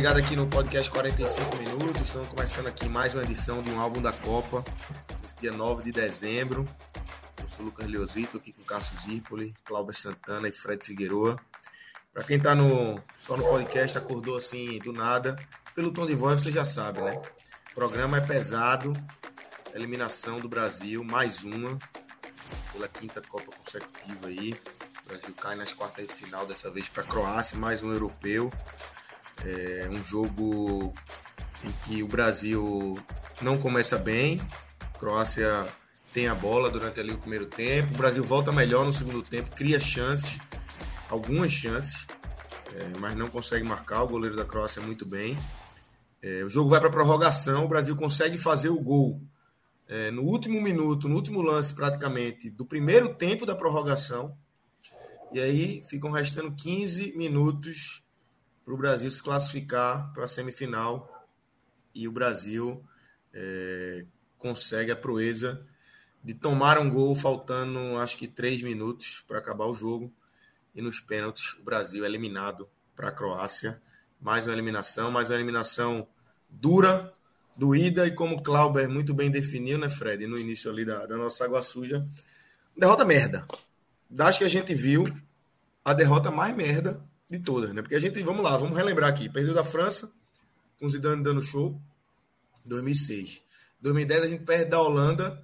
Ligado aqui no podcast 45 minutos. Estamos começando aqui mais uma edição de um álbum da Copa, dia 9 de dezembro. Eu sou Lucas Leozito, aqui com Cássio Zirpoli, Cláudio Santana e Fred Figueroa. Para quem está no, só no podcast, acordou assim do nada, pelo tom de voz você já sabe, né? O programa é pesado, eliminação do Brasil, mais uma, pela quinta Copa consecutiva aí. O Brasil cai nas quartas de final, dessa vez para Croácia, mais um europeu. É um jogo em que o Brasil não começa bem, Croácia tem a bola durante ali o primeiro tempo, o Brasil volta melhor no segundo tempo, cria chances, algumas chances, é, mas não consegue marcar. O goleiro da Croácia muito bem. É, o jogo vai para prorrogação, o Brasil consegue fazer o gol é, no último minuto, no último lance praticamente do primeiro tempo da prorrogação. E aí ficam restando 15 minutos para o Brasil se classificar para a semifinal. E o Brasil é, consegue a proeza de tomar um gol faltando acho que três minutos para acabar o jogo. E nos pênaltis o Brasil é eliminado para a Croácia. Mais uma eliminação mais uma eliminação dura doída e como Clauber muito bem definiu né Fred no início ali da, da nossa água suja derrota merda. Das que a gente viu a derrota mais merda de todas, né? Porque a gente, vamos lá, vamos relembrar aqui. Perdeu da França, com Zidane dando show, 2006. 2010 a gente perde da Holanda,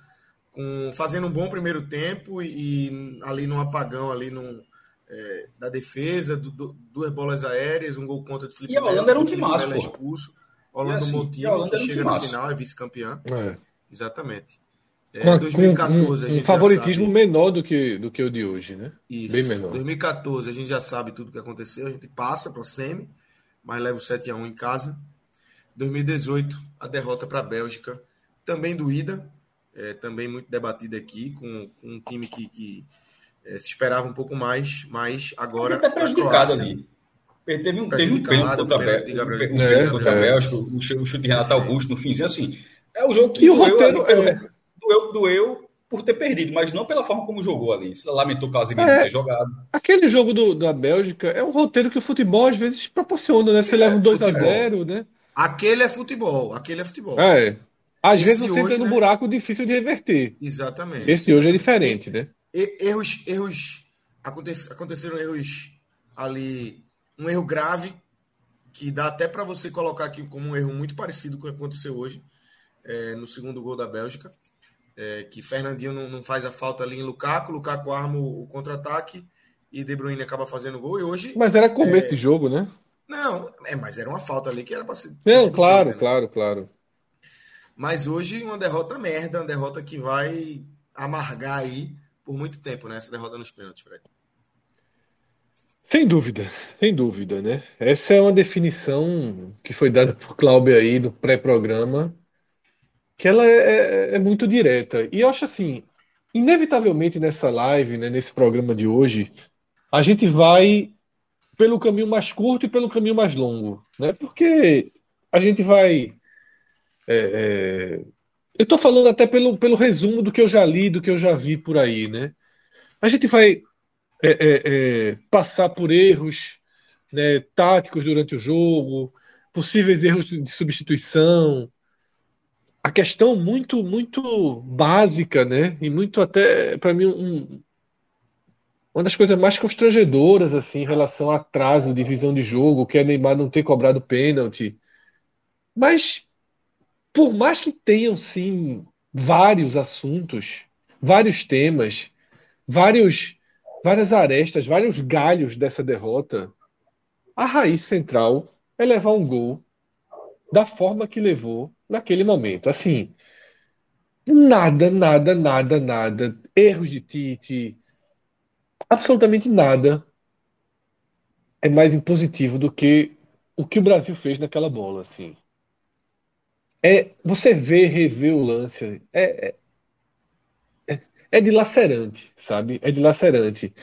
com, fazendo um bom primeiro tempo e, e ali no apagão, ali no, é, da defesa, do, do, duas bolas aéreas, um gol contra de Felipe E a Holanda era um timaço, é expulso. Holanda assim, Montijo, que chega na final, é vice-campeã. É. Exatamente. É, 2014 um, um, um favoritismo menor do que, do que o de hoje, né? Isso. Bem menor. 2014 a gente já sabe tudo o que aconteceu, a gente passa para o semi, mas leva o 7 a 1 em casa. 2018 a derrota para a Bélgica, também doída, é, também muito debatida aqui com, com um time que, que é, se esperava um pouco mais, mas agora está prejudicado ali. Teve um, teve um pênalti contra, a Bélgica, o chute de Renato Augusto no finzinho, assim. É o jogo que e o roteiro, é, doeu, doeu por ter perdido, mas não pela forma como jogou ali. Lamentou o Casemiro é, ter jogado. Aquele jogo do, da Bélgica é um roteiro que o futebol às vezes proporciona, né? Você é, leva um 2 a 0 né? Aquele é futebol, aquele é futebol. É. Às Esse vezes você hoje, entra num né? buraco difícil de reverter. Exatamente. Esse hoje é diferente, né? Erros, erros aconteceram erros ali, um erro grave que dá até para você colocar aqui como um erro muito parecido com o que aconteceu hoje é, no segundo gol da Bélgica é, que Fernandinho não, não, faz a falta ali em Lukaku, Lukaku arma o, o contra-ataque e De Bruyne acaba fazendo gol. E hoje. Mas era começo é... de jogo, né? Não, é, mas era uma falta ali que era para ser. Não, claro, né? claro, claro. Mas hoje uma derrota merda, uma derrota que vai amargar aí por muito tempo, né? Essa derrota nos pênaltis, Fred. Sem dúvida, sem dúvida, né? Essa é uma definição que foi dada por Cláudio aí no pré-programa que ela é, é, é, muito direta. E eu acho assim, inevitavelmente nessa live, né, nesse programa de hoje, a gente vai pelo caminho mais curto e pelo caminho mais longo, né? Porque a gente vai. É, é... eu estou falando até pelo, pelo resumo do que eu já li, do que eu já vi por aí, né? A gente vai é, é, passar por erros né, táticos durante o jogo, possíveis erros de substituição, a questão muito muito básica, né? E muito até para mim um, uma das coisas mais constrangedoras assim em relação a atraso de visão de jogo, que é Neymar não ter cobrado pênalti. Mas por mais que tenham sim vários assuntos, vários temas, vários, várias arestas, vários galhos dessa derrota, a raiz central é levar um gol da forma que levou naquele momento. Assim, nada, nada, nada, nada. Erros de Tite, absolutamente nada é mais impositivo do que o que o Brasil fez naquela bola, assim. É, você vê, rever o lance, é, é, é, é dilacerante, sabe? É dilacerante.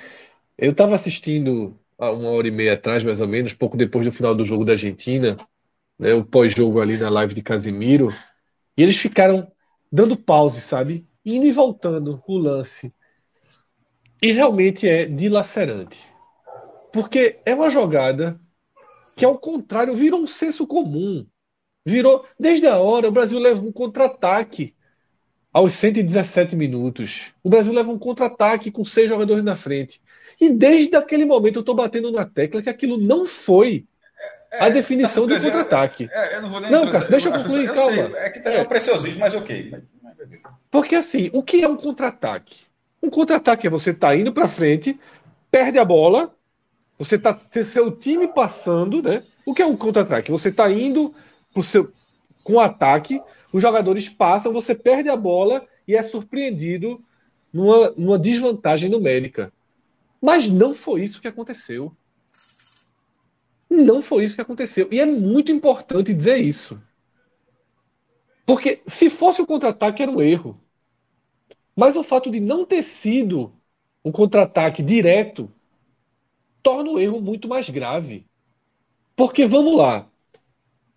Eu estava assistindo há uma hora e meia atrás, mais ou menos, pouco depois do final do jogo da Argentina, né, o pós-jogo ali na live de Casimiro, e eles ficaram dando pause, sabe? Indo e voltando o lance. E realmente é dilacerante. Porque é uma jogada que, ao contrário, virou um senso comum. Virou. Desde a hora, o Brasil leva um contra-ataque aos 117 minutos. O Brasil leva um contra-ataque com seis jogadores na frente. E desde aquele momento eu estou batendo na tecla que aquilo não foi é, a definição tá do contra-ataque. É, eu não vou nem Não, Cássio, deixa eu concluir, eu calma. Sei, é que tá é. um preciosismo, mas ok. Porque assim, o que é um contra-ataque? Um contra-ataque é você estar tá indo para frente, perde a bola, você está seu time passando, né? O que é um contra-ataque? Você está indo pro seu, com ataque, os jogadores passam, você perde a bola e é surpreendido numa, numa desvantagem numérica. Mas não foi isso que aconteceu. Não foi isso que aconteceu. E é muito importante dizer isso. Porque se fosse o contra-ataque, era um erro. Mas o fato de não ter sido um contra-ataque direto torna o erro muito mais grave. Porque vamos lá.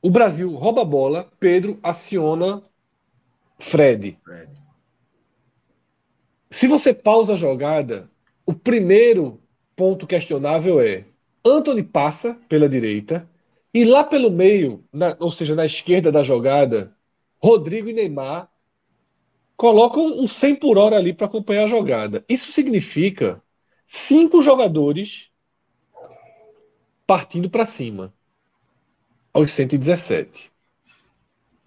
O Brasil rouba a bola, Pedro aciona Fred. Fred. Se você pausa a jogada, o primeiro ponto questionável é Anthony passa pela direita e lá pelo meio, na, ou seja, na esquerda da jogada, Rodrigo e Neymar colocam um 100 por hora ali para acompanhar a jogada. Isso significa cinco jogadores partindo para cima aos 117.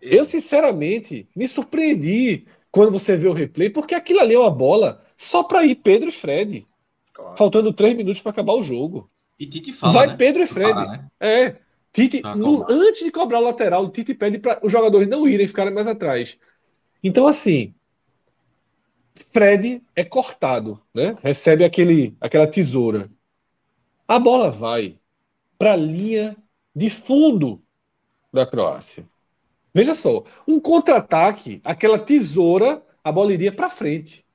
Eu, sinceramente, me surpreendi quando você vê o replay, porque aquilo ali é uma bola só para ir Pedro e Fred. Claro. Faltando três minutos para acabar o jogo. E Tite fala. Vai né? Pedro e Fred. Fala, né? É. Tite, no, antes de cobrar o lateral, o Tite pede para os jogadores não irem, ficarem mais atrás. Então, assim, Fred é cortado, né? Recebe aquele, aquela tesoura. A bola vai para a linha de fundo da Croácia. Veja só, um contra-ataque, aquela tesoura, a bola iria para frente.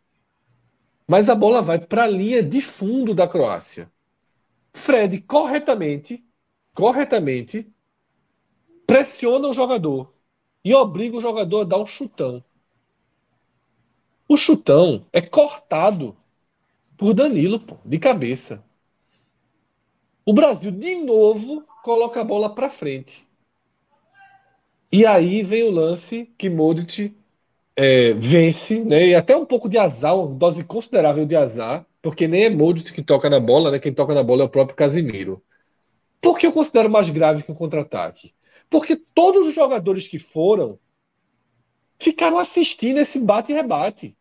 Mas a bola vai para a linha de fundo da Croácia. Fred corretamente, corretamente pressiona o jogador e obriga o jogador a dar um chutão. O chutão é cortado por Danilo, pô, de cabeça. O Brasil de novo coloca a bola para frente. E aí vem o lance que Modric é, vence, né? E até um pouco de azar, uma dose considerável de azar, porque nem é Modric que toca na bola, né? Quem toca na bola é o próprio Casimiro. Por que eu considero mais grave que um contra-ataque? Porque todos os jogadores que foram ficaram assistindo esse bate e rebate.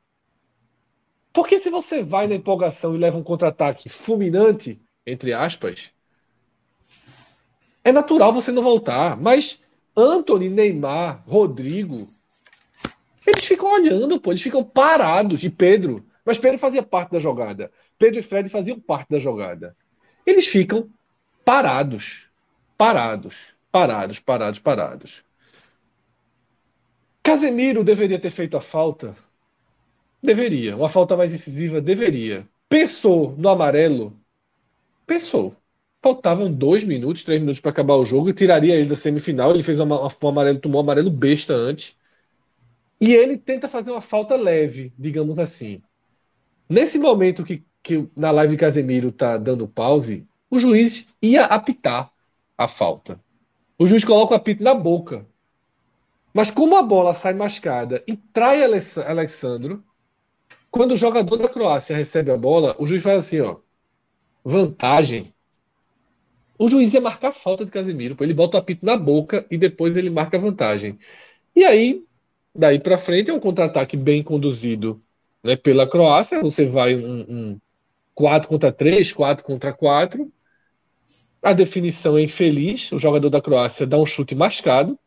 Porque se você vai na empolgação e leva um contra-ataque fulminante, entre aspas, é natural você não voltar. Mas Anthony, Neymar, Rodrigo, eles ficam olhando, pô, eles ficam parados. E Pedro, mas Pedro fazia parte da jogada. Pedro e Fred faziam parte da jogada. Eles ficam parados. Parados. Parados, parados, parados. Casemiro deveria ter feito a falta? Deveria. Uma falta mais incisiva? Deveria. Pensou no amarelo? Pensou. Faltavam dois minutos, três minutos para acabar o jogo e tiraria ele da semifinal. Ele fez uma, um amarelo, tomou um amarelo besta antes. E ele tenta fazer uma falta leve, digamos assim. Nesse momento que, que na live de Casemiro tá dando pause, o juiz ia apitar a falta. O juiz coloca o apito na boca. Mas como a bola sai mascada e trai Alessandro, quando o jogador da Croácia recebe a bola, o juiz faz assim, ó. Vantagem. O juiz ia marcar a falta de Casemiro. Ele bota o apito na boca e depois ele marca a vantagem. E aí, daí para frente, é um contra-ataque bem conduzido né, pela Croácia, você vai um, um 4 contra 3, 4 contra 4. A definição é infeliz, o jogador da Croácia dá um chute mascado.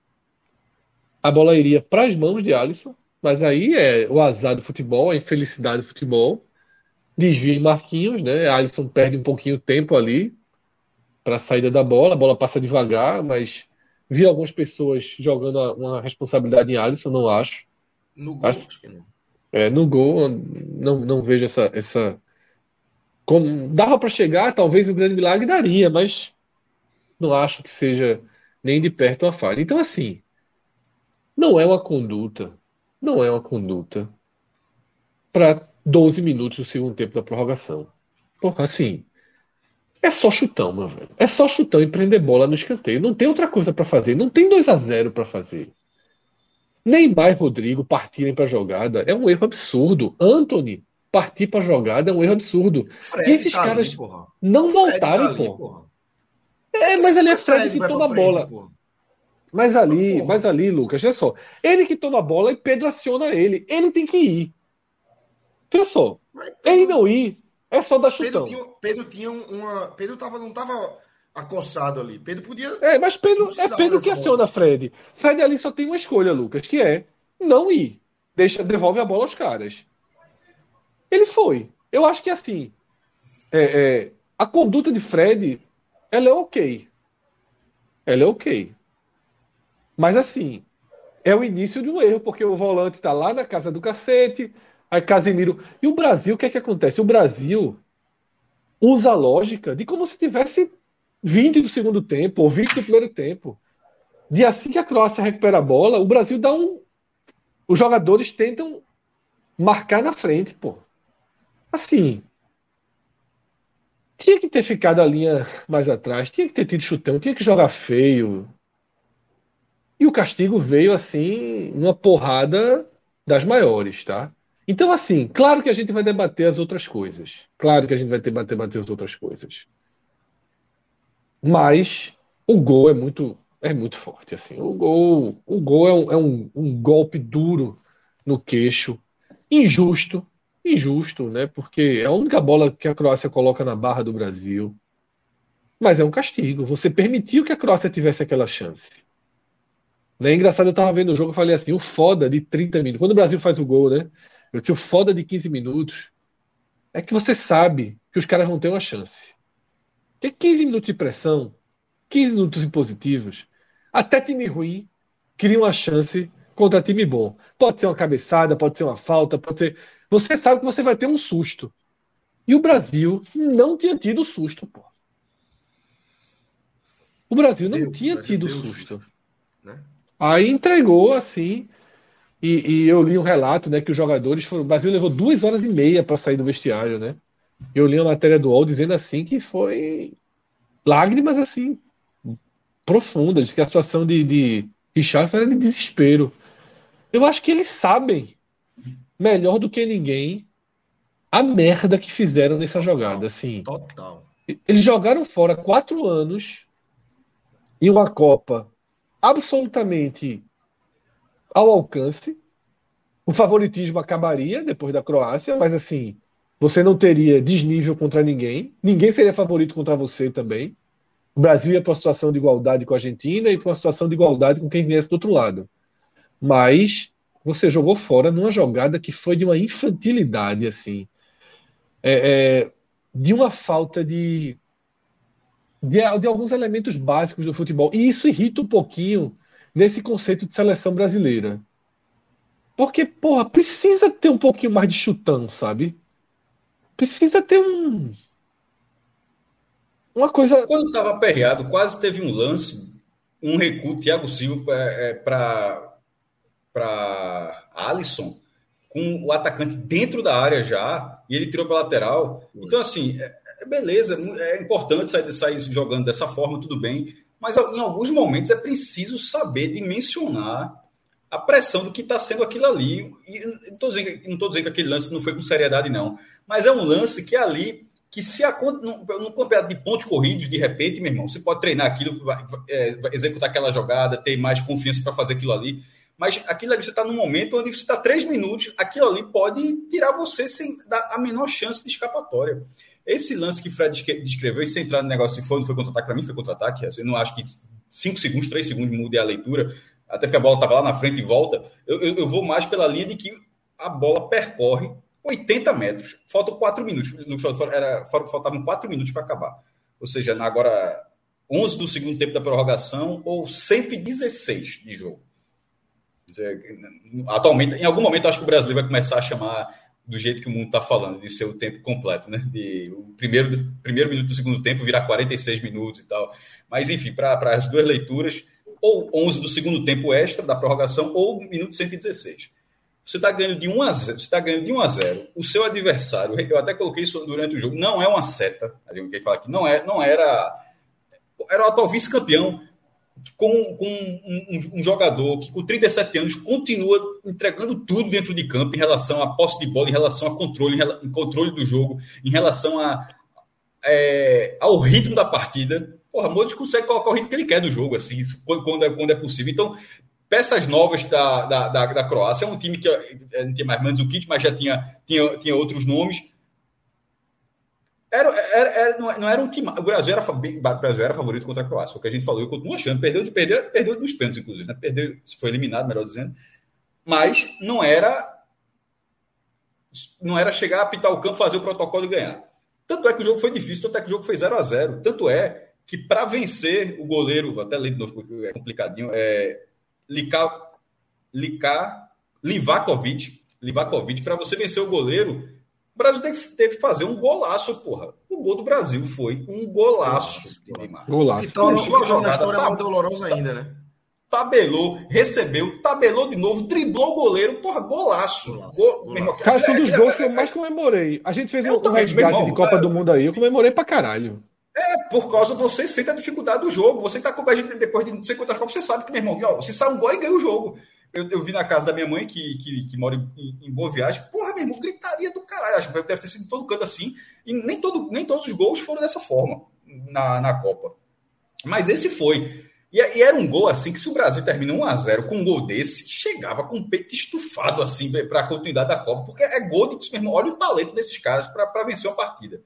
A bola iria para as mãos de Alisson, mas aí é o azar do futebol, a infelicidade do futebol. Desvia em Marquinhos, né? Alisson perde um pouquinho de tempo ali para a saída da bola, a bola passa devagar, mas vi algumas pessoas jogando uma responsabilidade em Alisson, não acho. No gol, acho, acho que não. É, no gol, não, não vejo essa, essa. Como, dava para chegar, talvez o grande milagre daria, mas não acho que seja nem de perto a falha. Então, assim, não é uma conduta, não é uma conduta para 12 minutos do segundo tempo da prorrogação. Porra, assim, é só chutão, meu velho. É só chutão e prender bola no escanteio. Não tem outra coisa para fazer. Não tem 2 a 0 para fazer. Neymar e Rodrigo partirem para jogada é um erro absurdo. Anthony partir para jogada é um erro absurdo. Fred e esses tá caras ali, não voltarem, tá pô. É, mas ali é Fred, Fred que toma a bola. Mas ali, mas ali, Lucas, olha só. Ele que toma a bola e Pedro aciona ele. Ele tem que ir. Olha só. Ele não ir, é só dar chutão. Pedro tinha, Pedro tinha uma. Pedro tava, não tava acossado ali. Pedro podia. É, mas Pedro é Pedro que aciona. Fred. Fred ali só tem uma escolha, Lucas, que é não ir. Deixa, devolve a bola aos caras. Ele foi. Eu acho que assim. É, é, a conduta de Fred, ela é ok. Ela é ok. Mas assim, é o início de um erro, porque o volante está lá na casa do cacete, aí Casemiro. E o Brasil, o que é que acontece? O Brasil usa a lógica de como se tivesse 20 do segundo tempo, ou 20 do primeiro tempo. De assim que a Croácia recupera a bola, o Brasil dá um. Os jogadores tentam marcar na frente, pô. Assim. Tinha que ter ficado a linha mais atrás, tinha que ter tido chutão, tinha que jogar feio. E o castigo veio assim, uma porrada das maiores, tá? Então, assim, claro que a gente vai debater as outras coisas. Claro que a gente vai debater, debater as outras coisas. Mas o gol é muito, é muito forte. Assim. O gol, o gol é, um, é um, um golpe duro no queixo, injusto, injusto, né? Porque é a única bola que a Croácia coloca na barra do Brasil. Mas é um castigo. Você permitiu que a Croácia tivesse aquela chance. É engraçado, eu tava vendo o jogo e falei assim: o foda de 30 minutos. Quando o Brasil faz o gol, né? Eu disse: o foda de 15 minutos é que você sabe que os caras vão ter uma chance. Porque 15 minutos de pressão, 15 minutos positivos, até time ruim cria uma chance contra time bom. Pode ser uma cabeçada, pode ser uma falta, pode ser. Você sabe que você vai ter um susto. E o Brasil não tinha tido susto, pô. O Brasil não tinha tido susto. susto né? Aí entregou assim. E, e, eu li um relato, né, que os jogadores foram. O Brasil levou duas horas e meia para sair do vestiário, né? Eu li uma matéria do UOL dizendo assim que foi lágrimas assim profundas, que a situação de, de Richardson era de desespero. Eu acho que eles sabem melhor do que ninguém a merda que fizeram nessa jogada. Assim, Total. Eles jogaram fora quatro anos e uma Copa absolutamente ao alcance. O favoritismo acabaria depois da Croácia, mas assim, você não teria desnível contra ninguém. Ninguém seria favorito contra você também. O Brasil ia para uma situação de igualdade com a Argentina e para uma situação de igualdade com quem viesse do outro lado. Mas você jogou fora numa jogada que foi de uma infantilidade, assim. É, é, de uma falta de, de, de alguns elementos básicos do futebol. E isso irrita um pouquinho nesse conceito de seleção brasileira. Porque, porra, precisa ter um pouquinho mais de chutão, sabe? Precisa ter um. Uma coisa. Quando estava aperreado, quase teve um lance, um recuo, Thiago Silva é, é para para Alisson, com o atacante dentro da área já, e ele tirou para lateral. Então, assim, é, é, beleza, é importante sair, sair jogando dessa forma, tudo bem, mas em alguns momentos é preciso saber dimensionar a pressão do que está sendo aquilo ali. E não estou dizendo, dizendo que aquele lance não foi com seriedade, não mas é um lance que é ali, que se num, campeonato de pontos corridos, de repente, meu irmão, você pode treinar aquilo, é, executar aquela jogada, ter mais confiança para fazer aquilo ali. Mas aquilo ali você está num momento onde você está três minutos, aquilo ali pode tirar você sem dar a menor chance de escapatória. Esse lance que Fred descreveu, e sem entrar no negócio, se foi, não foi contra-ataque, para mim foi contra-ataque. Assim, eu não acho que cinco segundos, três segundos mude a leitura, até porque a bola estava lá na frente e volta. Eu, eu, eu, vou mais pela linha de que a bola percorre 80 metros. Faltam quatro minutos. Era, faltavam quatro minutos para acabar. Ou seja, agora 11 do segundo tempo da prorrogação ou 116 de jogo. Atualmente, em algum momento, acho que o brasileiro vai começar a chamar do jeito que o mundo está falando, de ser o tempo completo, né? De, o primeiro, primeiro minuto do segundo tempo virar 46 minutos e tal. Mas, enfim, para as duas leituras, ou 11 do segundo tempo extra da prorrogação, ou minuto 116. Você está ganhando de 1 a 0, você está ganhando de 1 a 0. O seu adversário, eu até coloquei isso durante o jogo, não é uma seta. Alguém fala aqui, não é, não era era o atual vice-campeão com, com um, um, um, jogador que com 37 anos continua entregando tudo dentro de campo em relação à posse de bola, em relação a controle, em controle do jogo, em relação a, é, ao ritmo da partida. Porra, Modric consegue colocar o ritmo que ele quer do jogo, assim, quando é, quando é possível. Então, peças novas da, da, da, da Croácia, é um time que é, não tinha mais Mandzukic, mas já tinha, tinha, tinha outros nomes era, era, era, não era um time. O Brasil era, o Brasil era favorito contra a Croácia. O que a gente falou, eu continuo achando. Perdeu, de, perdeu, perdeu nos pênaltis, inclusive. Né? Perdeu, foi eliminado, melhor dizendo. Mas não era. Não era chegar, apitar o campo, fazer o protocolo e ganhar. Tanto é que o jogo foi difícil, tanto é que o jogo foi 0 a 0 Tanto é que para vencer o goleiro, até ler de novo porque é complicadinho, é Lika, Lika, Livakovic, Livakovic, para você vencer o goleiro, o Brasil teve, teve que fazer um golaço, porra. O gol do Brasil foi um golaço. Golaço. Que torna a história mais dolorosa ainda, né? Tabelou, recebeu, tabelou de novo, driblou o goleiro, porra, golaço. golaço, Gol, golaço. Cara, foi um dos gols que eu mais comemorei. A gente fez um, um resgate de Copa do Mundo aí, eu comemorei pra caralho. É, por causa você sente a dificuldade do jogo. Você tá com a gente depois de não sei quantas Copas, você sabe que, meu irmão, ó, você sai um gol e ganha o jogo. Eu, eu vi na casa da minha mãe, que, que, que mora em, em, Boa Viagem. Porra, meu irmão, gritaria do caralho. Acho que deve ter sido em todo canto assim. E nem, todo, nem todos os gols foram dessa forma na, na Copa. Mas esse foi. E, e era um gol assim que se o Brasil termina 1x0 com um gol desse, chegava com o peito estufado assim para a continuidade da Copa. Porque é gol de. Meu irmão, olha o talento desses caras para vencer uma partida.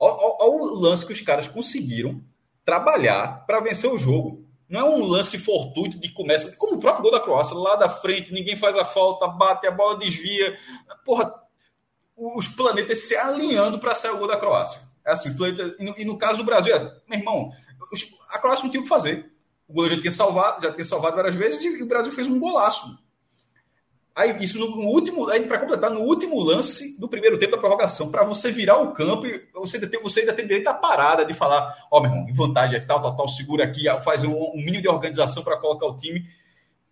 Olha, o lance que os caras conseguiram trabalhar para vencer o jogo. Não é um lance fortuito de começa, como o próprio gol da Croácia, lá da frente, ninguém faz a falta, bate, a bola desvia. Porra, os planetas se alinhando para sair o gol da Croácia. É assim, planeta, e, no, e no caso do Brasil, é, meu irmão, a Croácia não tinha o que fazer. O goleiro já tinha salvado, já tinha salvado várias vezes e o Brasil fez um golaço. Aí, isso no, último, aí para completar, no último lance do primeiro tempo da prorrogação, para você virar o campo e você ainda tem, você ainda tem direito à parada de falar: Ó, oh, meu irmão, em vantagem é tal, tal, tal, segura aqui, faz um, um mínimo de organização para colocar o time.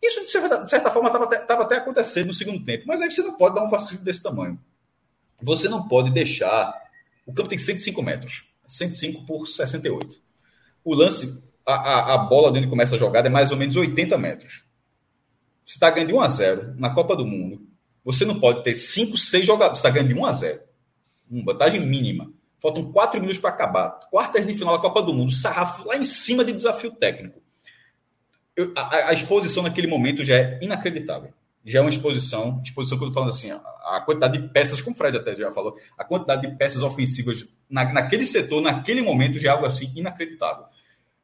Isso, de certa, de certa forma, estava até, até acontecendo no segundo tempo, mas aí você não pode dar um vacilo desse tamanho. Você não pode deixar. O campo tem 105 metros, 105 por 68. O lance, a, a, a bola onde começa a jogada é mais ou menos 80 metros você está ganhando de 1 a 0 na Copa do Mundo. Você não pode ter 5, 6 jogadores. Você está ganhando de 1 a 0 Uma vantagem mínima. Faltam 4 minutos para acabar. Quartas de final da Copa do Mundo. Sarrafo lá em cima de desafio técnico. Eu, a, a, exposição naquele momento já é inacreditável. Já é uma exposição. Exposição que eu falando assim. A, a, quantidade de peças, como o Fred até já falou, a quantidade de peças ofensivas na, naquele setor, naquele momento, já é algo assim inacreditável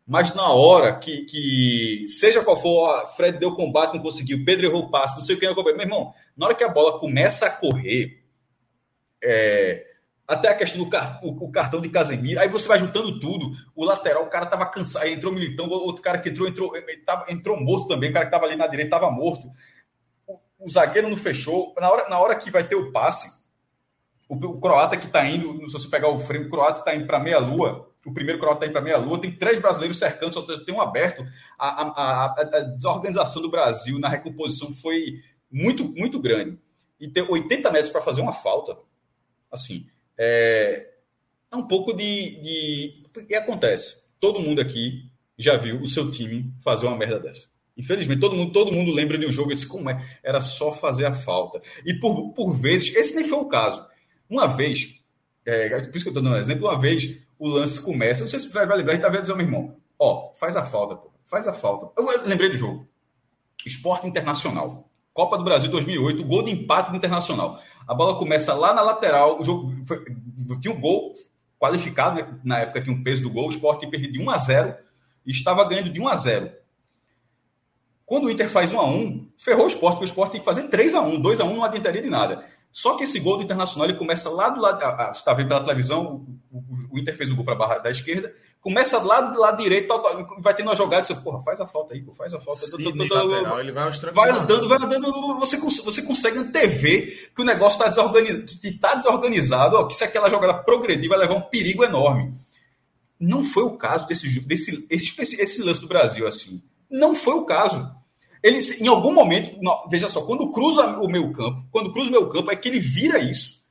mas na hora que, que seja qual for, Fred deu combate, não conseguiu, Pedro errou o passe, não sei o que, meu irmão, na hora que a bola começa a correr, é, até a questão do car o, o, cartão de Casemiro, aí você vai juntando tudo, o lateral, o cara tava cansado, entrou militão, outro cara que entrou, entrou, tava, entrou morto também, o cara que tava ali na direita tava morto, o, o zagueiro não fechou, na hora, na hora que vai ter o passe, o, o croata que tá indo, se você pegar o frame, o croata tá indo para meia-lua, o primeiro croata está indo para meia lua, tem três brasileiros cercando, só tem um aberto. A, a, a, a, desorganização do Brasil na recomposição foi muito, muito grande. E ter 80 metros para fazer uma falta, assim, é, é um pouco de, de. E acontece. Todo mundo aqui já viu o seu time fazer uma merda dessa. Infelizmente, todo mundo, todo mundo lembra de um jogo esse como é. Era só fazer a falta. E por, por vezes, esse nem foi o caso. Uma vez, é, por isso que eu estou dando um exemplo, uma vez o lance começa. Não sei se o Fred vai lembrar, a gente tá vendo dizer, meu irmão, ó, faz a falta, pô, faz a falta. Eu lembrei do jogo. Esporte Internacional. Copa do Brasil 2008, gol de empate do Internacional. A bola começa lá na lateral, o jogo foi, tinha um gol qualificado, na época tinha um peso do gol, o Sport perdia de 1 a 0 e estava ganhando de 1 a 0. Quando o Inter faz 1 a 1, ferrou o Sport, porque o Sport tem que fazer 3 a 1, 2 a 1 não adiantaria de nada. Só que esse gol do Internacional ele começa lá do lado, você está vendo pela televisão, o, o, o Inter fez o gol para a barra da esquerda, começa lá do lado direito, vai tendo uma jogada, você, porra, faz a falta aí, faz a falta. lateral, ele vai, vai andando, vai andando, você, você consegue antever que o negócio está desorganizado, que tá desorganizado, ó, que se aquela jogada progredir vai levar um perigo enorme. Não foi o caso desse, desse esse, esse lance do Brasil, assim. Não foi o caso. Eles, em algum momento, não, veja só, quando cruza o meu campo, quando cruza o meu campo, é que ele vira isso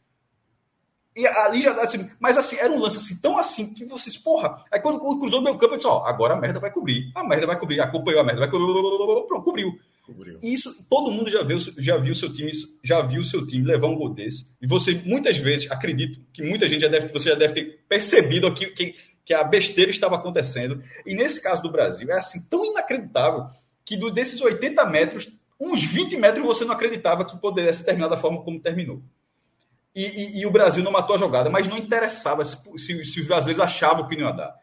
e ali já dá assim, mas assim, era um lance assim, tão assim, que vocês, porra. Aí quando, quando cruzou meu campo, eu disse, ó, agora a merda vai cobrir. A merda vai cobrir, acompanhou a merda, vai cobrir, cobriu. cobriu. E isso, todo mundo já viu, já viu seu time, já viu seu time levar um gol desse. E você, muitas vezes, acredito que muita gente já deve, você já deve ter percebido aqui que, que a besteira estava acontecendo. E nesse caso do Brasil, é assim, tão inacreditável que do, desses 80 metros, uns 20 metros você não acreditava que pudesse terminar da forma como terminou. E, e, e, o Brasil não matou a jogada, mas não interessava se, se, se, os brasileiros achavam que não ia dar.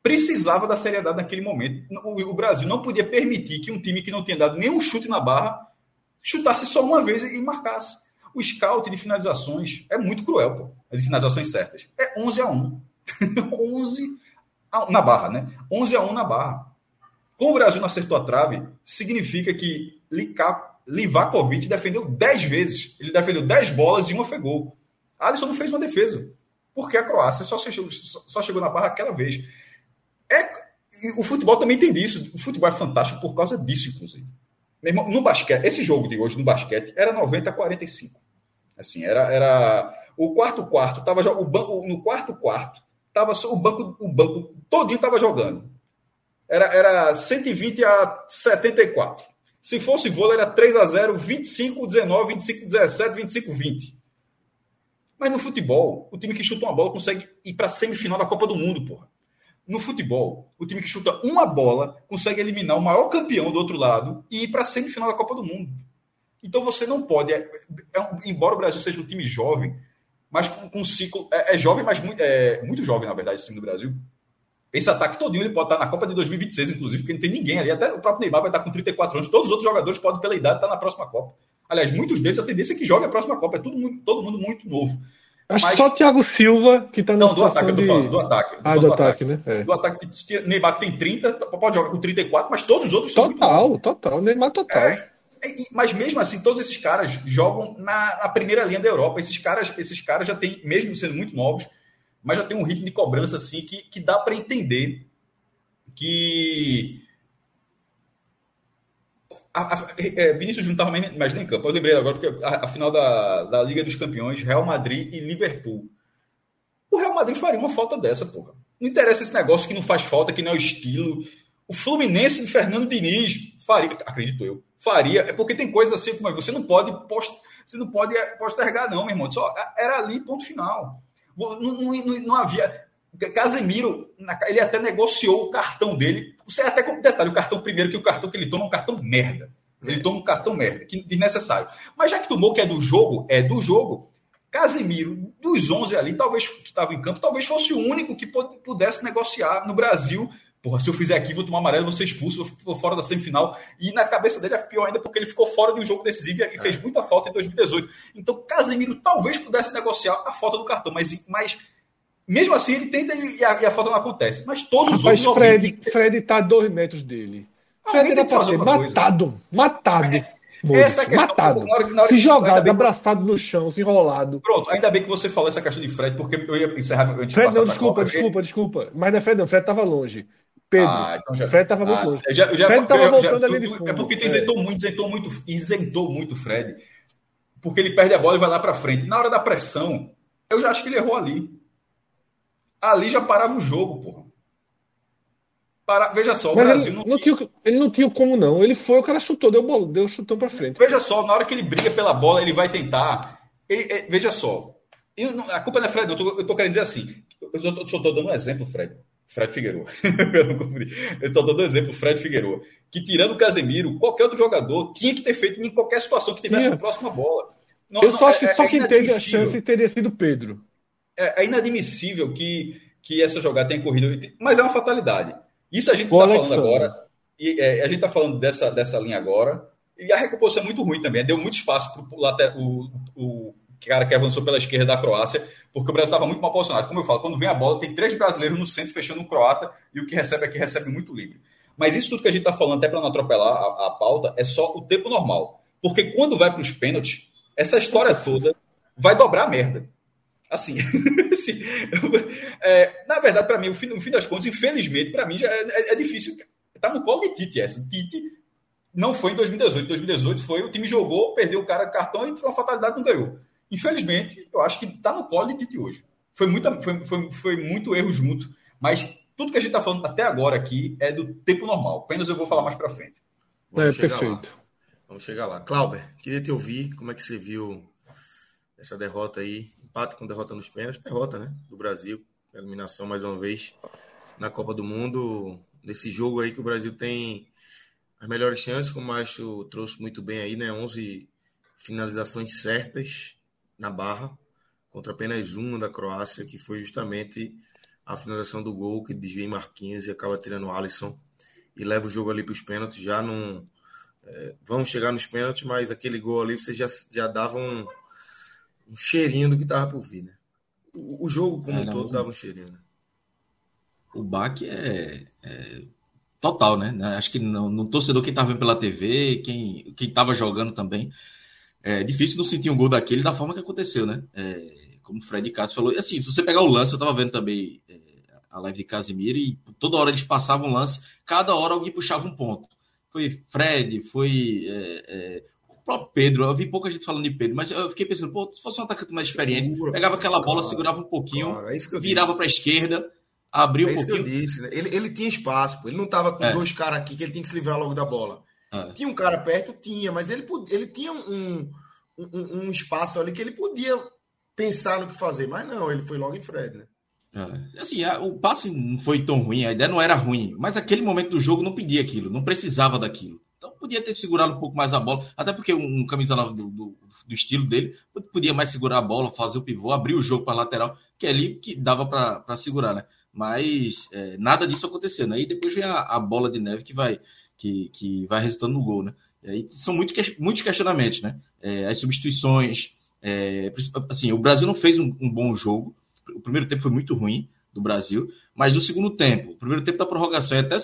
Precisava da seriedade naquele momento. O, o, Brasil não podia permitir que um time que não tinha dado nenhum chute na barra chutasse só uma vez e marcasse. O scout de finalizações é muito cruel, pô. De finalizações certas. É 11 a 1. 11 a 1 na barra, né? 11 a 1 na barra. Como o Brasil não acertou a trave, significa que Livakovic defendeu 10 vezes. Ele defendeu 10 bolas e uma foi gol. Alisson não fez uma defesa. Porque a Croácia só chegou, só chegou na barra aquela vez. É, o futebol também tem disso. O futebol é fantástico por causa disso, inclusive. Irmão, no basquete, esse jogo de hoje no basquete era 90 a 45. Assim, era, era o quarto quarto tava o banco no quarto quarto tava o banco o banco todinho tava jogando. Era era 120 a 74. Se fosse vôlei, era 3 a 0 25 19 25 17 25 20 Mas no futebol, o time que chuta uma bola consegue ir para a semifinal da Copa do Mundo, porra. No futebol, o time que chuta uma bola consegue eliminar o maior campeão do outro lado e ir para a semifinal da Copa do Mundo. Então você não pode, é, é, embora o Brasil seja um time jovem, mas com, com ciclo. É, é, jovem, mas muito, é, muito jovem, na verdade, esse time do Brasil. Esse ataque todinho ele pode estar na Copa de 2026, inclusive, porque não tem ninguém ali. Até o próprio Neymar vai estar com 34 anos. Todos os outros jogadores podem, pela idade, estar na próxima Copa. Aliás, muitos deles, a tendência é que jogue a próxima Copa. É tudo, muito, todo mundo muito novo. Acho Mas... só o Thiago Silva que está no Não, do ataque, de... eu tô falando, do ataque. Ah, do, do ataque, ataque, né? É. Do ataque, Neymar tem 30, pode jogar com 34, mas todos os outros total, são Total, total, Neymar total. É, mas mesmo assim, todos esses caras jogam na, na, primeira linha da Europa. Esses caras, esses caras já têm, mesmo sendo muito novos, mas já tem um ritmo de cobrança assim que, que dá para entender que a, a, é, Vinícius não estava mais nem em campo. Eu lembrei agora porque a, a, final da, da Liga dos Campeões, Real Madrid e Liverpool. O Real Madrid faria uma falta dessa, porra. Não interessa esse negócio que não faz falta, que não é o estilo. O Fluminense de Fernando Diniz faria, acredito eu, faria. É porque tem coisas assim como você não pode post, você não pode postergar não, meu irmão. Só era ali ponto final. Não, não, não, havia Casemiro, ele até negociou o cartão dele. Você até como detalhe, o cartão primeiro, que o cartão que ele toma é um cartão merda. Ele toma um cartão merda, que desnecessário. Mas já que tomou que é do jogo, é do jogo. Casemiro, dos 11 ali, talvez que estava em campo, talvez fosse o único que pudesse negociar no Brasil. Porra, se eu fizer aqui, vou tomar amarelo, vou ser expulso, vou fora da semifinal. E na cabeça dele é pior ainda, porque ele ficou fora de um jogo decisivo e fez é. muita falta em 2018. Então, Casemiro talvez pudesse negociar a falta do cartão, mas, mas mesmo assim, ele tenta e a, e a falta não acontece. Mas todos os Mas outros. Fred, Fred tá a dois metros dele. Fred era pra ser matado. Coisa. Matado. É, essa é questão, matado. Na hora, na hora, se jogado, abraçado no chão, se enrolado. Pronto, ainda bem que você falou essa questão de Fred, porque eu ia encerrar antes Fred, de não, desculpa, desculpa, desculpa. Mas não é Fred, não. Fred tava longe. Pedro, ah, então já... Fred tava ah, longe. Já, já, Fred voltando já, ali de fundo. É porque tu isentou é. muito, isentou muito, isentou muito Fred. Porque ele perde a bola e vai lá pra frente. Na hora da pressão, eu já acho que ele errou ali ali já parava o jogo, porra. Para... Veja só, o Mas Brasil ele não, não tinha... ele não tinha como não. Ele foi, o cara chutou, deu bola, deu chutão para frente. Veja só, na hora que ele briga pela bola, ele vai tentar. Ele, é, veja só, eu, a culpa não é Fred, eu tô, eu tô querendo dizer assim. Eu só estou dando um exemplo, Fred. Fred Figueiredo. eu só dando exemplo, Fred Figueiredo. Que tirando o Casemiro, qualquer outro jogador tinha que ter feito em qualquer situação que tivesse a próxima bola. Não, eu não, só acho que é, só é quem teve a chance teria sido Pedro. É, é, inadmissível que, que essa jogada tenha corrido, mas é uma fatalidade. Isso a gente está falando agora, e é, a gente está falando dessa, dessa linha agora, e a recomposição é muito ruim também. Deu muito espaço para o cara que avançou pela esquerda da Croácia, porque o Brasil estava muito mal posicionado. Como eu falo, quando vem a bola, tem três brasileiros no centro fechando o croata, e o que recebe aqui recebe muito livre. Mas isso tudo que a gente está falando, até para não atropelar a, a, pauta, é só o tempo normal. Porque quando vai para os pênaltis, essa história toda vai dobrar a merda. Assim, assim é, na verdade, para mim, no fim, no fim das contas, infelizmente, para mim já é, é, é difícil. Tá no colo de Tite essa. Tite não foi em 2018. 2018 foi o time jogou, perdeu o cara cartão e uma fatalidade não ganhou. Infelizmente, eu acho que está no colo de Tite hoje. Foi, muita, foi, foi, foi muito erro junto, mas tudo que a gente está falando até agora aqui é do tempo normal. Apenas eu vou falar mais para frente. Vamos é, perfeito. Lá. Vamos chegar lá. Clauber, queria te ouvir. Como é que você viu essa derrota aí? Empate com derrota nos pênaltis. Derrota, né? Do Brasil. Eliminação mais uma vez na Copa do Mundo. Nesse jogo aí que o Brasil tem as melhores chances, como o Macho trouxe muito bem aí, né? 11 finalizações certas na barra, contra apenas uma da Croácia, que foi justamente a finalização do gol que desvia em Marquinhos e acaba tirando o Alisson e leva o jogo ali para os pênaltis. Já não. É, vamos chegar nos pênaltis, mas aquele gol ali você já, já dava um, um cheirinho do que estava por vir, né? O, o jogo como é, um todo dava um cheirinho, né? O baque é, é total, né? Acho que no, no torcedor que estava vendo pela TV, quem estava jogando também, é difícil não sentir um gol daquele da forma que aconteceu, né? É, como o Fred Castro falou. E assim, se você pegar o lance, eu tava vendo também é, a live de Casimiro e toda hora eles passavam um lance, cada hora alguém puxava um ponto. Foi Fred, foi é, é, o próprio Pedro. Eu vi pouca gente falando de Pedro, mas eu fiquei pensando, pô, se fosse um atacante mais experiente, pegava aquela bola, segurava um pouquinho, claro, é virava para a esquerda, abria um pouquinho. Disse, né? ele, ele tinha espaço, pô. ele não tava com é. dois caras aqui que ele tinha que se livrar logo da bola. É. Tinha um cara perto? Tinha, mas ele, ele tinha um, um, um, espaço ali que ele podia pensar no que fazer, mas não, ele foi logo em Fred, né? É. Assim, a, o passe não foi tão ruim, a ideia não era ruim, mas aquele momento do jogo não pedia aquilo, não precisava daquilo. Então podia ter segurado um pouco mais a bola, até porque um, um camisa do, do, do, estilo dele podia mais segurar a bola, fazer o pivô, abrir o jogo para lateral, que é ali que dava para segurar, né? Mas é, nada disso aconteceu, né? E depois vem a, a bola de neve que vai que, que vai resultando no gol, né? E aí são muito, muitos questionamentos, né? É, as substituições. É, assim, o Brasil não fez um, um, bom jogo. O primeiro tempo foi muito ruim do Brasil, mas no segundo tempo, o primeiro tempo da prorrogação e até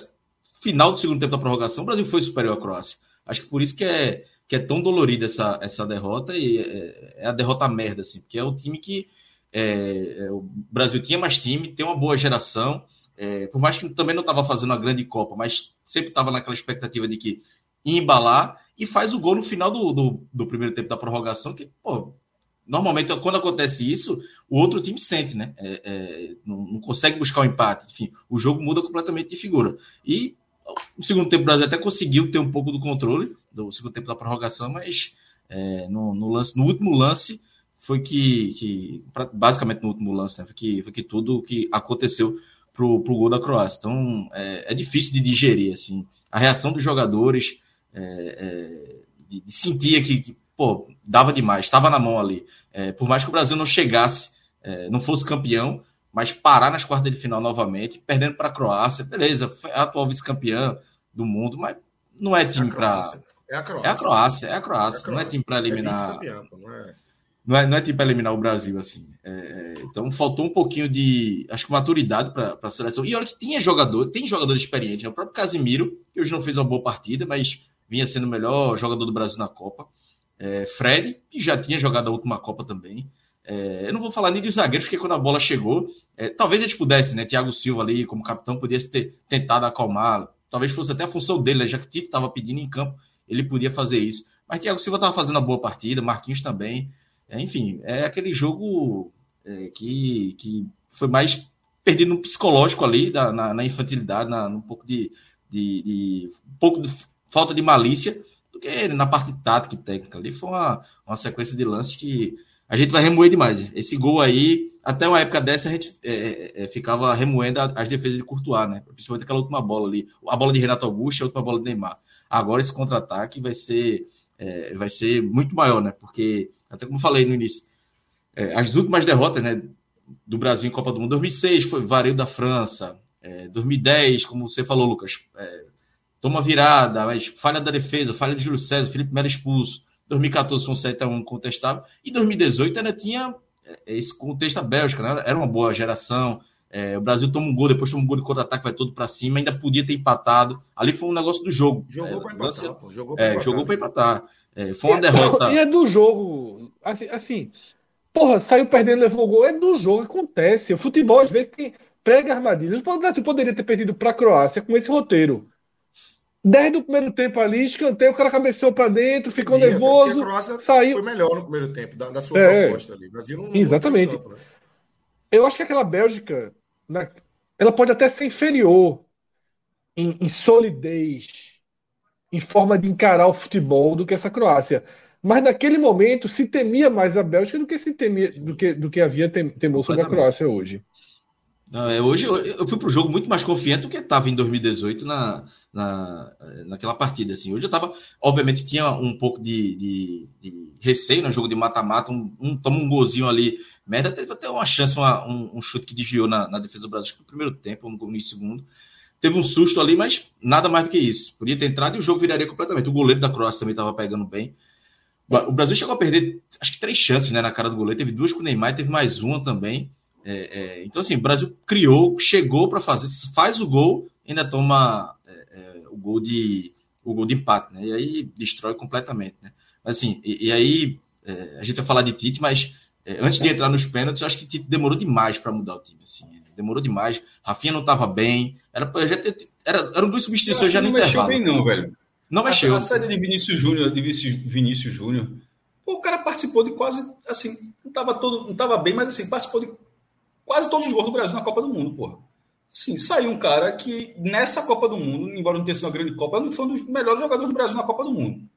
final do segundo tempo da prorrogação, o Brasil foi superior à Croácia. Acho que por isso que é, que é tão dolorida essa, essa derrota e é, é a derrota merda, assim, porque é o time que é, é o Brasil tinha mais time, tem uma boa geração, é, por mais que também não estava fazendo uma grande Copa, mas sempre estava naquela expectativa de que embalar e faz o gol no final do, do, do primeiro tempo da prorrogação, que, pô, normalmente quando acontece isso, o outro time sente, né? É, é, não, não, consegue buscar o um empate. Enfim, o jogo muda completamente de figura. E no segundo tempo o Brasil até conseguiu ter um pouco do controle do segundo tempo da prorrogação, mas é, no, no, lance, no último lance foi que, que basicamente no último lance, né, foi, que, foi que tudo que aconteceu pro, pro gol da Croácia. Então é, é difícil de digerir assim a reação dos jogadores, é, é, de, de, sentir que, que, pô, dava demais, estava na mão ali. É, por mais que o Brasil não chegasse, é, não fosse campeão, mas parar nas quartas de final novamente, perdendo para a Croácia, beleza, foi a atual vice-campeã do mundo, mas não é time para. É a Croácia. É a Croácia, é a Croácia. Não é time para eliminar. Não é... Não é, não é para eliminar o Brasil, assim. É, então faltou um pouquinho de, acho que maturidade para a seleção. E olha que tinha jogador, tem jogador experiente, né? O próprio Casimiro, que hoje não fez uma boa partida, mas vinha sendo o melhor jogador do Brasil na Copa. É, Fred, que já tinha jogado a última Copa também. É, eu não vou falar nem dos zagueiros, porque quando a bola chegou, é, talvez eles pudessem, né? Thiago Silva ali, como capitão, pudesse ter tentado acalmar. Talvez fosse até a função dele, né? já que Tito estava pedindo em campo, ele podia fazer isso. Mas Thiago Silva estava fazendo uma boa partida, Marquinhos também. É, enfim, é aquele jogo é, que, que foi mais perdido no psicológico ali, da, na, na infantilidade, na, um pouco de, de, de um pouco de falta de malícia do que na parte tática e técnica. Ali foi uma, uma sequência de lances que a gente vai remoer demais. Esse gol aí, até uma época dessa, a gente é, é, ficava remoendo as defesas de Courtois, né? Principalmente aquela última bola ali. A bola de Renato Augusto e a última bola de Neymar. Agora esse contra-ataque vai ser, é, vai ser muito maior, né? Porque, até como falei no início, é, as últimas derrotas né, do Brasil em Copa do Mundo, 2006 foi vareio da França, 2010, é, como você falou, Lucas, é, toma virada, mas falha da defesa, falha de Júlio César, Felipe Melo expulso. 2014 foi um 7x1 contestável. E 2018 ainda tinha é, esse contexto da Bélgica, né? Era uma boa geração. É, o Brasil toma um gol, depois toma um gol de contra-ataque, vai todo para cima, ainda podia ter empatado. Ali foi um negócio do jogo. Jogou é, para empatar. Pô, jogou para é, empatar. Jogou empatar. É, foi uma e derrota. É, e é do jogo. Assim, assim, porra, saiu perdendo, levou o gol. É do jogo, acontece. O futebol às vezes tem prega armadilhas. O Brasil poderia ter perdido para a Croácia com esse roteiro. Desde o primeiro tempo ali, escanteio, o cara cabeceou para dentro, ficou e nervoso. A Croácia saiu. Foi melhor no primeiro tempo, da, da sua é, proposta ali. O Brasil não, Exatamente. Campo, né? Eu acho que aquela Bélgica, né, ela pode até ser inferior em, em, solidez, em forma de encarar o futebol do que essa Croácia. Mas naquele momento se temia mais a Bélgica do que se temia, do que, do que havia tem, temor sobre a Croácia hoje. Não, é, hoje eu, eu fui para o jogo muito mais confiante do que estava em 2018 na, na, naquela partida. Assim. Hoje eu estava, obviamente, tinha um pouco de, de, de receio no jogo de mata-mata, um, um, toma um golzinho ali, merda, teve até uma chance, uma, um, um, chute que desviou na, na defesa do Brasil no primeiro tempo, no, no segundo. Teve um susto ali, mas nada mais do que isso. Podia ter entrado e o jogo viraria completamente. O goleiro da Croácia também estava pegando bem. O Brasil chegou a perder, acho que três chances né, na cara do goleiro. Teve duas com o Neymar, teve mais uma também. É, é, então, assim, o Brasil criou, chegou para fazer, faz o gol, ainda toma é, é, o gol de o gol de empate, né? E aí destrói completamente, né? Mas, assim, e, e aí é, a gente vai falar de Tite, mas antes de entrar nos pênaltis, acho que Tite demorou demais para mudar o time, assim, demorou demais. Rafinha não estava bem, era já ter, era, eram duas substituições já no não intervalo. Não mexeu bem não, velho. Não mexeu. A, a saída de Vinícius Júnior, de Vinícius Júnior, o cara participou de quase, assim, não estava todo, não tava bem, mas assim, participou de quase todos os gols do Brasil na Copa do Mundo, porra. Sim, saiu um cara que nessa Copa do Mundo, embora não tenha sido uma grande Copa, foi um dos melhores jogadores do Brasil na Copa do Mundo.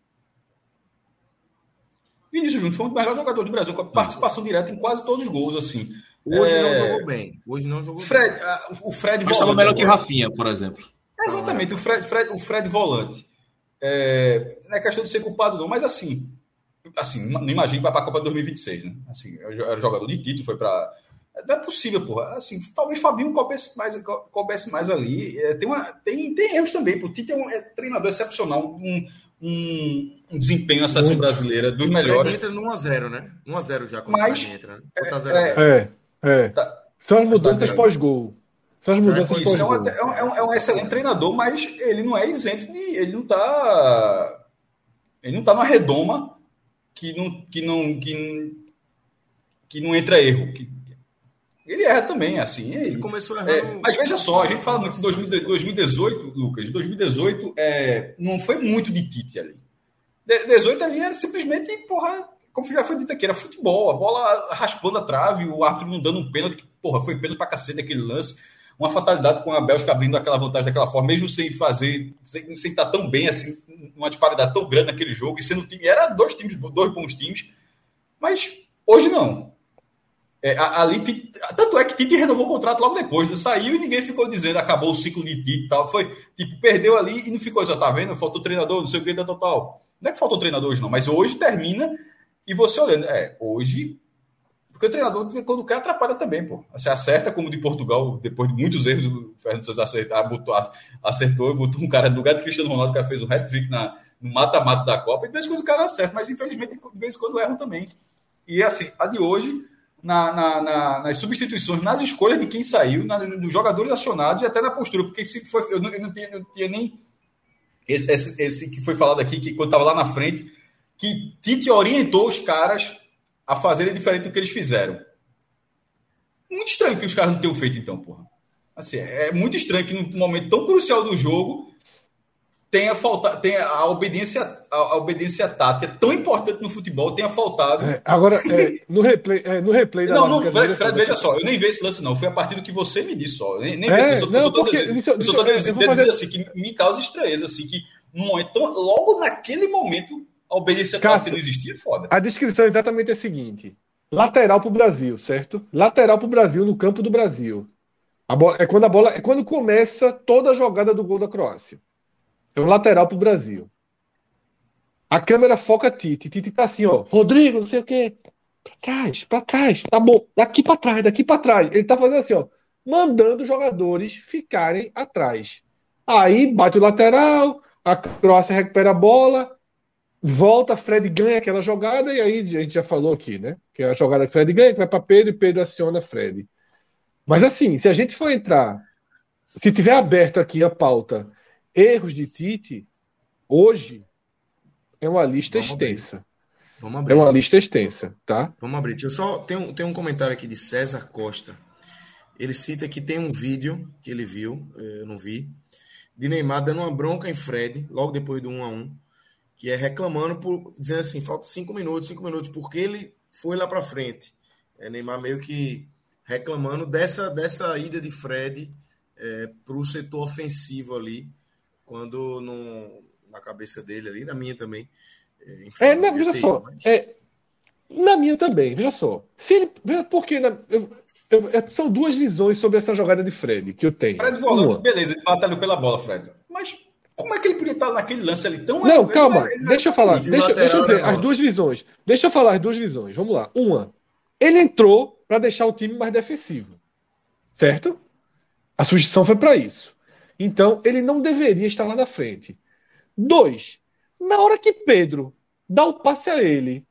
Vinícius Júnior foi um dos melhores jogadores do Brasil, com participação direta em quase todos os gols, assim. Hoje é... não jogou bem. Hoje não jogou Fred, bem. O Fred Mas estava melhor que Rafinha, por exemplo. É exatamente, o Fred, Fred, o Fred volante. É, não é questão de ser culpado, não, mas assim, assim não imagino que vai para a Copa 2026, né? Assim, era jogador de título, foi para não é possível, porra. Assim, talvez Fabinho coubesse mais, coubesse mais ali. É, tem, uma, tem, tem erros também. O Tite é um é treinador excepcional, um, um, um desempenho na seleção brasileira dos melhores. entra no 1x0, né? 1x0 já. Mas, entra, né? é, é, é. Tá, São as mudanças tá pós-gol. São as mudanças pós-gol. É, é, um, é um excelente treinador, mas ele não é isento de. Ele não tá. Ele não tá numa redoma que não, que não, que, que não entra erro. Que, ele erra também, assim. Ele começou errando. É, mas veja só, a gente fala muito de 2018, Lucas. 2018 é, não foi muito de Tite ali. 18 ali era simplesmente, porra, como já foi dito aqui, era futebol. A bola raspando a trave, o árbitro não dando um pênalti, que, porra, foi pênalti pra cacete aquele lance. Uma fatalidade com a Bélgica abrindo aquela vantagem daquela forma, mesmo sem fazer, sem, sem estar tão bem, assim, uma disparidade tão grande naquele jogo, e sendo time. Era dois times, dois bons times. Mas hoje não. É, ali, tanto é que Tite renovou o contrato logo depois, né? saiu e ninguém ficou dizendo acabou o ciclo de Tite e tal. Foi, tipo, perdeu ali e não ficou, já tá vendo? Faltou treinador, não sei o que da total. Não é que faltou treinador hoje, não, mas hoje termina e você olhando, é, hoje. Porque o treinador, quando quer, atrapalha também, pô. Você acerta, como de Portugal, depois de muitos erros, o Fernando Santos acertou, botou, acertou, botou um cara no lugar de Cristiano Ronaldo, que fez um hat-trick no mata-mata da Copa, e de vez em quando o cara acerta, mas infelizmente de vez em quando erram também. E assim, a de hoje na, na, na, nas substituições, nas escolhas de quem saiu, na, dos jogadores acionados e até na postura, porque se foi, eu, não, eu não, tinha, eu não tinha nem esse, esse, esse, que foi falado aqui, que quando estava lá na frente, que Tite orientou os caras a fazerem diferente do que eles fizeram. Muito estranho que os caras não tenham feito, então, porra. Assim, é muito estranho que num momento tão crucial do jogo tenha faltado, tenha a obediência, a, obediência tática tão importante no futebol tenha faltado. É, agora, é, no replay, é, no replay Não, não, Fred, Fred, veja só, eu nem vi esse lance, não. Foi a partir do que você me disse só. Nem, nem é, eu, não, porque, eu só estou dizendo, fazer... assim, que me causa estranheza, assim, que no momento, logo naquele momento, a obediência tática não existia, foda. A descrição é exatamente a seguinte. lateral para o Brasil, certo? Lateral para o Brasil no campo do Brasil. Bola, é quando a bola é quando começa toda a jogada do gol da Croácia. É um lateral para o Brasil. A câmera foca Tite. Tite tá assim, ó. Rodrigo, não sei o quê. Pra trás, pra trás. Tá bom. Daqui pra trás, daqui pra trás. Ele tá fazendo assim, ó. Mandando os jogadores ficarem atrás. Aí bate o lateral, a Croácia recupera a bola, volta, Fred ganha aquela jogada, e aí a gente já falou aqui, né? Que é a jogada que Fred ganha, que vai para Pedro e Pedro aciona Fred. Mas assim, se a gente for entrar, se tiver aberto aqui a pauta erros de Tite, hoje é uma lista Vamos extensa. Abrir. Vamos abrir. É uma lista extensa, tá? Vamos abrir. Eu só tem um, tem um comentário aqui de César Costa. Ele cita que tem um vídeo que ele viu, eh, eu não vi, de Neymar dando uma bronca em Fred, logo depois do 1 a 1 que é reclamando por dizendo assim, falta cinco minutos, cinco minutos, porque ele foi lá para frente. É, Neymar meio que reclamando dessa, dessa ida de Fred é, para o setor ofensivo ali, quando no, na cabeça dele ali, na minha também. É, enfim, é veja só, mas... é, na minha também, veja só. Se ele, veja porque na, eu, eu, é, são duas visões sobre essa jogada de Fred que eu tenho. Fred volante, beleza, ele batalhou pela bola, Fred. Mas como é que ele podia estar naquele lance ali tão. Não, calma, ele, deixa eu falar. Deixa, deixa eu dizer as duas visões. Deixa eu falar as duas visões. Vamos lá. Uma, ele entrou para deixar o time mais defensivo. Certo? A sugestão foi para isso. Então, ele não deveria estar lá na frente. Dois, na hora que Pedro dá o passe a ele,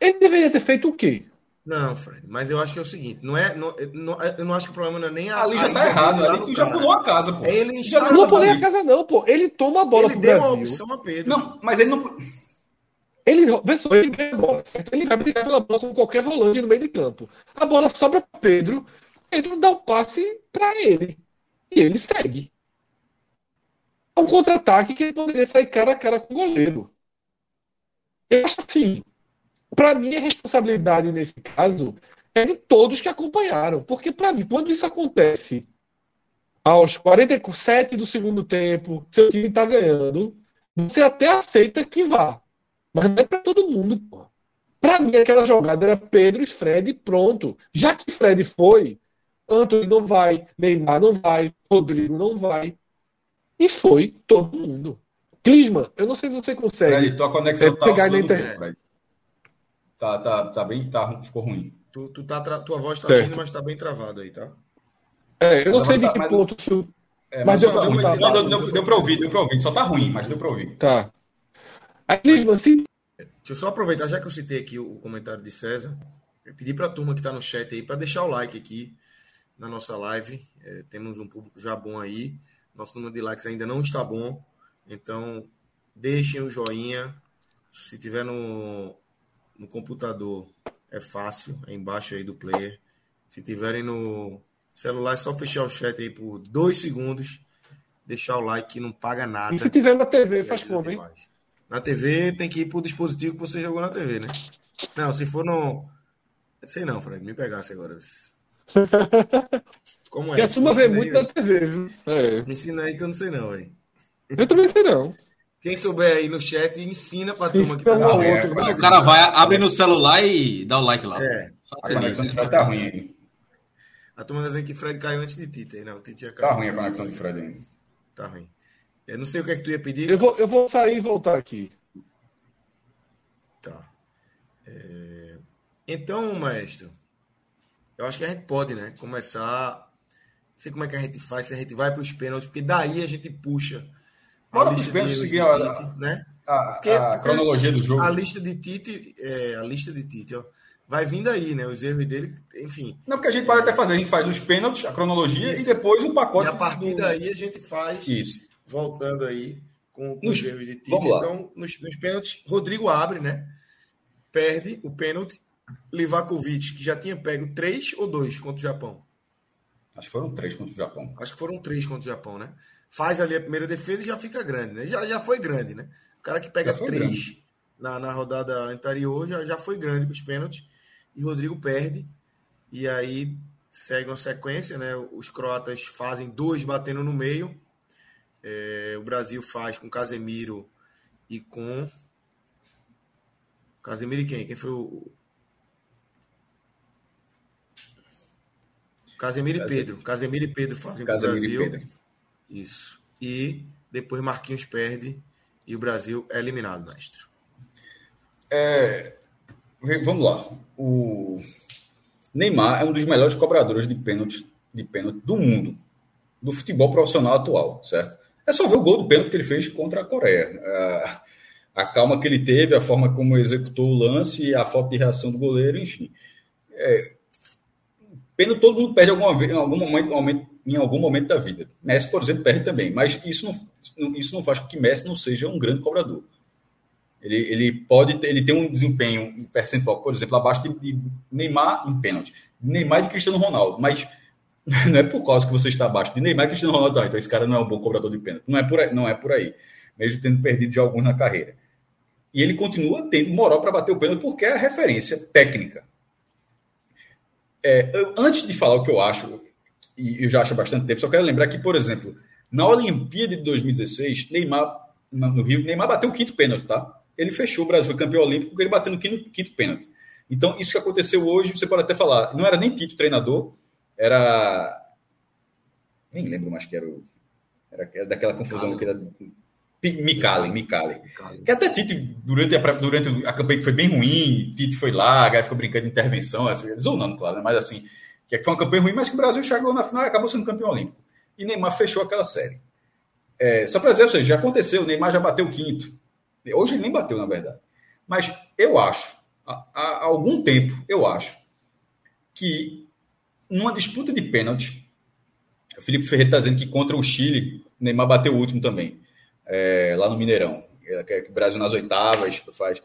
ele deveria ter feito o quê? Não, Fred, mas eu acho que é o seguinte, não é, não, não, eu não acho que o problema não é nem a. Ali já tá errado, ali tu já pulou a casa, pô. Ele já não pulou a casa, não, pô. Ele toma a bola ele pro deu Brasil. a opção a Pedro. Não, mas ele não. Ele, só, ele ganha a bola, certo? Ele vai brigar pela bola com qualquer volante no meio de campo. A bola sobra para Pedro, Pedro dá o um passe para ele. E ele segue. É um contra-ataque que ele poderia sair cara a cara com o goleiro. Eu acho assim, para mim, a responsabilidade nesse caso é de todos que acompanharam. Porque, para mim, quando isso acontece aos 47 do segundo tempo, seu time está ganhando, você até aceita que vá. Mas não é para todo mundo, Para mim, aquela jogada era Pedro e Fred pronto. Já que Fred foi, Antônio não vai, Neymar não vai, Rodrigo não vai. E foi todo mundo. Clisma, eu não sei se você consegue Fred, tua conexão é, tá pegar na internet. Tá, tá, tá bem, tá, ficou ruim. Tu, tu tá, tua voz tá certo. vindo, mas tá bem travado aí, tá? É, eu não sei de tá, que mas, ponto. Se... É, mas, mas deu, deu, tá, deu, deu, deu pra ouvir, deu pra ouvir. Só tá ruim, mas deu pra ouvir. Tá. Aí, assim. Deixa eu só aproveitar, já que eu citei aqui o comentário de César, eu pedi pra turma que tá no chat aí pra deixar o like aqui na nossa live. É, temos um público já bom aí. Nosso número de likes ainda não está bom. Então, deixem o joinha. Se tiver no, no computador é fácil, é embaixo aí do player. Se tiverem no celular, é só fechar o chat aí por dois segundos, deixar o like que não paga nada. E se tiver na TV, faz como, hein? Na TV tem que ir pro dispositivo que você jogou na TV, né? Não, se for no. Sei não, Fred, me pegasse agora. Como é? Porque a turma vê muito na TV, viu? É. Me ensina aí que eu não sei não, velho. Eu também sei não. Quem souber aí no chat, ensina pra turma que tá no. O cara vai, abre no celular e dá o like lá. É. A conexão de Fred tá ruim aí. A turma tá dizendo que Fred caiu antes de Tite. Não, Tite já caiu. Tá ruim a conexão de Fred ainda. Tá ruim. Eu não sei o que é que tu ia pedir. Eu vou, eu vou sair e voltar aqui. Tá. É... Então, maestro, eu acho que a gente pode, né? Começar. Não sei como é que a gente faz, se a gente vai para os pênaltis, porque daí a gente puxa Bora para os pênaltis seguir a, Tite, né? a, porque, a porque cronologia do jogo. A lista de Tite, é, a lista de Tite, ó, vai vindo aí, né? Os erros dele, enfim. Não, porque a gente pode até fazer, a gente faz os pênaltis, a cronologia Isso. e depois o pacote. E a partir do... daí a gente faz, Isso. voltando aí com, com nos, os erros de Tite. Então, nos, nos pênaltis, Rodrigo abre, né? Perde o pênalti. Livakovic, que já tinha pego três ou dois contra o Japão. Acho que foram três contra o Japão. Acho que foram três contra o Japão, né? faz ali a primeira defesa e já fica grande, né? Já, já foi grande, né? O cara que pega três na, na rodada anterior já, já foi grande com os pênaltis e Rodrigo perde. E aí segue uma sequência, né? Os croatas fazem dois batendo no meio. É, o Brasil faz com Casemiro e com. Casemiro e quem? Quem foi o. Casemiro e Pedro. Casemiro e Pedro fazem Casemiro Brasil. e Pedro. Isso. E depois Marquinhos perde e o Brasil é eliminado, mestre. É, vamos lá. O Neymar é um dos melhores cobradores de pênalti, de pênalti do mundo, do futebol profissional atual, certo? É só ver o gol do pênalti que ele fez contra a Coreia. A, a calma que ele teve, a forma como executou o lance, a falta de reação do goleiro, enfim. É, pênalti todo mundo perde alguma vez, em algum momento, em algum momento da vida. Messi, por exemplo, perde também, mas isso não, isso não faz com que Messi não seja um grande cobrador. Ele, ele pode ter, ele tem um desempenho percentual, por exemplo, abaixo de, de Neymar em pênalti, Neymar e de Cristiano Ronaldo, mas não é por causa que você está abaixo de Neymar e Cristiano Ronaldo, não. Então esse cara não é um bom cobrador de pênalti. Não é por aí, não é por aí. Mesmo tendo perdido de alguns na carreira. E ele continua tendo moral para bater o pênalti porque é a referência técnica. É, eu, antes de falar o que eu acho, e eu já acho há bastante tempo, só quero lembrar que, por exemplo, na Olimpíada de 2016, Neymar, no Rio, Neymar bateu o quinto pênalti, tá? Ele fechou, o Brasil campeão olímpico, ele bateu no quinto, quinto pênalti. Então, isso que aconteceu hoje, você pode até falar, não era nem Tito treinador, era. Nem lembro mais que era o. Era, era daquela confusão que era. Micali, Micali. Que até Tite, durante a, durante a campanha que foi bem ruim, Tite foi lá, a ficou brincando de intervenção, assim, zonando, claro, né? mas assim, que foi uma campanha ruim, mas que o Brasil chegou na final e acabou sendo campeão olímpico. E Neymar fechou aquela série. É, só para dizer, ou seja, já aconteceu, o Neymar já bateu o quinto. Hoje ele nem bateu, na verdade. Mas eu acho, há, há algum tempo, eu acho, que numa disputa de pênalti, o Felipe Ferreira está dizendo que contra o Chile, Neymar bateu o último também, é, lá no Mineirão. É, que o Brasil nas oitavas faz.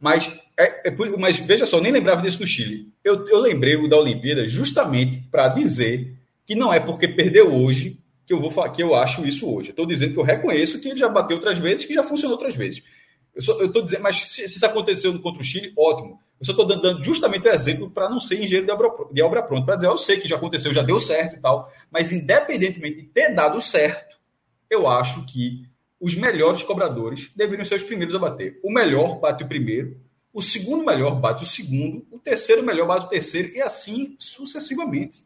Mas, é, é, mas veja só, nem lembrava disso do Chile. Eu, eu lembrei o da Olimpíada justamente para dizer que não é porque perdeu hoje que eu vou que eu acho isso hoje. Estou dizendo que eu reconheço que ele já bateu outras vezes, que já funcionou outras vezes. Eu estou dizendo, mas se, se, isso aconteceu contra o Chile, ótimo. Eu só estou dando justamente o exemplo para não ser engenheiro de obra, de obra pronta, para dizer, eu sei que já aconteceu, já deu certo e tal, mas independentemente de ter dado certo, eu acho que os melhores cobradores deveriam ser os primeiros a bater. O melhor bate o primeiro, o segundo melhor bate o segundo, o terceiro melhor bate o terceiro, e assim sucessivamente.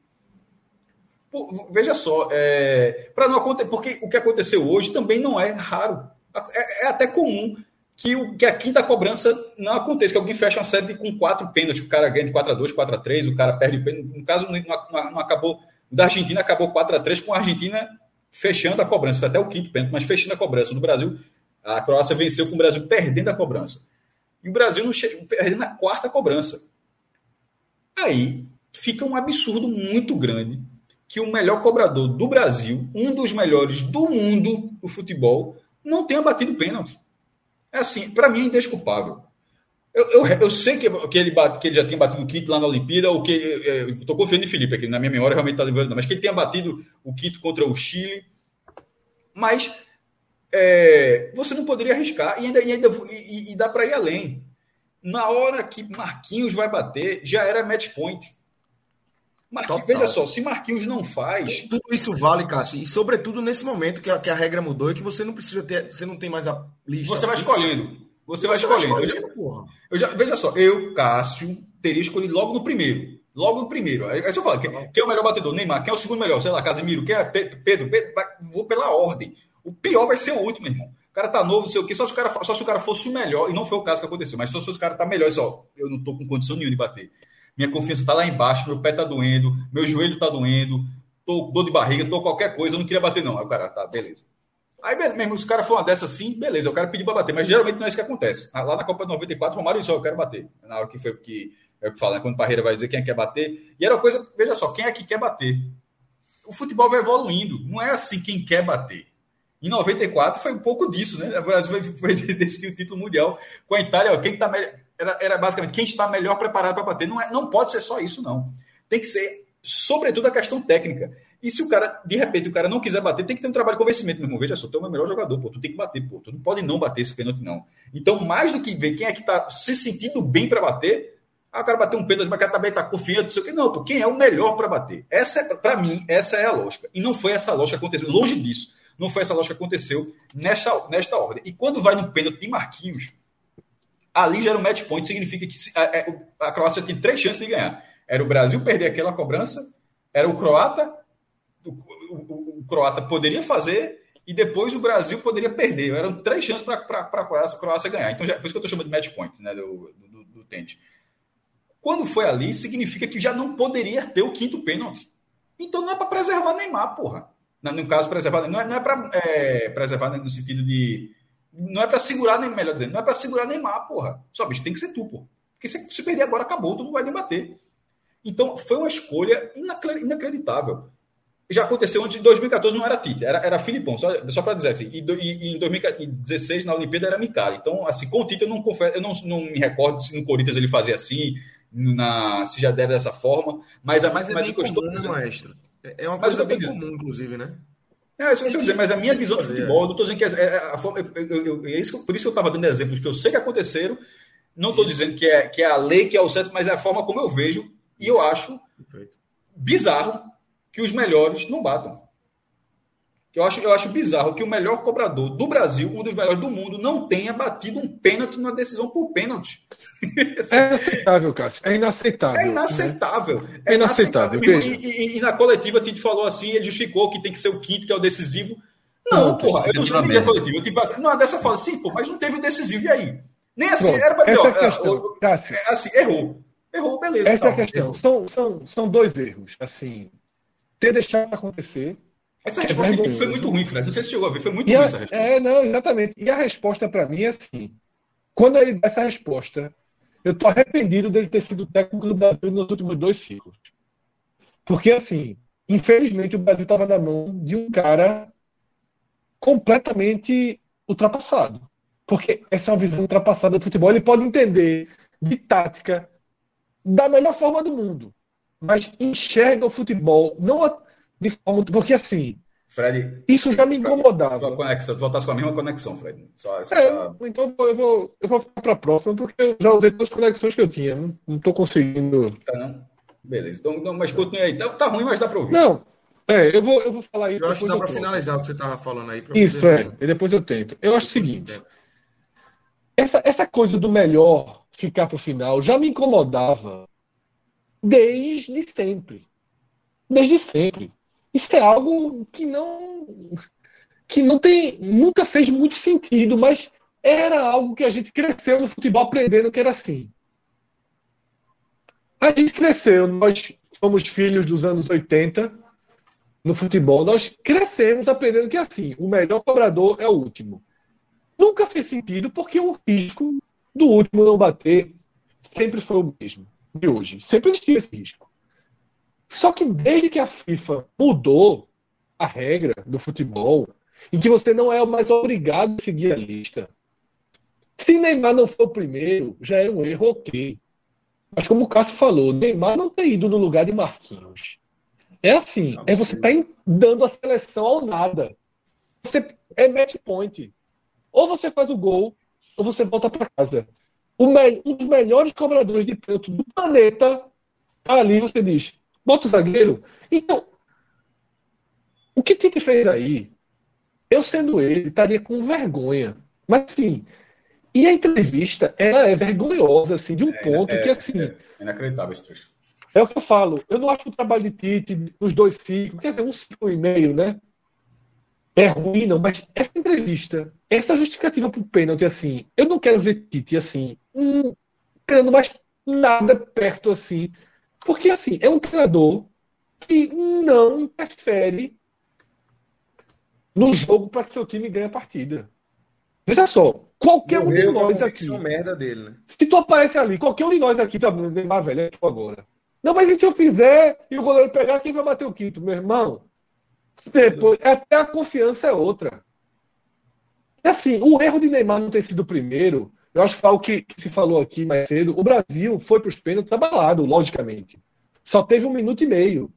Pô, veja só, é, para não acontecer, porque o que aconteceu hoje também não é raro. É, é até comum que, o, que a quinta cobrança não aconteça, que alguém fecha uma série com quatro pênaltis, o cara ganha de 4 a 2 4 a 3 o cara perde o pênalti. No caso, não, não, não acabou. Da Argentina acabou 4 a 3 com a Argentina fechando a cobrança. Foi até o quinto pênalti, mas fechando a cobrança. No Brasil, a Croácia venceu com o Brasil perdendo a cobrança. E o Brasil não chega, perdendo a quarta cobrança. Aí fica um absurdo muito grande que o melhor cobrador do Brasil, um dos melhores do mundo do futebol, não tenha batido pênalti. É assim, para mim é indesculpável. Eu, eu, eu, sei que, que, ele bate, que ele já tinha batido o quinto lá na Olimpíada, ou que. Estou confiando em Felipe aqui, na minha memória realmente está lembrando, mas que ele tenha batido o quinto contra o Chile. Mas é, você não poderia arriscar e ainda, e, ainda, e, e dá para ir além. Na hora que Marquinhos vai bater, já era match point. Marquinhos, veja só, se Marquinhos não faz. Tudo isso vale, Cássio. E sobretudo nesse momento que a, que a regra mudou e que você não precisa ter. Você não tem mais a lista. Você vai escolhendo. Você, você vai. Vai escolhendo eu, já, eu já, veja só, eu, Cássio, teria escolhido logo no primeiro. Logo no primeiro. Aí, você fala, quem, quem, é o melhor batedor? Neymar. Quem é o segundo melhor? Sei lá, Casemiro. Quem é Pedro? Pedro vou pela ordem. O pior vai ser o último, irmão. O cara tá novo, não sei o quê. Só se o cara, só se o cara fosse o melhor, e não foi o caso que aconteceu, mas só se o cara tá melhor, só, eu não tô com condição nenhuma de bater minha confiança está lá embaixo, meu pé está doendo, meu joelho está doendo, tô dor de barriga, tô qualquer coisa, eu não queria bater, não. Aí o cara, tá, beleza. Aí mesmo, os caras foram uma dessa assim, beleza, o cara pediu para bater, mas geralmente não é isso que acontece. Lá na Copa de 94, o Romário disse, eu quero bater. Na hora que foi que é o que fala, né? quando o Parreira vai dizer quem é que quer bater. E era uma coisa, veja só, quem é que quer bater? O futebol vai evoluindo, não é assim quem quer bater. Em 94 foi um pouco disso, né? O Brasil foi, decidir o título mundial com a Itália, ó, quem está era, era basicamente quem está melhor preparado para bater. Não, é, não pode ser só isso, não. Tem que ser, sobretudo, a questão técnica. E se o cara, de repente, o cara não quiser bater, tem que ter um trabalho de convencimento, meu irmão. Veja só, tu é o meu melhor jogador, pô. Tu tem que bater, pô. Tu não pode não bater esse pênalti, não. Então, mais do que ver quem é que está se sentindo bem para bater, ah, o cara bateu um pênalti, mas o cara também está confiando, não sei o quê. Não, pô, quem é o melhor para bater? Essa é, para mim, essa é a lógica. E não foi essa lógica que aconteceu. Longe disso. Não foi essa lógica que aconteceu nesta, nesta ordem. E quando vai no pênalti de Marquinhos, ali já era um match point, significa que a, a Croácia tinha três chances de ganhar. Era o Brasil perder aquela cobrança, Era o croata, o, o, o croata poderia fazer e depois o Brasil poderia perder. Eram três chances para a Croácia, Croácia ganhar. Então, já, por isso que eu estou chamando de match point né, do, do, do Tente. Quando foi ali, significa que já não poderia ter o quinto pênalti. Então não é para preservar Neymar, porra. No caso, preservar não é, não é para é, preservar no sentido de. Não é para segurar, melhor dizendo, não é para segurar Neymar, porra. Só, bicho, tem que ser tu, porra. Porque se, se perder agora, acabou, tu não vai debater. Então, foi uma escolha inacreditável já aconteceu antes de 2014, não era Tite, era, era Filipão, só, só para dizer assim. E, e, em 2016, na Olimpíada, era Micali. Então, assim, com o Tite, eu não confesso, eu não, não me recordo se no Corinthians ele fazia assim, na, se já dera dessa forma. Mas, a, mas, é mas bem comum, dizendo, maestro. É, é uma coisa bem comum, inclusive, né? É, isso que eu estou dizendo, mas a minha visão de futebol, eu não estou dizendo que é, é, a forma, eu, eu, eu, é isso, por isso que eu estava dando exemplos que eu sei que aconteceram. Não estou dizendo que é, que é a lei que é o certo, mas é a forma como eu vejo e eu acho bizarro que os melhores não batam. Eu acho, eu acho bizarro que o melhor cobrador do Brasil, um dos melhores do mundo, não tenha batido um pênalti numa decisão por pênalti. É inaceitável, Cássio. É inaceitável. É inaceitável. Né? É inaceitável. E, e, e, na coletiva, a Tite falou assim, ele justificou que tem que ser o quinto, que é o decisivo. Não, não porra, eu não sei nem a coletiva. Tipo, assim, não, dessa fala, sim, pô, mas não teve o decisivo, e aí? Nem assim, Pronto, era para dizer, essa ó, é é, assim, errou. Errou, beleza. Essa é a questão. São, são, são dois erros. Assim, ter deixado acontecer. Essa é resposta é foi muito ruim, Fred. Não sei se chegou a ver, foi muito e ruim a, essa resposta. É, não, exatamente. E a resposta para mim é assim: quando ele dá essa resposta, eu estou arrependido dele ter sido técnico do Brasil nos últimos dois ciclos. Porque, assim, infelizmente o Brasil estava na mão de um cara completamente ultrapassado. Porque essa é uma visão ultrapassada do futebol. Ele pode entender de tática da melhor forma do mundo mas enxerga o futebol não de forma. Porque assim. Fred, isso já me incomodava. Conexão, voltasse com a mesma conexão, Fred. Só, só é. Então eu vou, eu vou ficar para a próxima, porque eu já usei todas as conexões que eu tinha. Não estou conseguindo. Tá, não? Beleza. Então, não, mas continue aí. Tá, tá ruim, mas dá para ouvir. Não. É, eu vou, eu vou falar isso. Eu acho que dá para finalizar o que você estava falando aí. Isso, poder... é. E depois eu tento. Eu acho o seguinte. Essa, essa coisa do melhor ficar para o final já me incomodava desde sempre. Desde sempre. Isso é algo que não que não tem nunca fez muito sentido, mas era algo que a gente cresceu no futebol aprendendo que era assim. A gente cresceu, nós somos filhos dos anos 80 no futebol, nós crescemos aprendendo que é assim, o melhor cobrador é o último. Nunca fez sentido porque o risco do último não bater sempre foi o mesmo de hoje. Sempre existia esse risco. Só que desde que a FIFA mudou a regra do futebol, em que você não é mais obrigado a seguir a lista. Se Neymar não for o primeiro, já é um erro ok. Mas como o Cássio falou, Neymar não tem ido no lugar de Marquinhos. É assim, não, é você tá dando a seleção ao nada. Você é match point. Ou você faz o gol, ou você volta para casa um dos melhores cobradores de pênalti do planeta, tá ali você diz, bota o zagueiro. Então, o que Tite fez aí, eu sendo ele, estaria com vergonha. Mas sim, e a entrevista, ela é vergonhosa, assim, de um é, ponto é, que, assim... É, inacreditável esse trecho. É o que eu falo. Eu não acho o trabalho de Tite, nos dois ciclos, quer dizer, um ciclo e meio, né? É ruim, não, mas essa entrevista, essa justificativa para o pênalti, assim, eu não quero ver Tite assim, hum, querendo mais nada perto assim, porque assim, é um treinador que não interfere no jogo para que seu time ganhe a partida. Veja só, qualquer um de nós aqui. merda dele, né? Se tu aparece ali, qualquer um de nós aqui, tá Neymar, velho, é tu agora. Não, mas e se eu fizer e o goleiro pegar, quem vai bater o quinto? Meu irmão, depois, até a confiança é outra. Assim, o erro de Neymar não ter sido o primeiro, eu acho que foi o que, que se falou aqui mais cedo. O Brasil foi para os pênaltis abalado, logicamente. Só teve um minuto e meio.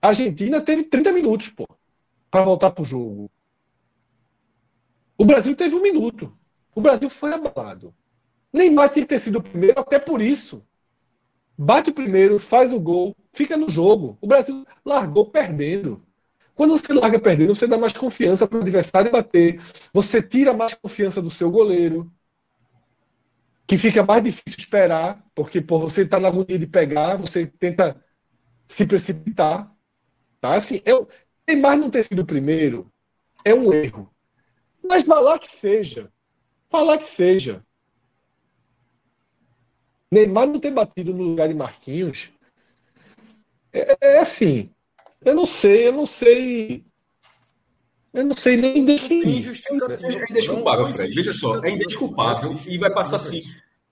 A Argentina teve 30 minutos, pô, para voltar para o jogo. O Brasil teve um minuto. O Brasil foi abalado. Neymar tinha que ter sido o primeiro, até por isso. Bate o primeiro, faz o gol, fica no jogo. O Brasil largou perdendo. Quando você larga perdendo, você dá mais confiança para o adversário bater. Você tira mais confiança do seu goleiro. Que fica mais difícil esperar, porque por você estar tá na agonia de pegar, você tenta se precipitar. Tá? Assim, eu, Neymar não ter sido o primeiro é um erro. Mas falar que seja. Falar que seja. Neymar não ter batido no lugar de Marquinhos é, é assim. Eu não sei, eu não sei. Eu não sei nem definir. É indesculpável, Fred. Veja só, é indesculpável e vai passar assim.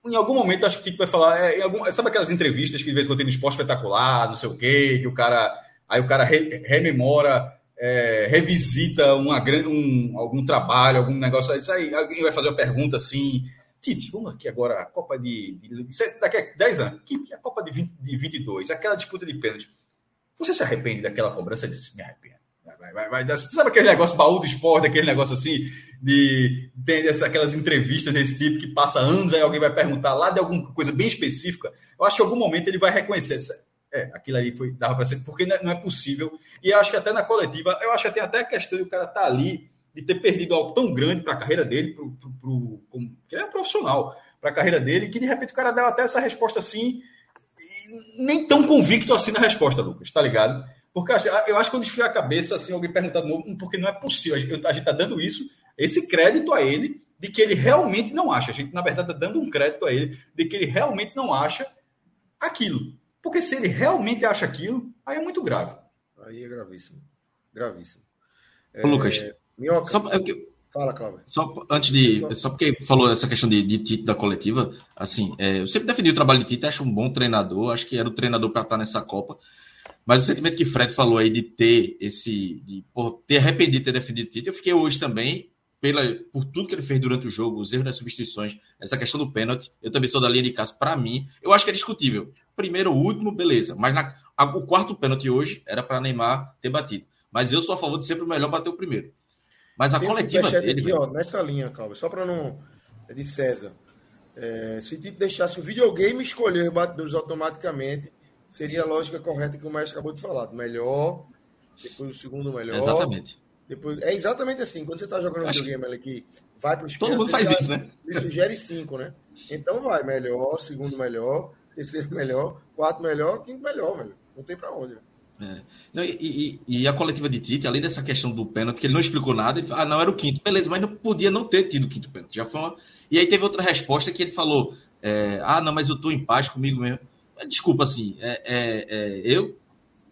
Em algum momento, acho que o Tito vai falar. É, algum, sabe aquelas entrevistas que de vez em quando tem no esporte espetacular, não sei o quê, que o cara. Aí o cara re, rememora, é, revisita uma, um, algum trabalho, algum negócio. Aí, aí alguém vai fazer uma pergunta assim. Tite, vamos aqui agora, a Copa de. de daqui a 10 anos, que, a Copa de, 20, de 22, aquela disputa de pênalti. Você se arrepende daquela cobrança? Ele disse, me arrependo. Vai, vai, vai, sabe aquele negócio baú do esporte, aquele negócio assim, de essa, aquelas entrevistas desse tipo que passa anos, aí alguém vai perguntar lá de alguma coisa bem específica. Eu acho que em algum momento ele vai reconhecer. É, aquilo ali foi, dava para ser, porque não é, possível. E eu acho que até na coletiva, eu acho que tem até a questão de o cara estar tá ali, de ter perdido algo tão grande para a carreira dele, pro, pro, pro, como, que é um profissional, para a carreira dele, que de repente o cara deu até essa resposta assim, nem tão convicto assim na resposta, Lucas, tá ligado? Porque assim, eu acho que quando esfria a cabeça, assim, alguém perguntar de novo, hum, porque não é possível. A gente está dando isso, esse crédito a ele, de que ele realmente não acha. A gente, na verdade, está dando um crédito a ele de que ele realmente não acha aquilo. Porque se ele realmente acha aquilo, aí é muito grave. Aí é gravíssimo. Gravíssimo. É, Lucas, Minhoca, só, eu, fala, Cláudio. Só antes de. Só porque falou essa questão de, de Tite da coletiva, assim, é, eu sempre defendi o trabalho de Tite, acho um bom treinador, acho que era o treinador para estar nessa Copa. Mas o sentimento que Fred falou aí de ter esse. de por ter arrependido de ter defendido Tite, eu fiquei hoje também, pela, por tudo que ele fez durante o jogo, os erros das substituições, essa questão do pênalti. Eu também sou da linha de casa. Para mim, eu acho que é discutível. Primeiro, último, beleza. Mas na, a, o quarto pênalti hoje era para Neymar ter batido. Mas eu sou a favor de sempre o melhor bater o primeiro. Mas a Tem coletiva dele. Aqui, ó, nessa linha, Cláudio, só para não. É de César. É, se te deixasse o videogame escolher batedores automaticamente, seria a lógica correta que o Maestro acabou de falar. Melhor, depois o segundo melhor. Exatamente. Depois, é exatamente assim. Quando você está jogando um videogame ali que vai para os Todo mundo faz isso, né? Ele sugere cinco, né? Então vai, melhor, segundo melhor, terceiro melhor, quarto melhor, quinto melhor, velho. Não tem para onde. É. Não, e, e, e, a coletiva de Tite, além dessa questão do pênalti, que ele não explicou nada, ele, ah, não, era o quinto. Beleza, mas não podia não ter tido o quinto pênalti. Já foi uma... E aí teve outra resposta que ele falou: é, ah, não, mas eu tô em paz comigo mesmo. Desculpa, assim, é, é, é, eu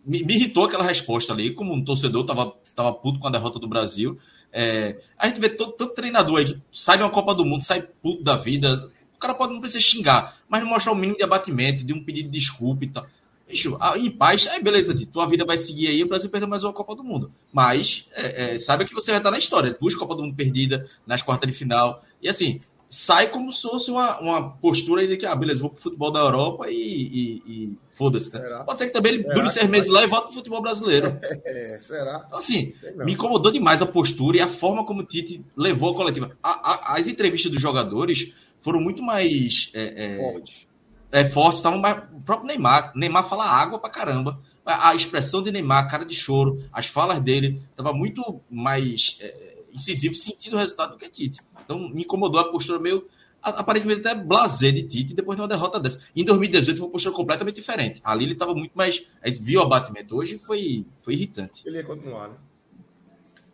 me, me, irritou aquela resposta ali, como um torcedor, tava, tava puto com a derrota do Brasil. É, a gente vê todo, treinador aí que sai de uma Copa do Mundo, sai puto da vida. O cara pode não precisar xingar, mas mostrar o mínimo de abatimento, de um pedido de desculpa e tal. Bicho, em paz, aí beleza, tua vida vai seguir aí, o Brasil perdeu mais uma Copa do Mundo. Mas é, é, saiba que você vai estar na história. Duas Copas do Mundo perdidas nas quartas de final. E assim, sai como se fosse uma, uma postura de que, ah, beleza, vou pro futebol da Europa e, e, e foda-se, né? Pode ser que também ele será dure seis meses lá e volte pro futebol brasileiro. É, será? Então, assim, me incomodou demais a postura e a forma como o Tite levou a coletiva. A, a, as entrevistas dos jogadores foram muito mais é, é, fortes. É, fortes estavam mais, o próprio Neymar. Neymar fala água pra caramba. A, a expressão de Neymar, cara de choro, as falas dele, tava muito mais é, incisivo, sentindo o resultado do que Tite. Então me incomodou a postura meio aparentemente até blazer de Tite depois de uma derrota dessa. Em 2018 foi uma postura completamente diferente. Ali ele estava muito mais. A gente viu o abatimento. Hoje foi, foi irritante. Ele ia continuar, né?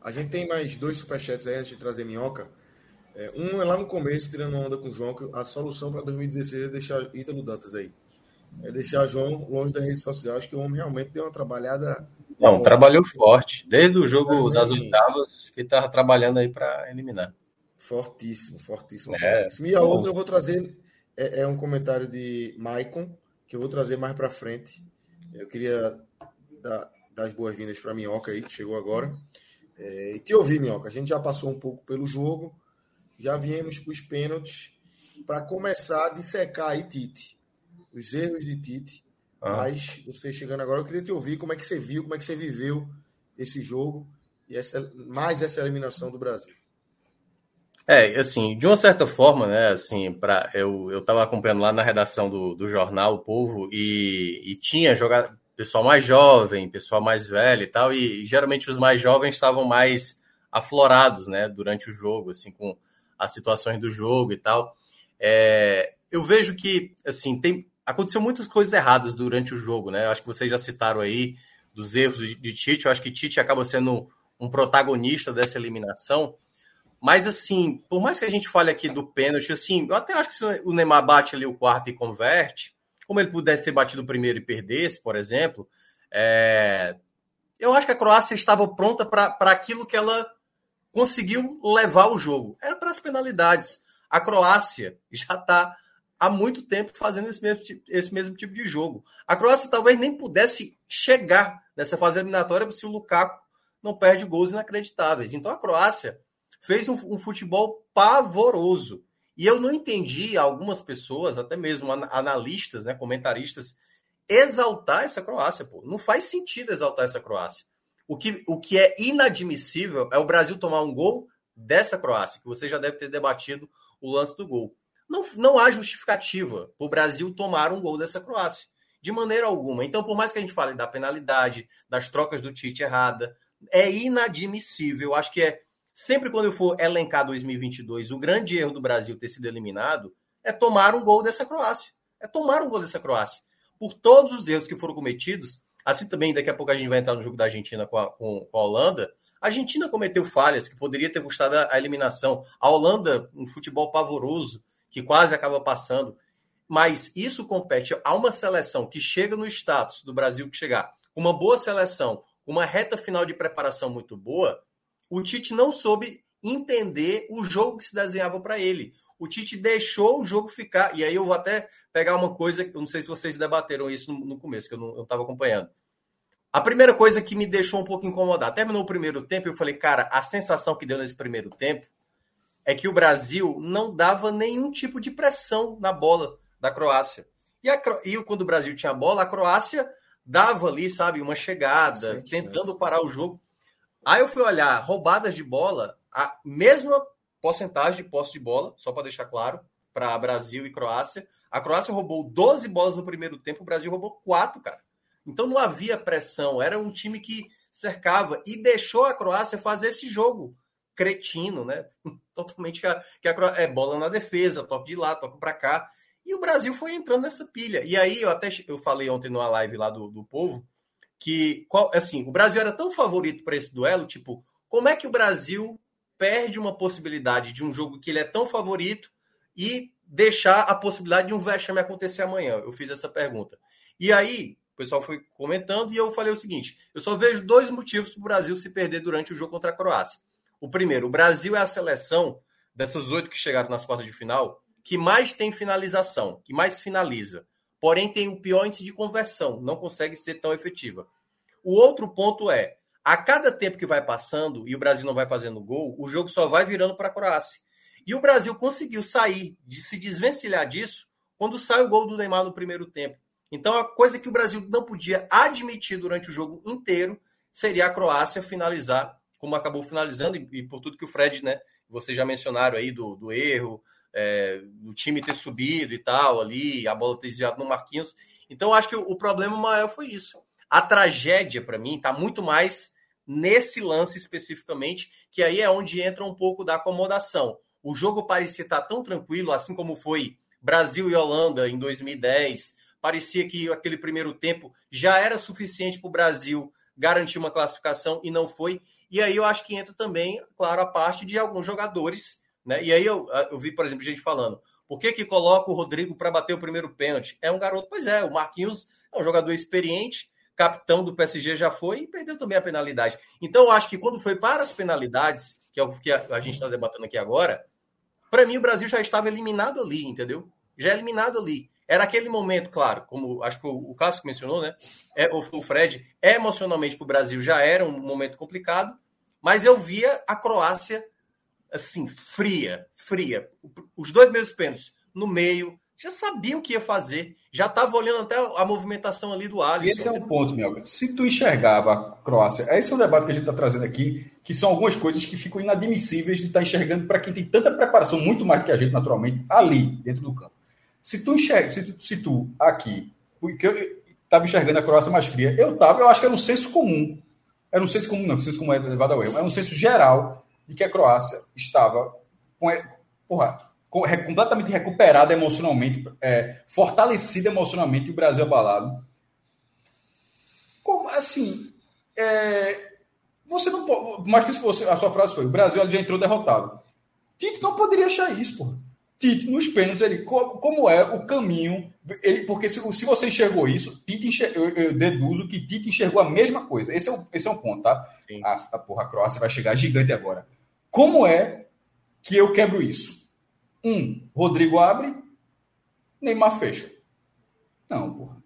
A gente tem mais dois superchats aí antes de trazer minhoca. É, um é lá no começo, tirando onda com o João, que a solução para 2016 é deixar Ítalo Dantas aí. É deixar João longe das redes sociais, Acho que o homem realmente deu uma trabalhada. Não, forte. trabalhou forte. Desde o jogo das oitavas, que estava trabalhando aí para eliminar. Fortíssimo, fortíssimo, é, fortíssimo. E a outra eu vou trazer é, é, um comentário de Maicon, que eu vou trazer mais para frente. Eu queria dar, dar as boas-vindas para Minhoca aí, que chegou agora. É, e te ouvir, Minhoca. A gente já passou um pouco pelo jogo, já viemos para os pênaltis para começar a dissecar aí Tite. Os erros de Tite. Ah. Mas você chegando agora, eu queria te ouvir como é que você viu, como é que você viveu esse jogo e essa, mais essa eliminação do Brasil. É, assim, de uma certa forma, né, assim, para eu eu estava acompanhando lá na redação do, do jornal O Povo e, e tinha jogado pessoal mais jovem, pessoal mais velho e tal, e geralmente os mais jovens estavam mais aflorados, né, durante o jogo, assim, com as situações do jogo e tal. É, eu vejo que, assim, tem aconteceu muitas coisas erradas durante o jogo, né? Eu acho que vocês já citaram aí dos erros de, de Tite. Eu acho que Tite acaba sendo um protagonista dessa eliminação. Mas, assim, por mais que a gente fale aqui do pênalti, assim, eu até acho que se o Neymar bate ali o quarto e converte, como ele pudesse ter batido o primeiro e perdesse, por exemplo, é... eu acho que a Croácia estava pronta para aquilo que ela conseguiu levar o jogo. Era para as penalidades. A Croácia já está há muito tempo fazendo esse mesmo, esse mesmo tipo de jogo. A Croácia talvez nem pudesse chegar nessa fase eliminatória se o Lukaku não perde gols inacreditáveis. Então a Croácia fez um, um futebol pavoroso. E eu não entendi algumas pessoas, até mesmo analistas, né, comentaristas, exaltar essa Croácia. Pô. Não faz sentido exaltar essa Croácia. O que, o que é inadmissível é o Brasil tomar um gol dessa Croácia, que você já deve ter debatido o lance do gol. Não, não há justificativa para o Brasil tomar um gol dessa Croácia. De maneira alguma. Então, por mais que a gente fale da penalidade, das trocas do Tite errada, é inadmissível. Acho que é sempre quando eu for elencar 2022, o grande erro do Brasil ter sido eliminado é tomar um gol dessa Croácia. É tomar um gol dessa Croácia. Por todos os erros que foram cometidos, assim também daqui a pouco a gente vai entrar no jogo da Argentina com a, com, com a Holanda. A Argentina cometeu falhas que poderia ter custado a eliminação. A Holanda, um futebol pavoroso, que quase acaba passando. Mas isso compete a uma seleção que chega no status do Brasil que chegar, uma boa seleção, uma reta final de preparação muito boa, o Tite não soube entender o jogo que se desenhava para ele. O Tite deixou o jogo ficar. E aí eu vou até pegar uma coisa, eu não sei se vocês debateram isso no, no começo, que eu não estava acompanhando. A primeira coisa que me deixou um pouco incomodado, terminou o primeiro tempo, eu falei, cara, a sensação que deu nesse primeiro tempo é que o Brasil não dava nenhum tipo de pressão na bola da Croácia. E, a, e quando o Brasil tinha a bola, a Croácia dava ali, sabe, uma chegada, sim, tentando sim. parar o jogo. Aí eu fui olhar roubadas de bola, a mesma porcentagem de posse de bola, só para deixar claro, para Brasil e Croácia. A Croácia roubou 12 bolas no primeiro tempo, o Brasil roubou 4, cara. Então não havia pressão, era um time que cercava e deixou a Croácia fazer esse jogo cretino, né? Totalmente que a, que a é bola na defesa, toque de lá, toque para cá. E o Brasil foi entrando nessa pilha. E aí eu até eu falei ontem numa live lá do, do povo que qual, assim, o Brasil era tão favorito para esse duelo, tipo, como é que o Brasil perde uma possibilidade de um jogo que ele é tão favorito e deixar a possibilidade de um vexame acontecer amanhã? Eu fiz essa pergunta. E aí, o pessoal foi comentando e eu falei o seguinte: eu só vejo dois motivos para o Brasil se perder durante o jogo contra a Croácia. O primeiro, o Brasil é a seleção dessas oito que chegaram nas quartas de final que mais tem finalização, que mais finaliza. Porém, tem o pior índice de conversão, não consegue ser tão efetiva. O outro ponto é, a cada tempo que vai passando e o Brasil não vai fazendo gol, o jogo só vai virando para a Croácia. E o Brasil conseguiu sair, de se desvencilhar disso, quando sai o gol do Neymar no primeiro tempo. Então, a coisa que o Brasil não podia admitir durante o jogo inteiro seria a Croácia finalizar como acabou finalizando, e, por tudo que o Fred, né, vocês já mencionaram aí do, do erro, é, do time ter subido e tal ali, a bola ter desviado no Marquinhos. Então, acho que o, o problema maior foi isso. A tragédia, para mim, está muito mais nesse lance especificamente, que aí é onde entra um pouco da acomodação. O jogo parecia estar tão tranquilo, assim como foi Brasil e Holanda em 2010. Parecia que aquele primeiro tempo já era suficiente para o Brasil garantir uma classificação e não foi. E aí eu acho que entra também, claro, a parte de alguns jogadores, né? E aí eu, eu vi, por exemplo, gente falando, por que, que coloca o Rodrigo para bater o primeiro pênalti? É um garoto, pois é, o Marquinhos é um jogador experiente, capitão do PSG já foi e perdeu também a penalidade. Então eu acho que quando foi para as penalidades, que é o que a, gente está debatendo aqui agora, para mim o Brasil já estava eliminado ali, entendeu? Já é eliminado ali. Era aquele momento, claro, como acho que o, o Cássio mencionou, né? É, o, Fred, emocionalmente para o Brasil já era um momento complicado, mas eu via a Croácia assim, fria, fria. Os dois meus pênaltis no meio, já sabiam o que ia fazer, já estava olhando até a movimentação ali do Alisson. Esse é o ponto, Melga. Se tu enxergava a Croácia, esse é o debate que a gente está trazendo aqui, que são algumas coisas que ficam inadmissíveis de estar tá enxergando para quem tem tanta preparação, muito mais do que a gente, naturalmente, ali, dentro do campo. Se tu enxerga, se tu, se tu aqui, porque eu estava enxergando a Croácia mais fria, eu estava, eu acho que era um senso comum era um senso comum, não, um senso comum é levado ao erro, é um senso geral de que a Croácia estava com, porra, completamente recuperada emocionalmente, é, fortalecida emocionalmente, e o Brasil abalado. Como assim? É, você não pode. Mais que fosse, a sua frase foi: o Brasil já entrou derrotado. Tite não poderia achar isso, pô. Tite nos pênaltis, ele, como, como é o caminho. Ele, porque se, se você enxergou isso, Tite enxer, eu, eu, deduzo que Tite enxergou a mesma coisa. Esse é, um, esse é um ponto, tá? A, a, porra, a Croácia vai chegar gigante agora. Como é que eu quebro isso? Um, Rodrigo abre, Neymar fecha. Não, porra.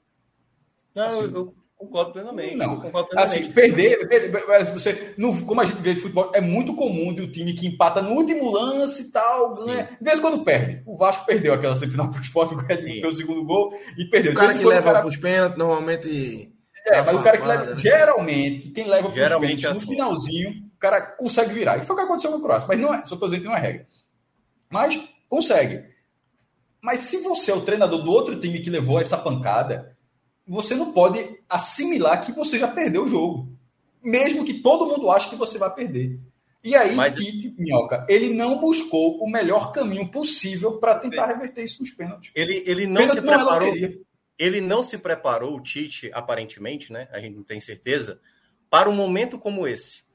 Não, assim, eu, concordo plenamente. Não, concordo plenamente. assim, perder, perder você, no, como a gente vê de futebol, é muito comum de o um time que empata no último lance e tal, ganha. De vez em quando perde. O Vasco perdeu aquela semifinal para o Sport, foi o segundo gol e perdeu. O cara que leva cara... os pênaltis, normalmente. É, mas o cara que leva, né? geralmente, quem leva para os pênaltis é assim. no finalzinho, o cara consegue virar. E foi o que aconteceu no Croácia, mas não é, só estou dizendo que não é regra. Mas consegue. Mas se você é o treinador do outro time que levou essa pancada, você não pode assimilar que você já perdeu o jogo. Mesmo que todo mundo ache que você vai perder. E aí, Mas... Tite, Minhoca, ele não buscou o melhor caminho possível para tentar reverter isso nos pênaltis. Ele, ele não Pênalti se é preparou. ele não se preparou, o Tite, aparentemente, né? A gente não tem certeza, para um momento como esse.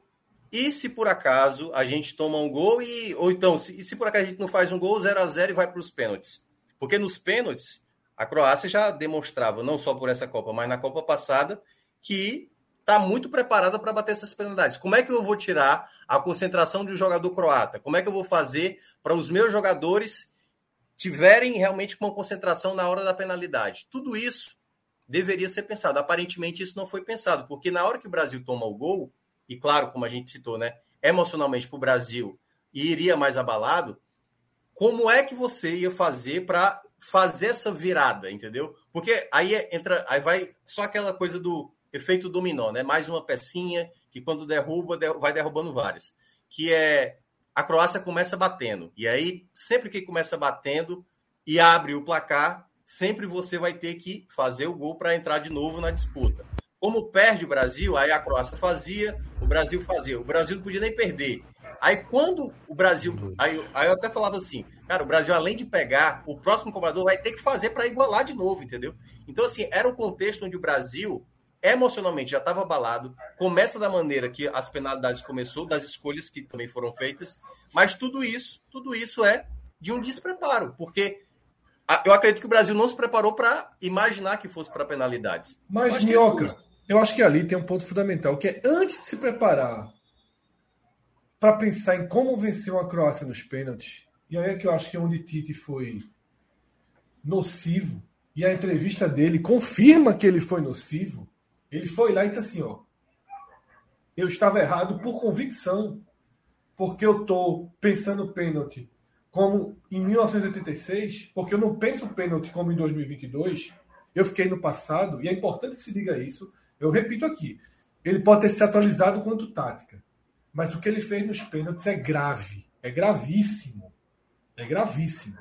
E se por acaso a gente toma um gol e. Ou então, se, se por acaso a gente não faz um gol 0 a 0 e vai para os pênaltis. Porque nos pênaltis, a Croácia já demonstrava, não só por essa Copa, mas na Copa passada, que está muito preparada para bater essas penalidades. Como é que eu vou tirar a concentração de um jogador croata? Como é que eu vou fazer para os meus jogadores tiverem realmente uma concentração na hora da penalidade? Tudo isso deveria ser pensado. Aparentemente, isso não foi pensado, porque na hora que o Brasil toma o gol e claro, como a gente citou, né, emocionalmente para o Brasil e iria mais abalado, como é que você ia fazer para fazer essa virada, entendeu? Porque aí é, entra, aí vai só aquela coisa do efeito dominó, né? Mais uma pecinha que quando derruba, vai derrubando várias. Que é a Croácia começa batendo. E aí, sempre que começa batendo e abre o placar, sempre você vai ter que fazer o gol para entrar de novo na disputa. Como perde o Brasil, aí a Croácia fazia, o Brasil fazia. O Brasil não podia nem perder. Aí quando o Brasil. Aí, aí eu até falava assim, cara, o Brasil, além de pegar, o próximo cobrador vai ter que fazer para igualar de novo, entendeu? Então, assim, era um contexto onde o Brasil emocionalmente já estava abalado, começa da maneira que as penalidades começou, das escolhas que também foram feitas, mas tudo isso, tudo isso é de um despreparo, porque eu acredito que o Brasil não se preparou para imaginar que fosse para penalidades. Mas, Minhoca, eu acho que ali tem um ponto fundamental, que é antes de se preparar para pensar em como vencer uma Croácia nos pênaltis, e aí é que eu acho que é onde Tite foi nocivo, e a entrevista dele confirma que ele foi nocivo. Ele foi lá e disse assim: ó, eu estava errado por convicção, porque eu estou pensando pênalti como em 1986, porque eu não penso pênalti como em 2022. Eu fiquei no passado, e é importante que se diga isso, eu repito aqui, ele pode ter se atualizado quanto tática, mas o que ele fez nos pênaltis é grave, é gravíssimo, é gravíssimo,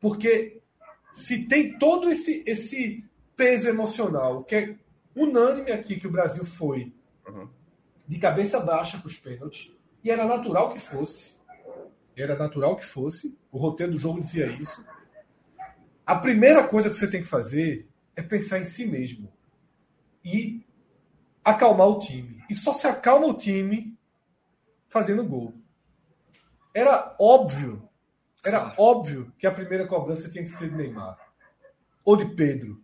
porque se tem todo esse esse peso emocional que é unânime aqui que o Brasil foi uhum. de cabeça baixa para os pênaltis e era natural que fosse, era natural que fosse, o roteiro do jogo dizia isso. A primeira coisa que você tem que fazer é pensar em si mesmo e acalmar o time. E só se acalma o time fazendo gol. Era óbvio, era óbvio que a primeira cobrança tinha que ser de Neymar ou de Pedro.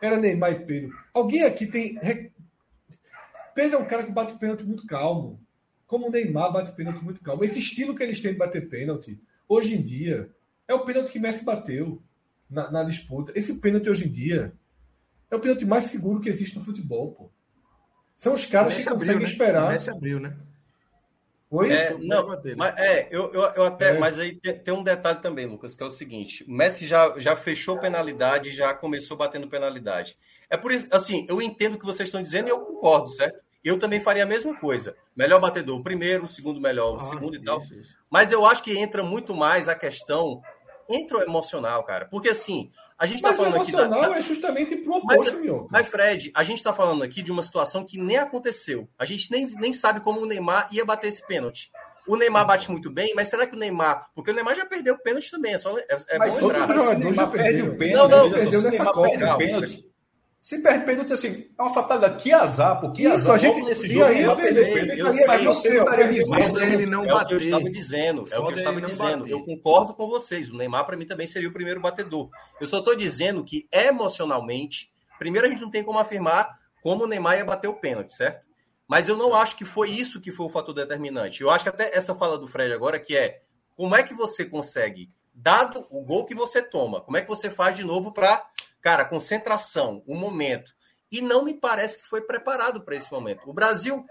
Era Neymar e Pedro. Alguém aqui tem. Pedro é um cara que bate pênalti muito calmo. Como o Neymar bate pênalti muito calmo. Esse estilo que eles têm de bater pênalti, hoje em dia, é o pênalti que Messi bateu na, na disputa. Esse pênalti hoje em dia é o pênalti mais seguro que existe no futebol, pô. São os caras que conseguem abriu, né? esperar. Messi abriu, né? Oi? É, não, mas, é, eu, eu, eu até, é. mas aí tem, tem, um detalhe também, Lucas, que é o seguinte: o Messi já, já fechou penalidade, já começou batendo penalidade. É por isso, assim, eu entendo o que vocês estão dizendo e eu concordo, certo? Eu também faria a mesma coisa. Melhor batedor, o primeiro, o segundo melhor, o ah, segundo e tal. Isso, isso. Mas eu acho que entra muito mais a questão entra o emocional, cara. Porque assim, a gente está falando aqui. Mas o emocional é justamente pro oposto, mas, meu. Mas, Fred, a gente está falando aqui de uma situação que nem aconteceu. A gente nem, nem sabe como o Neymar ia bater esse pênalti. o Neymar bate muito bem, mas será que o Neymar. Porque o Neymar já perdeu o pênalti também, é, só, é, é mas bom lembrar. Se o Neymar perde o pênalti, não, não, perdeu nessa Copa. Perde o pênalti, se perde pênalti, assim, é uma fatalidade. Que azar, pô, que azar. a gente, nesse jogo, aí, eu perdeu pênalti. Eu sei, você estaria dizendo. ele não é o que eu estava dizendo. É o que eu estava dizendo. bater. Eu concordo com vocês. O Neymar, para mim, também seria o primeiro batedor. Eu só estou dizendo que, emocionalmente, primeiro a gente não tem como afirmar como o Neymar ia bater o pênalti, certo? Mas eu não acho que foi isso que foi o fator determinante. Eu acho que até essa fala do Fred agora, que é como é que você consegue, dado o gol que você toma, como é que você faz de novo para, cara, concentração, o momento. E não me parece que foi preparado para esse momento. O Brasil,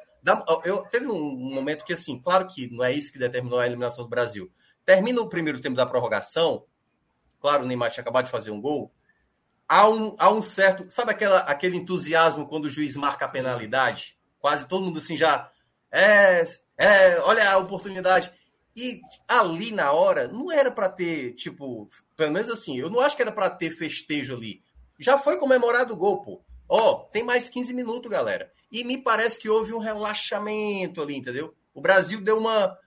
eu, teve um momento que, assim, claro que não é isso que determinou a eliminação do Brasil. Termina o primeiro tempo da prorrogação, claro, o Neymar tinha acabado de fazer um gol, há um, há um certo, sabe aquela, aquele entusiasmo quando o juiz marca a penalidade? Quase todo mundo assim já, é, é, olha a oportunidade. E ali na hora, não era para ter, tipo, pelo menos assim, eu não acho que era para ter festejo ali. Já foi comemorado o gol, pô. Ó, tem mais 15 minutos, galera. E me parece que houve um relaxamento ali, entendeu? O Brasil deu uma.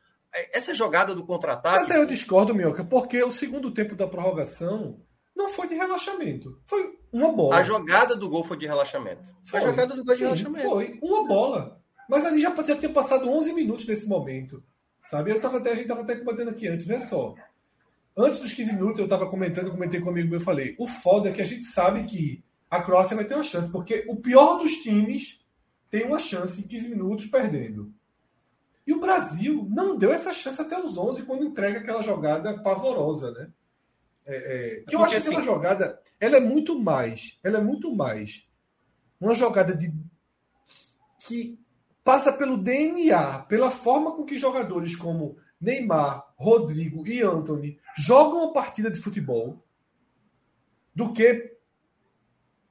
Essa jogada do contra-ataque. Mas aí eu discordo, Minhoca, porque o segundo tempo da prorrogação não foi de relaxamento. Foi uma bola. A jogada do gol foi de relaxamento. Foi. A jogada do gol de Sim, relaxamento. Foi uma bola. Mas ali já, já tinha passado 11 minutos nesse momento. Sabe? Eu tava até, a gente estava até comentando aqui antes, vê só. Antes dos 15 minutos, eu estava comentando, comentei com um amigo meu, eu falei: o foda é que a gente sabe que a Croácia vai ter uma chance, porque o pior dos times tem uma chance em 15 minutos perdendo. E o Brasil não deu essa chance até os 11 quando entrega aquela jogada pavorosa, né? É, é, que eu acho que aquela assim- jogada, ela é muito mais, ela é muito mais uma jogada de que passa pelo DNA, pela forma com que jogadores como Neymar, Rodrigo e Anthony jogam a partida de futebol, do que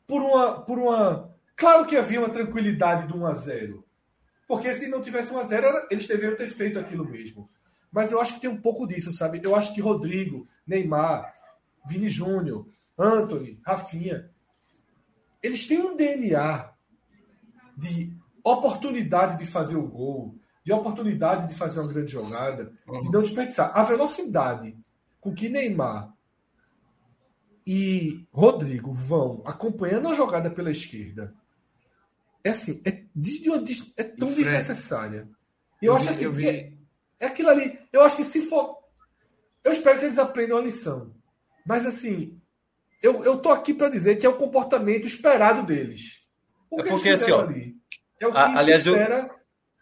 por uma, por uma. Claro que havia uma tranquilidade do 1 a 0 porque se não tivesse 1 a 0 era- eles deveriam ter feito aquilo mesmo. Mas eu acho que tem um pouco disso, sabe? Eu acho que Rodrigo, Neymar, Vini Júnior, Anthony, Rafinha, eles têm um DNA de oportunidade de fazer o gol, de oportunidade de fazer uma grande jogada, de não desperdiçar. A velocidade com que Neymar e Rodrigo vão acompanhando a jogada pela esquerda é assim, é, de uma é tão Fred, desnecessária. E eu, eu acho vi- que, eu vi- que é aquilo ali. Eu acho que se for. Eu espero que eles aprendam a lição. Mas assim, eu, eu tô aqui para dizer que é o comportamento esperado deles. O É que porque, eles assim, ó, ali é o que a- aliás, eu- espera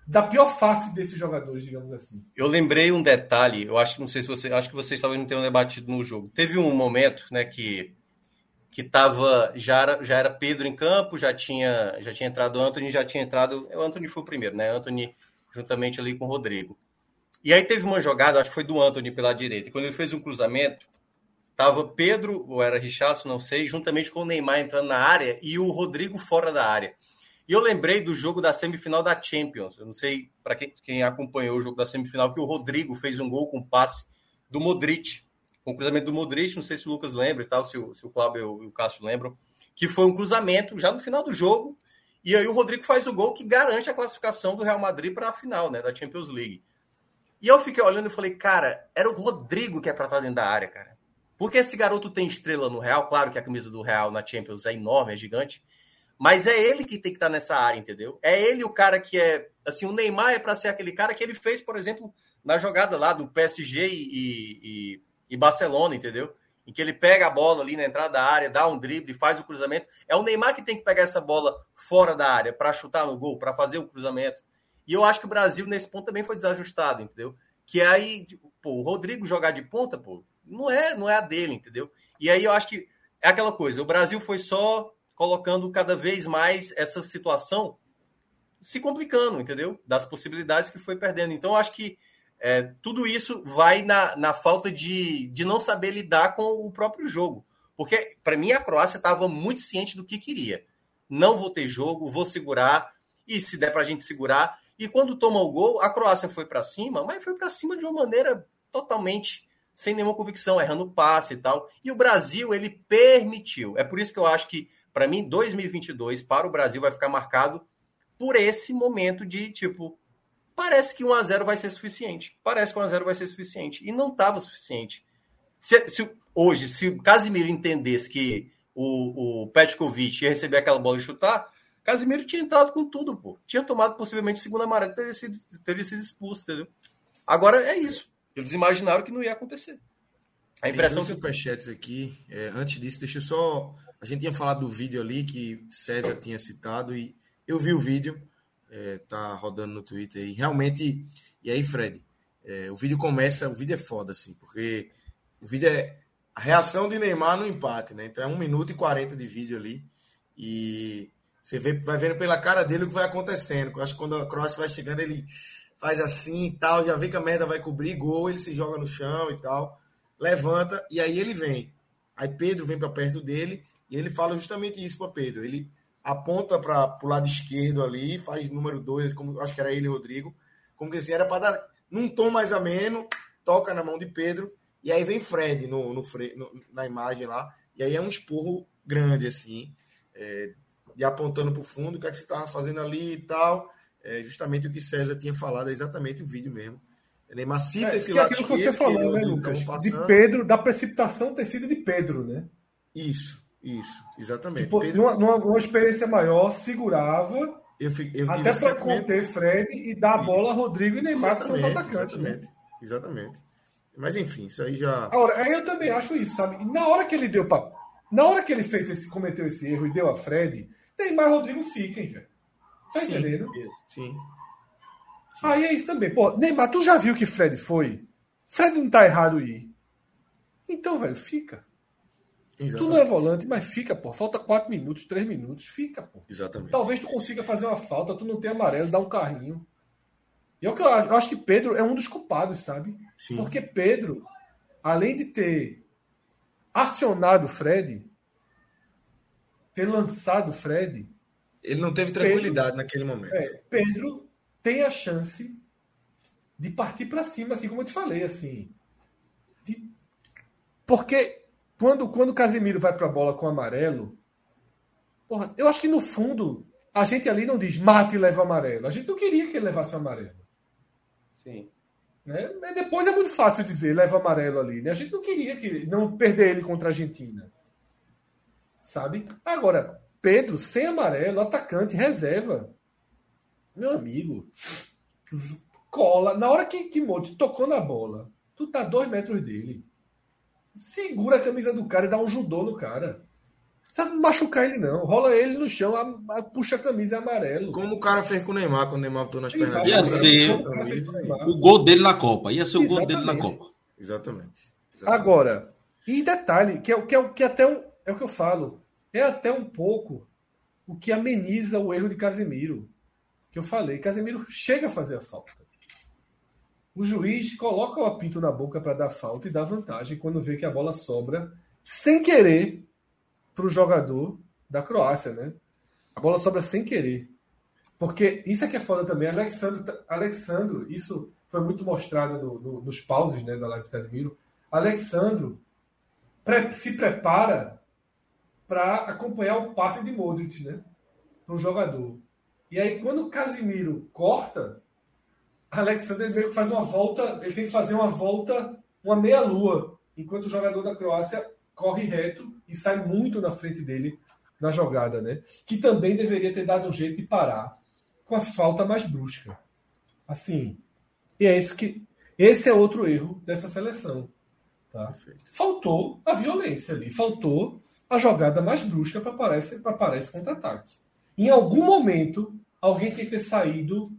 da pior face desses jogadores, digamos assim. Eu lembrei um detalhe, eu acho que não sei se você, acho que vocês talvez não tenham debatido no jogo. Teve um momento, né, que que tava já era, já era Pedro em campo, já tinha já tinha entrado o Anthony, já tinha entrado, o Anthony foi o primeiro, né? Anthony juntamente ali com o Rodrigo. E aí teve uma jogada, acho que foi do Anthony pela direita. E quando ele fez um cruzamento, tava Pedro, ou era Richardson, não sei, juntamente com o Neymar entrando na área e o Rodrigo fora da área. E eu lembrei do jogo da semifinal da Champions. Eu não sei para quem, quem acompanhou o jogo da semifinal que o Rodrigo fez um gol com passe do Modric, com o cruzamento do Modric. Não sei se o Lucas lembra e tal, se o, se o Cláudio e o Cássio lembram, que foi um cruzamento já no final do jogo. E aí o Rodrigo faz o gol que garante a classificação do Real Madrid para a final, né, da Champions League. E eu fiquei olhando e falei, cara, era o Rodrigo que é para estar dentro da área, cara. Porque esse garoto tem estrela no Real, claro que a camisa do Real na Champions é enorme, é gigante, mas é ele que tem que estar nessa área, entendeu? É ele o cara que é. Assim, o Neymar é para ser aquele cara que ele fez, por exemplo, na jogada lá do PSG e, e, e Barcelona, entendeu? Em que ele pega a bola ali na entrada da área, dá um drible, faz o cruzamento. É o Neymar que tem que pegar essa bola fora da área para chutar no gol, para fazer o cruzamento. E eu acho que o Brasil, nesse ponto, também foi desajustado, entendeu? Que aí, pô, o Rodrigo jogar de ponta, pô, não é, não é a dele, entendeu? E aí eu acho que é aquela coisa, o Brasil foi só colocando cada vez mais essa situação se complicando, entendeu? Das possibilidades que foi perdendo. Então, acho que é, tudo isso vai na, na falta de, de não saber lidar com o próprio jogo. Porque, para mim, a Croácia estava muito ciente do que queria. Não vou ter jogo, vou segurar, e se der para a gente segurar. E quando toma o gol, a Croácia foi para cima, mas foi para cima de uma maneira totalmente sem nenhuma convicção, errando passe e tal. E o Brasil, ele permitiu. É por isso que eu acho que, para mim, 2022 para o Brasil vai ficar marcado por esse momento de tipo, parece que 1 a 0 vai ser suficiente. Parece que 1 a 0 vai ser suficiente. E não estava suficiente. Se, se, hoje, se o Casimiro entendesse que o, o Petkovic ia receber aquela bola e chutar, Casimiro tinha entrado com tudo, pô. Tinha tomado possivelmente o segundo amarelo, teria sido, teria sido expulso, entendeu? Agora é isso. Eles imaginaram que não ia acontecer. A impressão Tem dois superchats aqui. É, antes disso, deixa eu só. A gente tinha falado do vídeo ali que César tinha citado e eu vi o vídeo, é, tá rodando no Twitter e realmente. E aí, Fred, é, o vídeo começa, o vídeo é foda, assim, porque o vídeo é a reação de Neymar no empate, né? Então é 1 minuto e 40 de vídeo ali. E você vê, vai vendo pela cara dele o que vai acontecendo. Eu acho que quando a Croácia vai chegando, ele faz assim e tal, já vê que a merda vai cobrir gol, ele se joga no chão e tal, levanta e aí ele vem. Aí Pedro vem para perto dele e ele fala justamente isso para Pedro. Ele aponta para o lado esquerdo ali, faz número dois, como acho que era ele, Rodrigo, como que assim, era para dar num tom mais ameno, toca na mão de Pedro e aí vem Fred no, no, no na imagem lá, e aí é um esporro grande, assim, é, de apontando para o fundo, o que, é que você estava fazendo ali e tal. É justamente o que César tinha falado, é exatamente o vídeo mesmo. Neymar cita é, esse que é aquilo que você falou, né, Lucas? De Pedro, da precipitação ter sido de Pedro, né? Isso, isso, exatamente. Tipo, Pedro... numa, numa, experiência maior, segurava eu, eu até para conter Fred e dar a bola a Rodrigo e Neymar, que são os atacantes. Né? Exatamente, né? exatamente. Mas enfim, isso aí já. Agora, eu também acho isso, sabe? Na hora que ele deu para. Na hora que ele fez esse, cometeu esse erro e deu a Fred, Neymar e Rodrigo fiquem, velho. Tá sim, entendendo? Sim. sim. Aí é isso também. Pô, Neymar, tu já viu que Fred foi? Fred não tá errado ir. Então, velho, fica. Exatamente. Tu não é volante, mas fica, pô. Falta 4 minutos, 3 minutos. Fica, pô. Exatamente. Talvez tu consiga fazer uma falta, tu não tem amarelo, dá um carrinho. E é eu, eu acho que Pedro é um dos culpados, sabe? Sim. Porque Pedro, além de ter acionado o Fred, ter lançado o Fred. Ele não teve tranquilidade Pedro, naquele momento. É, Pedro tem a chance de partir para cima, assim como eu te falei, assim. De, porque quando, quando o Casemiro vai para a bola com amarelo, porra, eu acho que no fundo a gente ali não diz mate e leva amarelo. A gente não queria que ele levasse amarelo. Sim. Né? Mas depois é muito fácil dizer, leva amarelo ali. Né? A gente não queria que não perder ele contra a Argentina. Sabe? Agora, Pedro, sem amarelo, atacante, reserva. Meu amigo, cola. Na hora que, que Monte tocou na bola, tu tá dois metros dele. Segura a camisa do cara e dá um judô no cara precisa machucar ele, não. Rola ele no chão, a, a, puxa a camisa é amarelo. Como o cara fez com o Neymar quando o Neymar botou nas pernas dele. Ia ser o gol dele na Copa. Ia ser o Exatamente. gol dele na Copa. Exatamente. Exatamente. Agora, e detalhe, que é, que é, que é até um, é o que eu falo, é até um pouco o que ameniza o erro de Casemiro. Que eu falei, Casemiro chega a fazer a falta. O juiz coloca o apito na boca para dar falta e dá vantagem quando vê que a bola sobra sem querer para o jogador da Croácia, né? A bola sobra sem querer. Porque isso é que é foda também. Alexandro, Alexandro isso foi muito mostrado no, no, nos pauses né, da live do Casimiro. Alexandro pre, se prepara para acompanhar o passe de Modric, né? Para o jogador. E aí, quando o Casimiro corta, Alexandre ele veio faz uma volta, ele tem que fazer uma volta, uma meia-lua, enquanto o jogador da Croácia corre reto e sai muito na frente dele na jogada, né? Que também deveria ter dado um jeito de parar com a falta mais brusca. Assim, e é isso que esse é outro erro dessa seleção, tá? Faltou a violência ali, faltou a jogada mais brusca para aparecer para aparecer contra-ataque. Em algum momento, alguém tem que ter saído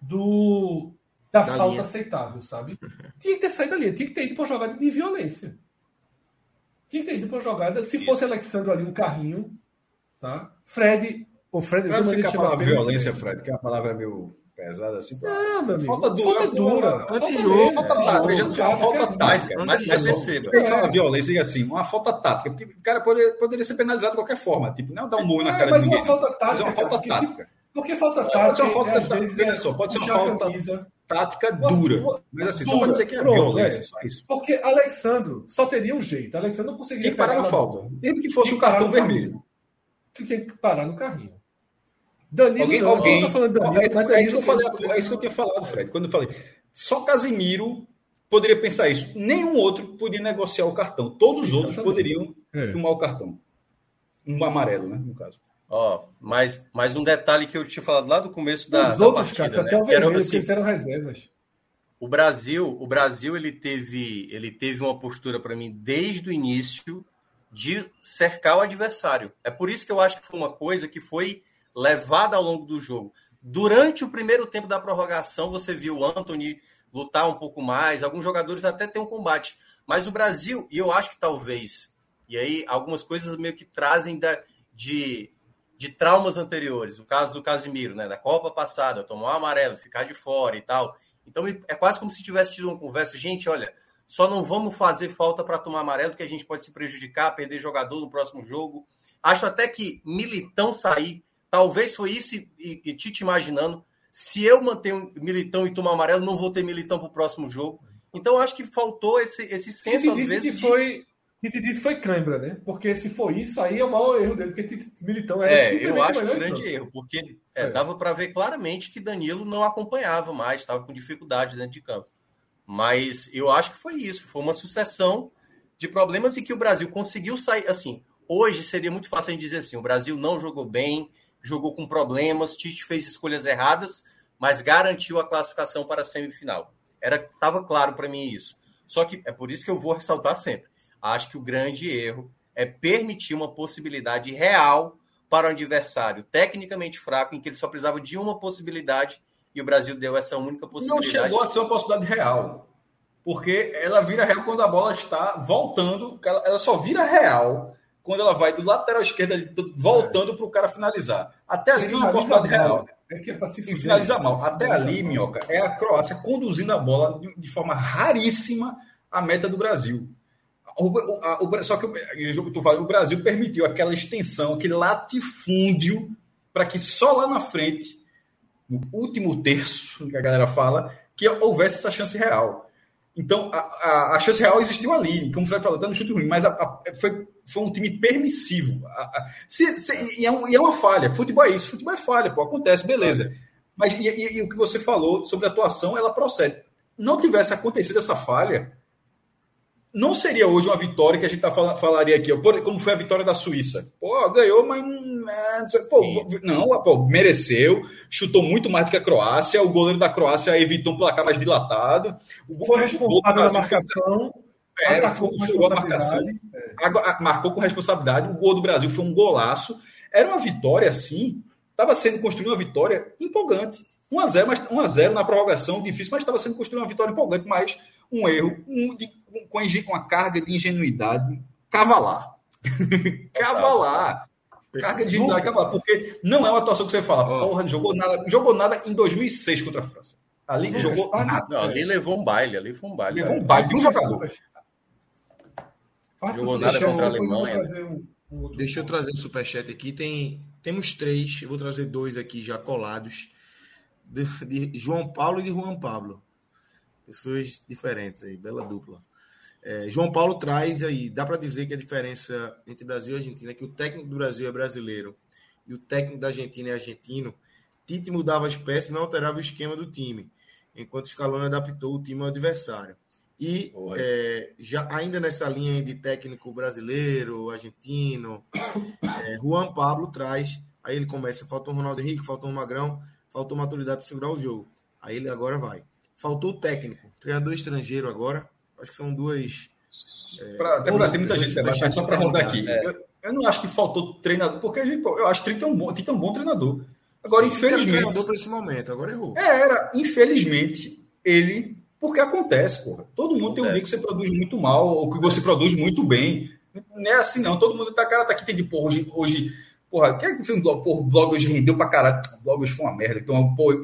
do da, da falta linha. aceitável, sabe? Tinha que ter saído da linha, tinha que ter ido para jogada de violência. Tinha que ter ido para jogada. Se fosse Alexandre ali, um carrinho, tá? Fred. O Fred. Não fica a palavra violência, Fred, que a palavra é meio pesada assim. Não, meu amigo. Falta dura. Falta dura. Falta tática. Já não uma falta tática. Mas, perceba. Quando fala violência, diga assim, uma falta tática. Porque o cara poderia, poderia ser penalizado de qualquer forma. Tipo, não dar um murro na cara de ninguém. Mas uma falta tática. Mas uma falta tática. Porque falta tática. Pode ser uma falta, só, pode ser uma falta tática dura. Mas assim, dura, só pode dizer que é pronto, violência, é. só isso. Porque Alexandro só teria um jeito. Alexandro não conseguiria. Tem que parar na falta. Mesmo que fosse o cartão vermelho. Tinha que parar no carrinho. Danilo, alguém, não, alguém, não falando Danilo, é, é, é, isso que eu falei, é isso que eu tinha falado, Fred, quando eu falei. Só Casimiro poderia pensar isso. Nenhum outro podia negociar o cartão. Todos os outros poderiam é. tomar o cartão. Um amarelo, né, no caso. Ó, mas, mais um detalhe que eu tinha falado lá do começo da, Os da outros, partida, né? até o vermelho, assim, eram reservas. O Brasil, o Brasil ele teve, ele teve uma postura para mim desde o início de cercar o adversário. É por isso que eu acho que foi uma coisa que foi levada ao longo do jogo. Durante o primeiro tempo da prorrogação, você viu o Anthony lutar um pouco mais, alguns jogadores até têm um combate. Mas o Brasil, e eu acho que talvez, e aí algumas coisas meio que trazem da, de, de traumas anteriores. O caso do Casimiro, né? Da Copa passada, tomar um amarelo, ficar de fora e tal. Então é quase como se tivesse tido uma conversa. Gente, olha, só não vamos fazer falta para tomar amarelo, porque a gente pode se prejudicar, perder jogador no próximo jogo. Acho até que Militão sair, talvez foi isso e, e, e Tite imaginando se eu manter militão e tomar amarelo, não vou ter militão para o próximo jogo. Então, acho que faltou esse, esse senso, às vezes. Que de... foi, Tite disse foi cãibra, né? Porque se for isso, aí é o maior erro dele, porque Tite, militão era É, eu acho um grande erro, porque é, é. dava para ver claramente que Danilo não acompanhava mais, estava com dificuldade dentro de campo. Mas eu acho que foi isso, foi uma sucessão de problemas e que o Brasil conseguiu sair. Assim, hoje seria muito fácil a gente dizer assim: o Brasil não jogou bem, jogou com problemas, Tite fez escolhas erradas, mas garantiu a classificação para a semifinal. Era estava claro para mim isso. Só que é por isso que eu vou ressaltar sempre. Acho que o grande erro é permitir uma possibilidade real para o adversário tecnicamente fraco, em que ele só precisava de uma possibilidade e o Brasil deu essa única possibilidade. Não chegou a ser uma possibilidade real, porque ela vira real quando a bola está voltando, ela só vira real quando ela vai do lateral esquerdo, voltando para o cara finalizar. Até ali não é uma possibilidade real. É que é para se fuder, finaliza mal. Até ali, Minhoca, é a Croácia conduzindo a bola de, de forma raríssima à meta do Brasil. O, o, o, só que o, o Brasil permitiu aquela extensão, aquele latifúndio, para que só lá na frente, no último terço, que a galera fala, que houvesse essa chance real. Então, a, a, a, chance real existiu ali, como o Fred falou, tá no chute ruim, mas a, foi, foi um time permissivo. Se, se, e, é um, e, é uma falha. Futebol é isso, futebol é falha, pô, acontece, beleza. Mas e, e, e, o que você falou sobre a atuação, ela procede. Não tivesse acontecido essa falha, não seria hoje uma vitória que a gente tá fal falaria aqui, como foi a vitória da Suíça. Pô, ganhou, mas é, pô, não, pô, mereceu, chutou muito mais do que a Croácia, o goleiro da Croácia evitou um placar mais dilatado. Foi responsável pela marcação. É, atacou com responsabilidade. É. Marcou com responsabilidade. O gol do Brasil foi um golaço. Era uma vitória, assim. Estava sendo construída uma vitória empolgante. 1x0, mas 1x0 na prorrogação, difícil, mas estava sendo construída uma vitória empolgante, mas um erro um, de, com uma carga de ingenuidade cavalar. cavalar. Carga de ingenuidade cavalar. Porque não é uma atuação que você fala, porra, não jogou nada, jogou nada em 2006 contra a França. Ali não, jogou nada. Não, ali levou um baile, ali foi um baile. Levou um baile de um jogador. Jogou nada contra a Alemanha. Um, Deixa eu trazer o superchat aqui. Tem, temos três, eu vou trazer dois aqui já colados. De, de João Paulo e de Juan Pablo. Pessoas diferentes aí, bela dupla. É, João Paulo traz aí, dá para dizer que a diferença entre Brasil e Argentina é que o técnico do Brasil é brasileiro e o técnico da Argentina é argentino. Tite mudava as peças e não alterava o esquema do time, enquanto Scaloni adaptou o time ao adversário. E é, já ainda nessa linha de técnico brasileiro, argentino, é, Juan Pablo traz. Aí ele começa, faltou o Ronaldo Henrique, faltou o Magrão, faltou maturidade para segurar o jogo. Aí ele agora vai. Faltou o técnico, treinador estrangeiro agora. Acho que são duas. É, pra, até para ter muita gente, mas só para rodar aqui. É. Eu, eu, não acho que faltou treinador, porque a gente, eu acho que Tite é um bom, Tite é um bom treinador. Agora, Sim, infelizmente. treinador para esse momento, agora errou. É, era, infelizmente, ele. Porque acontece, porra. Todo mundo acontece. tem um dia que você produz muito mal, ou que você produz muito bem. Não é assim, não. Todo mundo tá, cara, tá aqui, tem de porra, hoje, hoje Porra, quem é que fez um blog? Porra, o blog hoje rendeu pra caralho. O blog hoje foi uma merda. Então, porra,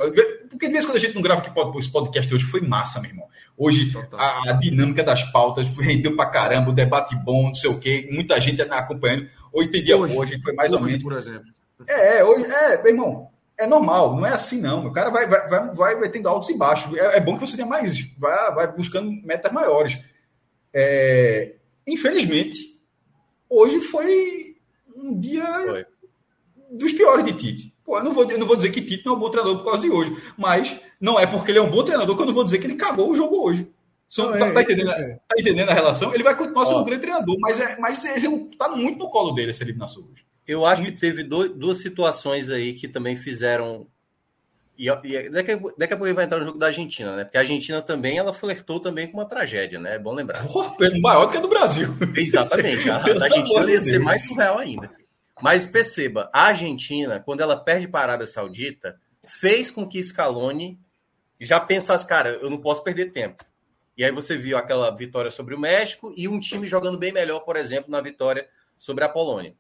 porque de vez em quando a gente não grava aqui esse podcast hoje, foi massa, meu irmão. Hoje a, a, dinâmica das pautas rendeu pra caramba, o debate bom, não sei o quê, muita gente acompanhando. Hoje tem dia hoje, hoje foi mais hoje, ou menos. Por exemplo. É, é, hoje, é, meu irmão, é normal, não é assim não. O cara vai, vai, vai, vai, vai tendo altos e baixos. É, é bom que você tenha mais, vai, vai buscando metas maiores. É, infelizmente, hoje foi um dia foi dos piores de Tite. Pô, eu não vou, eu não vou dizer que Tite não é um bom treinador por causa de hoje, mas não é porque ele é um bom treinador que eu não vou dizer que ele cagou o jogo hoje. Só, Não, tá, é, tá entendendo, é. tá entendendo a relação? Ele vai continuar sendo Ó. um grande treinador, mas, é, mas ele tá muito no colo dele essa eliminação hoje. Eu acho que teve do- duas situações aí que também fizeram. E, e daqui, a, daqui a pouco ele vai entrar no jogo da Argentina, né? Porque a Argentina também ela flertou também com uma tragédia, né? É bom lembrar. Porra, pelo maior do que a do Brasil. Exatamente. A da Argentina ia ser mais surreal ainda. Mas perceba, a Argentina, quando ela perde para a Arábia Saudita, fez com que Scaloni já pensasse, cara, eu não posso perder tempo. E aí você viu aquela vitória sobre o México e um time jogando bem melhor, por exemplo, na vitória sobre a Polônia.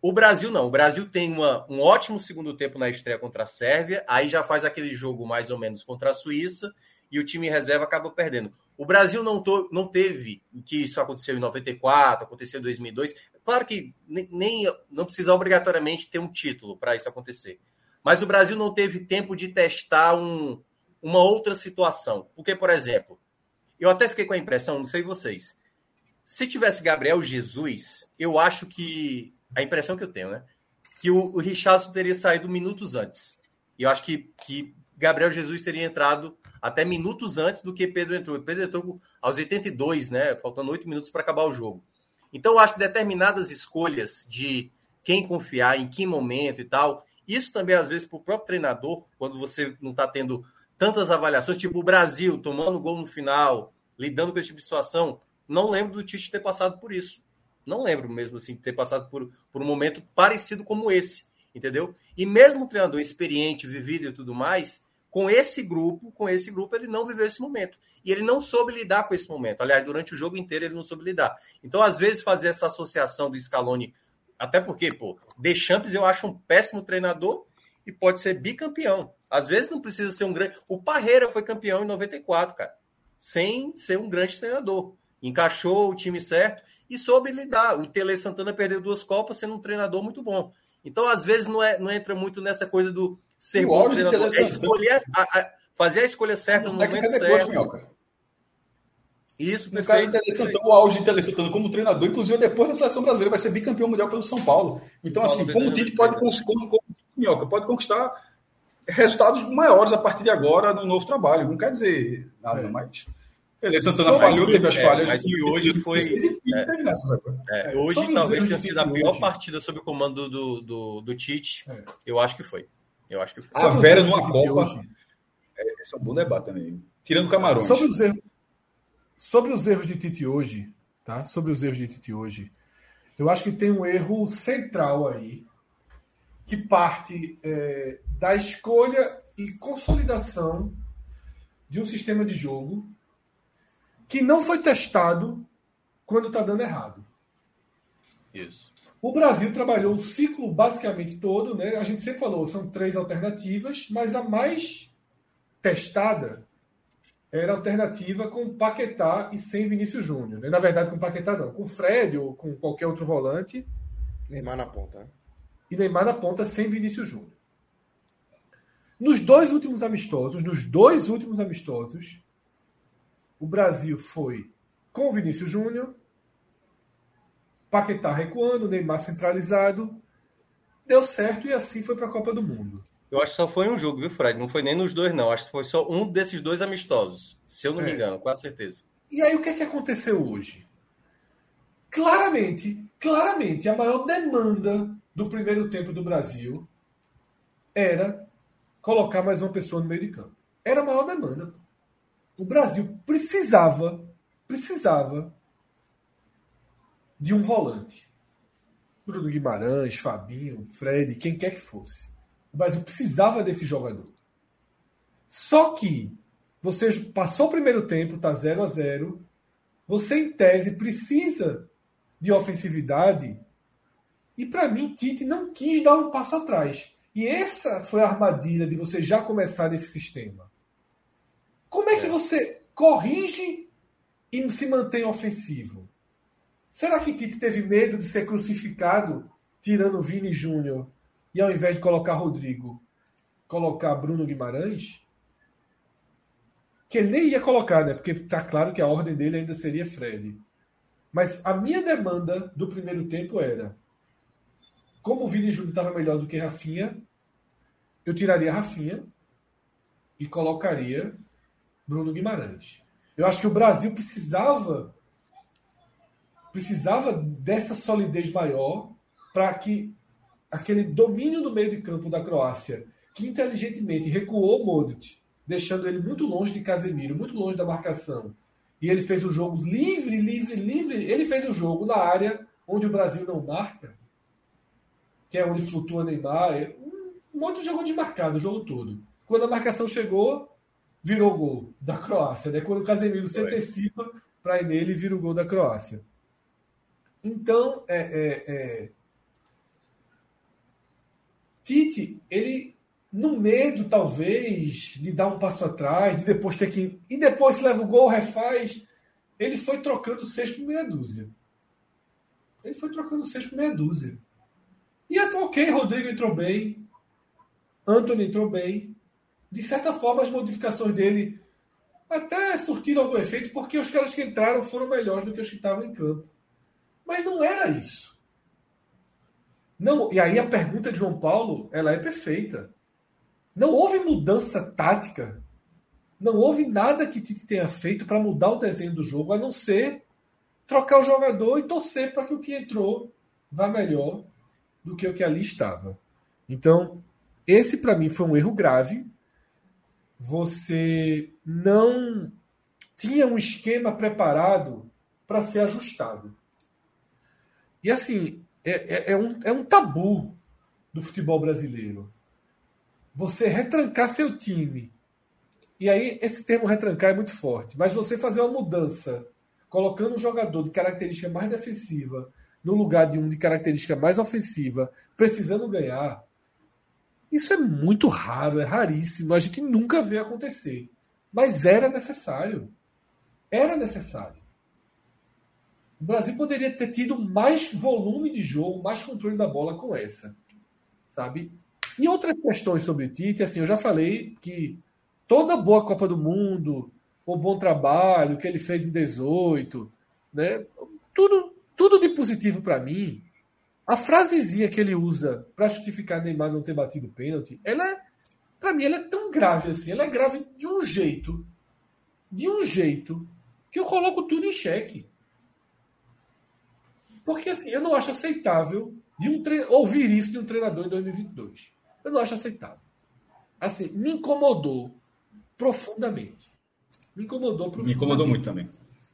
O Brasil não. O Brasil tem uma- um ótimo segundo tempo na estreia contra a Sérvia, aí já faz aquele jogo mais ou menos contra a Suíça e o time reserva acaba perdendo. O Brasil não, to- não teve, que isso aconteceu em 94, aconteceu em 2002. Claro que nem, nem- não precisa obrigatoriamente ter um título para isso acontecer. Mas o Brasil não teve tempo de testar um- uma outra situação. Porque, por exemplo, eu até fiquei com a impressão, não sei vocês, se tivesse Gabriel Jesus, eu acho que. A impressão que eu tenho, né? Que o, o Richardson teria saído minutos antes. E eu acho que, que Gabriel Jesus teria entrado até minutos antes do que Pedro entrou. Pedro entrou aos 82, né? Faltando oito minutos para acabar o jogo. Então, eu acho que determinadas escolhas de quem confiar, em que momento e tal, isso também, às vezes, para o próprio treinador, quando você não está tendo tantas avaliações, tipo o Brasil tomando gol no final, lidando com esse tipo de situação, não lembro do Tite ter passado por isso. Não lembro mesmo assim de ter passado por, por um momento parecido como esse, entendeu? E mesmo um treinador experiente, vivido e tudo mais, com esse grupo, com esse grupo, ele não viveu esse momento. E ele não soube lidar com esse momento. Aliás, durante o jogo inteiro ele não soube lidar. Então, às vezes, fazer essa associação do Scaloni, até porque, pô, Deschamps eu acho um péssimo treinador e pode ser bicampeão. Às vezes não precisa ser um grande. O Parreira foi campeão em 94, cara, sem ser um grande treinador. Encaixou o time certo e soube lidar. O Tele Santana perdeu duas Copas sendo um treinador muito bom. Então, às vezes, não, é, não entra muito nessa coisa do ser O bom treinador. É escolher a- a- fazer a escolha certa no técnico momento certo. Minhoca. Isso, O cara perfeito. Santana, o auge Santana como treinador, inclusive depois da seleção brasileira, vai ser bicampeão mundial pelo São Paulo. Então, assim, Paulo como o Tite pode, Minhoca, pode conquistar resultados maiores a partir de agora no novo trabalho. Não quer dizer nada, É. mas. Tele Santana mais falhou, um, teve as é, falhas. mas que hoje foi- É. É, É, hoje talvez tenha do sido a pior hoje. partida sob o comando do, do, do Tite. É. Eu acho que foi. Eu acho que foi. A Vera numa Copa. hoje. Esse é um bom debate também. Tirando Camarões. Sobre os erros, sobre os erros de Tite hoje, tá? Sobre os erros de Tite hoje, eu acho que tem um erro central aí que parte é, da escolha e consolidação de um sistema de jogo que não foi testado quando está dando errado. Isso. O Brasil trabalhou o ciclo basicamente todo, né? A gente sempre falou, são três alternativas, mas a mais testada era alternativa com Paquetá e sem Vinícius Júnior. né? Na verdade, com Paquetá não, com Fred ou com qualquer outro volante Neymar na ponta, né? e Neymar na ponta sem Vinícius Júnior. Nos dois últimos amistosos, nos dois últimos amistosos, o Brasil foi com Vinícius Júnior, Paquetá recuando, Neymar centralizado, deu certo e assim foi para a Copa do Mundo. Eu acho que só foi um jogo, viu, Fred? Não foi nem nos dois, não. Acho que foi só um desses dois amistosos. Se eu não me É. engano, com a certeza. E aí o que é que aconteceu hoje? Claramente, claramente, a maior demanda do primeiro tempo do Brasil era colocar mais uma pessoa no meio de campo. Era a maior demanda. O Brasil precisava, precisava de um volante. Bruno Guimarães, Fabinho, Fred, quem quer que fosse. O Brasil precisava desse jogador. Só que você passou o primeiro tempo, tá 0 a 0 Você, em tese, precisa de ofensividade. E, para mim, Tite não quis dar um passo atrás. E essa foi a armadilha de você já começar nesse sistema. Como é que você corrige e se mantém ofensivo? Será que Tite teve medo de ser crucificado tirando Vini Júnior e, ao invés de colocar Rodrigo, colocar Bruno Guimarães? que ele nem ia colocar, né? Porque está claro que a ordem dele ainda seria Fred. Mas a minha demanda do primeiro tempo era: como o Vini Júnior estava melhor do que Rafinha, eu tiraria Rafinha e colocaria Bruno Guimarães. Eu acho que o Brasil precisava precisava dessa solidez maior para que aquele domínio do meio de campo da Croácia, que inteligentemente recuou Modric, deixando ele muito longe de Casemiro, muito longe da marcação, e ele fez o jogo livre, livre, livre. Ele fez o jogo na área onde o Brasil não marca, que é onde flutua Neymar. Um monte de jogo desmarcado o jogo todo. Quando a marcação chegou, virou gol da Croácia. Né? Quando o Casemiro se antecipa para ir nele, vira o gol da Croácia. Então, é, é, é... Tite, ele no medo, talvez, de dar um passo atrás, de depois ter que. E depois se leva o gol, refaz. Ele foi trocando seis por meia dúzia. Ele foi trocando seis por meia dúzia. E até ok, Rodrigo entrou bem. Anthony entrou bem. De certa forma, as modificações dele até surtiram algum efeito, porque os caras que entraram foram melhores do que os que estavam em campo. Mas não era isso. Não, e aí a pergunta de João Paulo, ela é perfeita. Não houve mudança tática. Não houve nada que Tite tenha feito para mudar o desenho do jogo, a não ser trocar o jogador e torcer para que o que entrou vá melhor do que o que ali estava. Então, esse para mim foi um erro grave. Você não tinha um esquema preparado para ser ajustado. E assim, é, é, é, um, é um tabu do futebol brasileiro você retrancar seu time. E aí, esse termo retrancar é muito forte, mas você fazer uma mudança, colocando um jogador de característica mais defensiva no lugar de um de característica mais ofensiva, precisando ganhar, isso é muito raro, é raríssimo, a gente nunca vê acontecer. Mas era necessário. Era necessário. O Brasil poderia ter tido mais volume de jogo, mais controle da bola com essa. Sabe? E outras questões sobre Tite, assim, eu já falei que toda boa Copa do Mundo, o bom trabalho que ele fez em 18, né? Tudo, tudo de positivo para mim. A frasezinha que ele usa para justificar Neymar não ter batido pênalti, ela é, para mim, ela é tão grave assim. Ela é grave de um jeito, de um jeito que eu coloco tudo em xeque. Porque assim, eu não acho aceitável de um tre... ouvir isso de um treinador em 2022. Eu não acho aceitável. Assim, me incomodou profundamente. Me incomodou profundamente. Me incomodou muito também.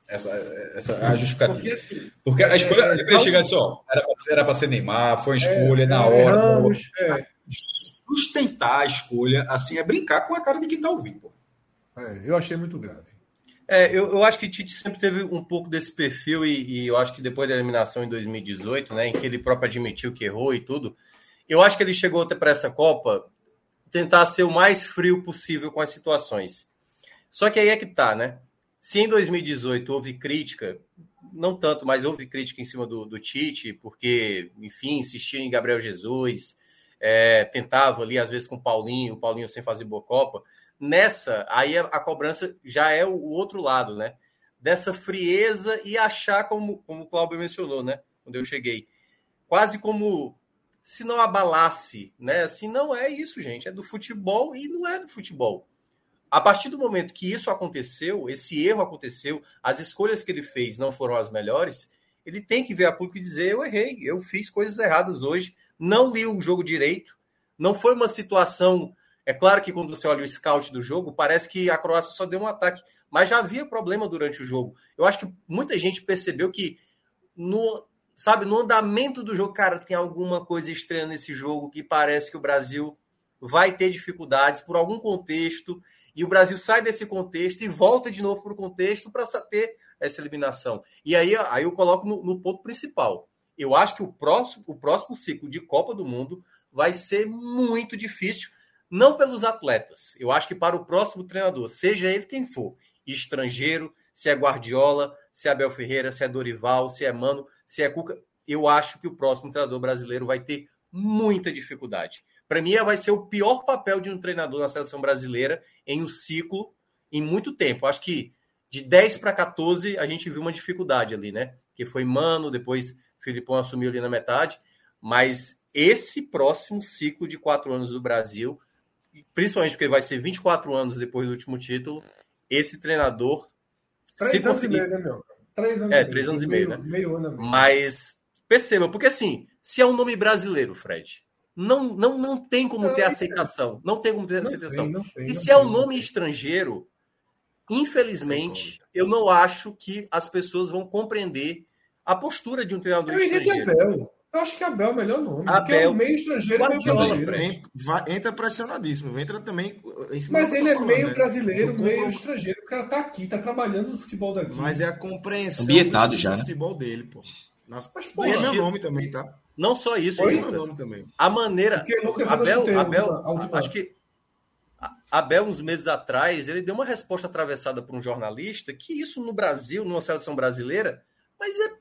Essa, essa é a justificativa. Porque, assim, Porque a escolha, é, ele chegar disse, ó, era para ser Neymar, foi uma escolha é, na é, hora. Ramos, é. Sustentar a escolha, assim, é brincar com a cara de quem está ouvindo. É, eu achei muito grave. É, eu, eu acho que Tite sempre teve um pouco desse perfil e, e, eu acho que depois da eliminação em 2018, né, em que ele próprio admitiu que errou e tudo, eu acho que ele chegou até para essa Copa tentar ser o mais frio possível com as situações. Só que aí é que tá, né? Se em 2018 houve crítica, não tanto, mas houve crítica em cima do, do Tite, porque, enfim, insistia em Gabriel Jesus, é, tentava ali, às vezes, com o Paulinho, o Paulinho sem fazer boa Copa. Nessa, aí a, a cobrança já é o, o, outro lado, né? Dessa frieza e achar, como, como o Cláudio mencionou, né? Quando eu cheguei, quase como se não abalasse, né? Assim, não é isso, gente. É do futebol e não é do futebol. A partir do momento que isso aconteceu, esse erro aconteceu, as escolhas que ele fez não foram as melhores, ele tem que ver a público e dizer: eu errei, eu fiz coisas erradas hoje, não li o jogo direito, não foi uma situação. É claro que quando você olha o scout do jogo, parece que a Croácia só deu um ataque, mas já havia problema durante o jogo. Eu acho que muita gente percebeu que no, sabe, no andamento do jogo, cara, tem alguma coisa estranha nesse jogo que parece que o Brasil vai ter dificuldades por algum contexto e o Brasil sai desse contexto e volta de novo para o contexto para ter essa eliminação. E aí, aí eu coloco no, no, ponto principal. Eu acho que o próximo, o próximo ciclo de Copa do Mundo vai ser muito difícil, não pelos atletas. Eu acho que para o próximo treinador, seja ele quem for, estrangeiro, se é Guardiola, se é Abel Ferreira, se é Dorival, se é Mano, se é Cuca, eu acho que o próximo treinador brasileiro vai ter muita dificuldade. Para mim, vai ser o pior papel de um treinador na seleção brasileira em um ciclo em muito tempo. Acho que de 10 para 14 a gente viu uma dificuldade ali, né? Que foi Mano, depois Filipão assumiu ali na metade. Mas esse próximo ciclo de quatro anos do Brasil principalmente porque vai ser 24 anos depois do último título, esse treinador, Três se anos conseguir. e meio, né, meu? Três anos É, e meio. três anos e meio, né? Meio ano meio. Mas perceba, porque assim, se é um nome brasileiro, Fred, não, não, não tem como Não, ter aceitação. Não tem como ter Não aceitação. tem, não tem, E se é um nome estrangeiro, infelizmente, eu não acho que as pessoas vão compreender a postura de um treinador Eu iria de estrangeiro. Abel. Eu acho que Abel é o melhor nome. porque é Abel. o meio estrangeiro e meio brasileiro. Vai- entra pressionadíssimo, entra também. Mas ele é tô meio falando, né? brasileiro, meio estrangeiro. O cara tá aqui, tá trabalhando no futebol daqui. Mas é a compreensão Ambientado do já, né? futebol dele, pô. Nossa, Mas, pô, e é meu nome também, tá? Não só isso, Oi? É meu nome também. A maneira. Abel, a Abel última- a acho que. a- Abel, uns meses atrás, ele deu uma resposta atravessada por um jornalista que isso no Brasil, numa seleção brasileira, mas é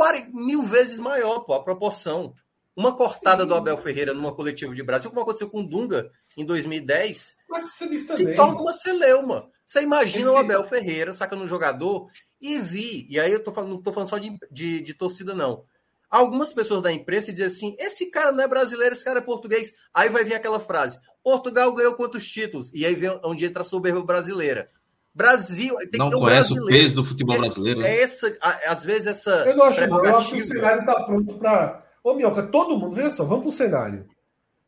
40 mil vezes maior, pô, a proporção. Uma cortada Sim. do Abel Ferreira numa coletiva de Brasil, como aconteceu com o Dunga em 2010, Mas você disse se torna uma celeuma. Você imagina Esse- o Abel Ferreira sacando um jogador e vi, e aí eu tô falando, não tô falando só de, de, de torcida, não. Algumas pessoas da imprensa dizem assim: esse cara não é brasileiro, esse cara é português. Aí vai vir aquela frase: Portugal ganhou quantos títulos? E aí vem onde entra a soberba brasileira. Brasil. Tem Não que ter um conhece o peso do futebol brasileiro. né? É essa, às vezes, essa. Eu não acho, não. Eu acho que o cenário tá pronto para. Ô, Minhoca, todo mundo, veja só, vamos pro cenário.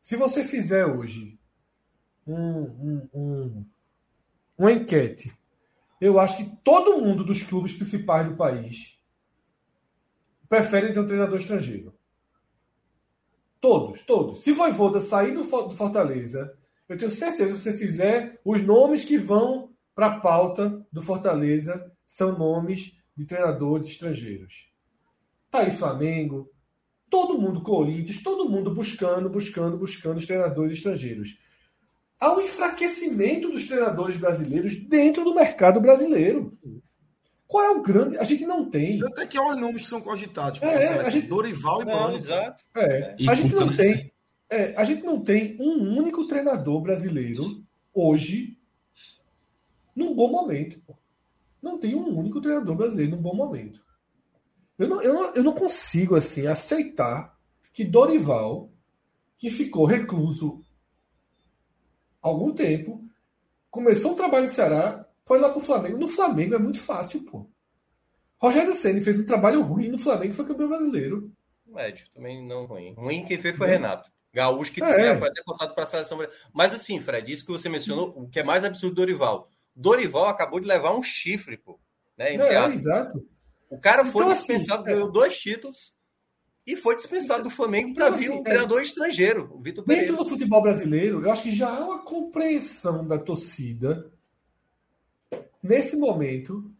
Se você fizer hoje um, um, um- uma enquete, eu acho que todo mundo dos clubes principais do país prefere ter um treinador estrangeiro. Todos, todos. Se Voivoda sair do Fortaleza, eu tenho certeza que se você fizer os nomes que vão para a pauta do Fortaleza são nomes de treinadores estrangeiros. Tá aí Flamengo, todo mundo Corinthians, todo mundo buscando, buscando, buscando os treinadores estrangeiros. Há um enfraquecimento dos treinadores brasileiros dentro do mercado brasileiro. Qual é o grande? A gente não tem. Até que olha os nomes que são cogitados. É, a gente- Dorival e Não, Bruno. exato. É, E a gente não tem. é, a gente não tem um único treinador brasileiro hoje num bom momento. pô. Não tem um único treinador brasileiro num bom momento. Eu não, eu não, eu não consigo assim aceitar que Dorival, que ficou recluso algum tempo, começou um trabalho no Ceará, foi lá pro Flamengo. No Flamengo é muito fácil, pô. Rogério Ceni fez um trabalho ruim no Flamengo, foi campeão brasileiro. Médio, também não ruim. Ruim quem fez foi Renato. Gaúcho, que É. foi até contado para a seleção brasileira. Mas assim, Fred, isso que você mencionou, o que é mais absurdo do Dorival. Dorival acabou de levar um chifre, pô. Né, É, aspas. exato. O cara foi Então, assim, dispensado, é. ganhou dois títulos e foi dispensado do Flamengo para Então, vir assim, um é. treinador estrangeiro, o Vitor Dentro Pereira. do futebol brasileiro, eu acho que já há uma compreensão da torcida nesse momento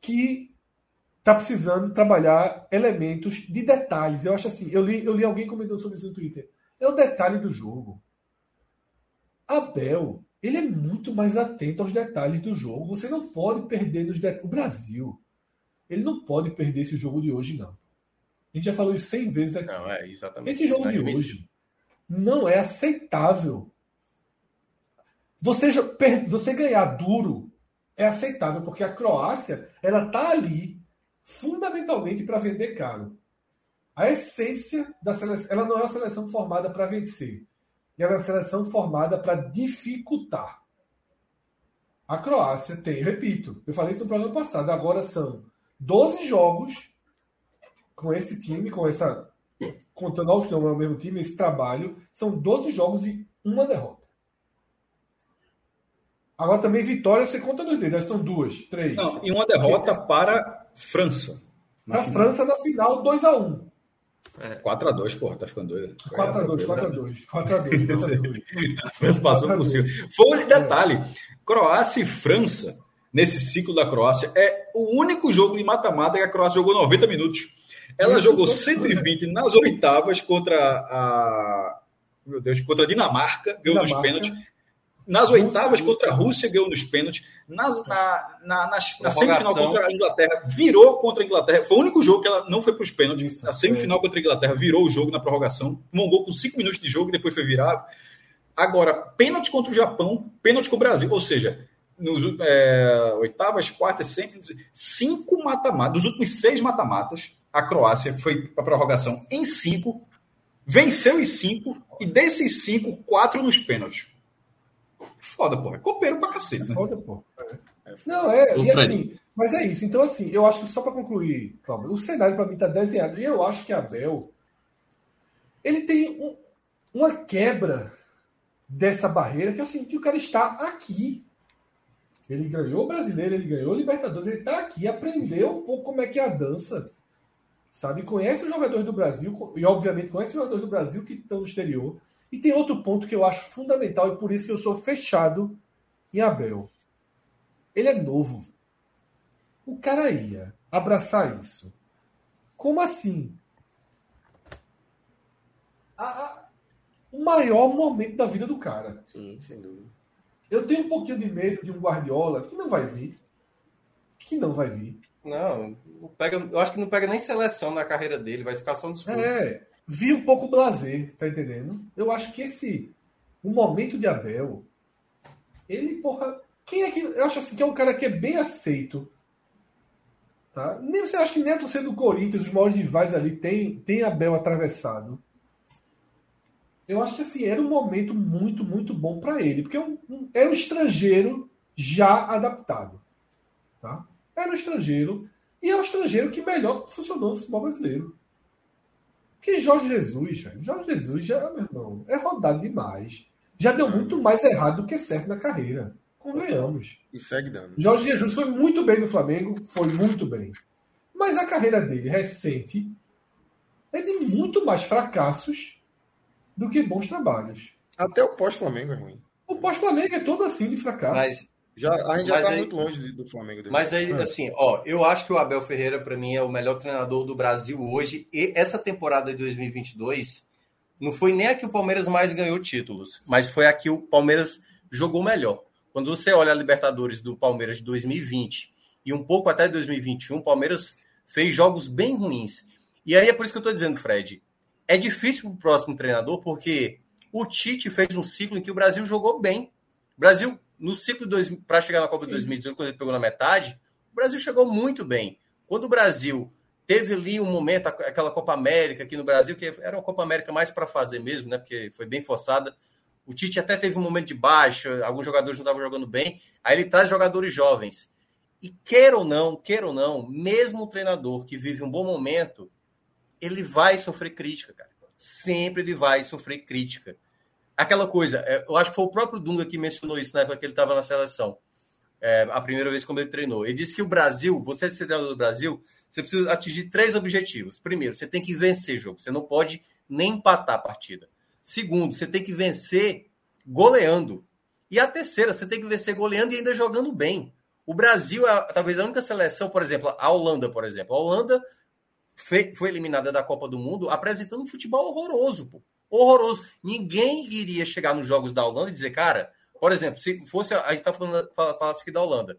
que está precisando trabalhar elementos de detalhes. Eu acho assim, eu li, eu li alguém comentando sobre isso no Twitter. É o detalhe do jogo. Abel, ele é muito mais atento aos detalhes do jogo. Você não pode perder nos detalhes. O Brasil, ele não pode perder esse jogo de hoje, não. A gente já falou isso 100 vezes aqui. Não, é, exatamente. Esse jogo de Inadmissível. hoje não é aceitável. Você, você ganhar duro é aceitável, porque a Croácia ela tá ali fundamentalmente para vender caro. A essência da seleção, ela não é uma seleção formada para vencer. Ela é uma seleção formada para dificultar. A Croácia tem, repito, eu falei isso no programa passado, agora são 12 jogos com esse time, com essa contando aos que não é o mesmo time, esse trabalho, são 12 jogos e uma derrota. Agora também vitória, você conta nos dedos, são duas, três. Não, e uma derrota para França. a França na final, 2x1. 4x2, porra, tá ficando doido. 4x2, 4x2, 4x2, 4x2. A França passou por cima. Foi um detalhe. Croácia e França, nesse ciclo da Croácia, é o único jogo de mata-mata que a Croácia jogou 90 minutos. Ela Isso jogou foi- 120 nas oitavas contra a. Meu Deus, contra a Dinamarca, ganhou nos Dinamarca. pênaltis. Nas oitavas contra a Rússia. Ganhou nos pênaltis. Nas, na, na, na, na semifinal contra a Inglaterra, virou contra a Inglaterra. Foi o único jogo que ela não foi para os pênaltis. Isso, a semifinal contra a Inglaterra virou o jogo na prorrogação. Tomou um gol com 5 minutos de jogo e depois foi virado. Agora, pênalti contra o Japão, pênalti com o Brasil. Ou seja, nos é, oitavas, quartas, sempre, cinco mata-matas. Dos últimos seis mata-matas, a Croácia foi para a prorrogação em cinco Venceu os cinco e desses cinco, quatro nos pênaltis. Foda, pô. É copeiro pra cacete. Né? Foda, pô. É. Não, é. E assim, mas é isso. Então, assim, eu acho que só para concluir, Cláudio, o cenário para mim está desenhado. E eu acho que Abel ele tem um, uma quebra dessa barreira que é o seguinte: o cara está aqui. Ele ganhou o brasileiro, ele ganhou o Libertadores, ele está aqui, aprendeu um pouco como é que é a dança. Sabe? Conhece os jogadores do Brasil, e obviamente conhece os jogadores do Brasil que estão no exterior. E tem outro ponto que eu acho fundamental, e por isso que eu sou fechado em Abel. Ele é novo o cara ia abraçar isso. Como assim? A, a, o maior momento da vida do cara. Sim, sem dúvida. Eu tenho um pouquinho de medo de um Guardiola que não vai vir. Que não vai vir. Não, pega, eu acho que não pega nem seleção na carreira dele, vai ficar só nos clubes. É, vi um pouco blazer, tá entendendo? Eu acho que esse o momento de Abel, ele, porra, quem é que eu acho assim que é um cara que é bem aceito Tá? Nem, você acha que nem a torcida do Corinthians, os maiores rivais ali, tem, tem Abel atravessado. Eu acho que assim, era um momento muito, muito bom para ele, porque é um, um, era um estrangeiro já adaptado. Tá? Era um estrangeiro, e é o estrangeiro que melhor funcionou no futebol brasileiro. Que Jorge Jesus, velho. Jorge Jesus já, meu irmão, é rodado demais. Já deu muito mais errado do que certo na carreira. Convenhamos. E segue dando. Jorge Jesus foi muito bem no Flamengo, foi muito bem. Mas a carreira dele recente é de muito mais fracassos do que bons trabalhos. Até o pós-Flamengo é ruim. O pós-Flamengo é todo assim de fracasso. Mas já, a gente já está muito longe do Flamengo. Dele. Mas aí, é. assim, ó, eu acho que o Abel Ferreira, para mim, é o melhor treinador do Brasil hoje. E essa temporada de 2022 não foi nem a que o Palmeiras mais ganhou títulos, mas foi a que o Palmeiras jogou melhor. Quando você olha a Libertadores do Palmeiras de 2020 e um pouco até 2021, o Palmeiras fez jogos bem ruins. E aí é por isso que eu estou dizendo, Fred, é difícil para o próximo treinador, porque o Tite fez um ciclo em que o Brasil jogou bem. O Brasil, no ciclo para chegar na Copa Sim. de 2018, quando ele pegou na metade, o Brasil chegou muito bem. Quando o Brasil teve ali um momento, aquela Copa América aqui no Brasil, que era uma Copa América mais para fazer mesmo, né? Porque foi bem forçada. O Tite até teve um momento de baixa, alguns jogadores não estavam jogando bem. Aí ele traz jogadores jovens. E queira ou não, queira ou não, mesmo o treinador que vive um bom momento, ele vai sofrer crítica, cara. Sempre ele vai sofrer crítica. Aquela coisa, é, eu acho que foi o próprio Dunga que mencionou isso na época que ele estava na seleção. É, a primeira vez como ele treinou. Ele disse que o Brasil, você ser treinador do Brasil, você precisa atingir três objetivos. Primeiro, você tem que vencer jogo. Você não pode nem empatar a partida. Segundo, você tem que vencer goleando. E a terceira, você tem que vencer goleando e ainda jogando bem. O Brasil é talvez a única seleção, por exemplo, a Holanda, por exemplo. A Holanda foi eliminada da Copa do Mundo apresentando um futebol horroroso, pô. Horroroso. Ninguém iria chegar nos jogos da Holanda e dizer, cara, por exemplo, se fosse. A gente tá falando fala, aqui da Holanda.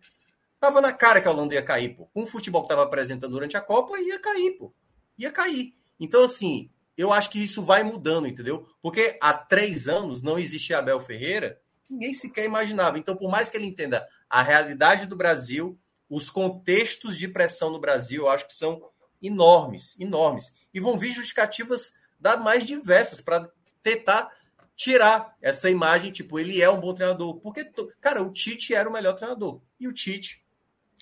Tava na cara que a Holanda ia cair, pô. Com o futebol que estava apresentando durante a Copa, ia cair, pô. Ia cair. Então, assim, eu acho que isso vai mudando, entendeu? Porque há três anos não existia Abel Ferreira, ninguém sequer imaginava. Então, por mais que ele entenda a realidade do Brasil, os contextos de pressão no Brasil, eu acho que são enormes, enormes. E vão vir justificativas da mais diversas para tentar tirar essa imagem, tipo, ele é um bom treinador. Porque, cara, o Tite era o melhor treinador. E o Tite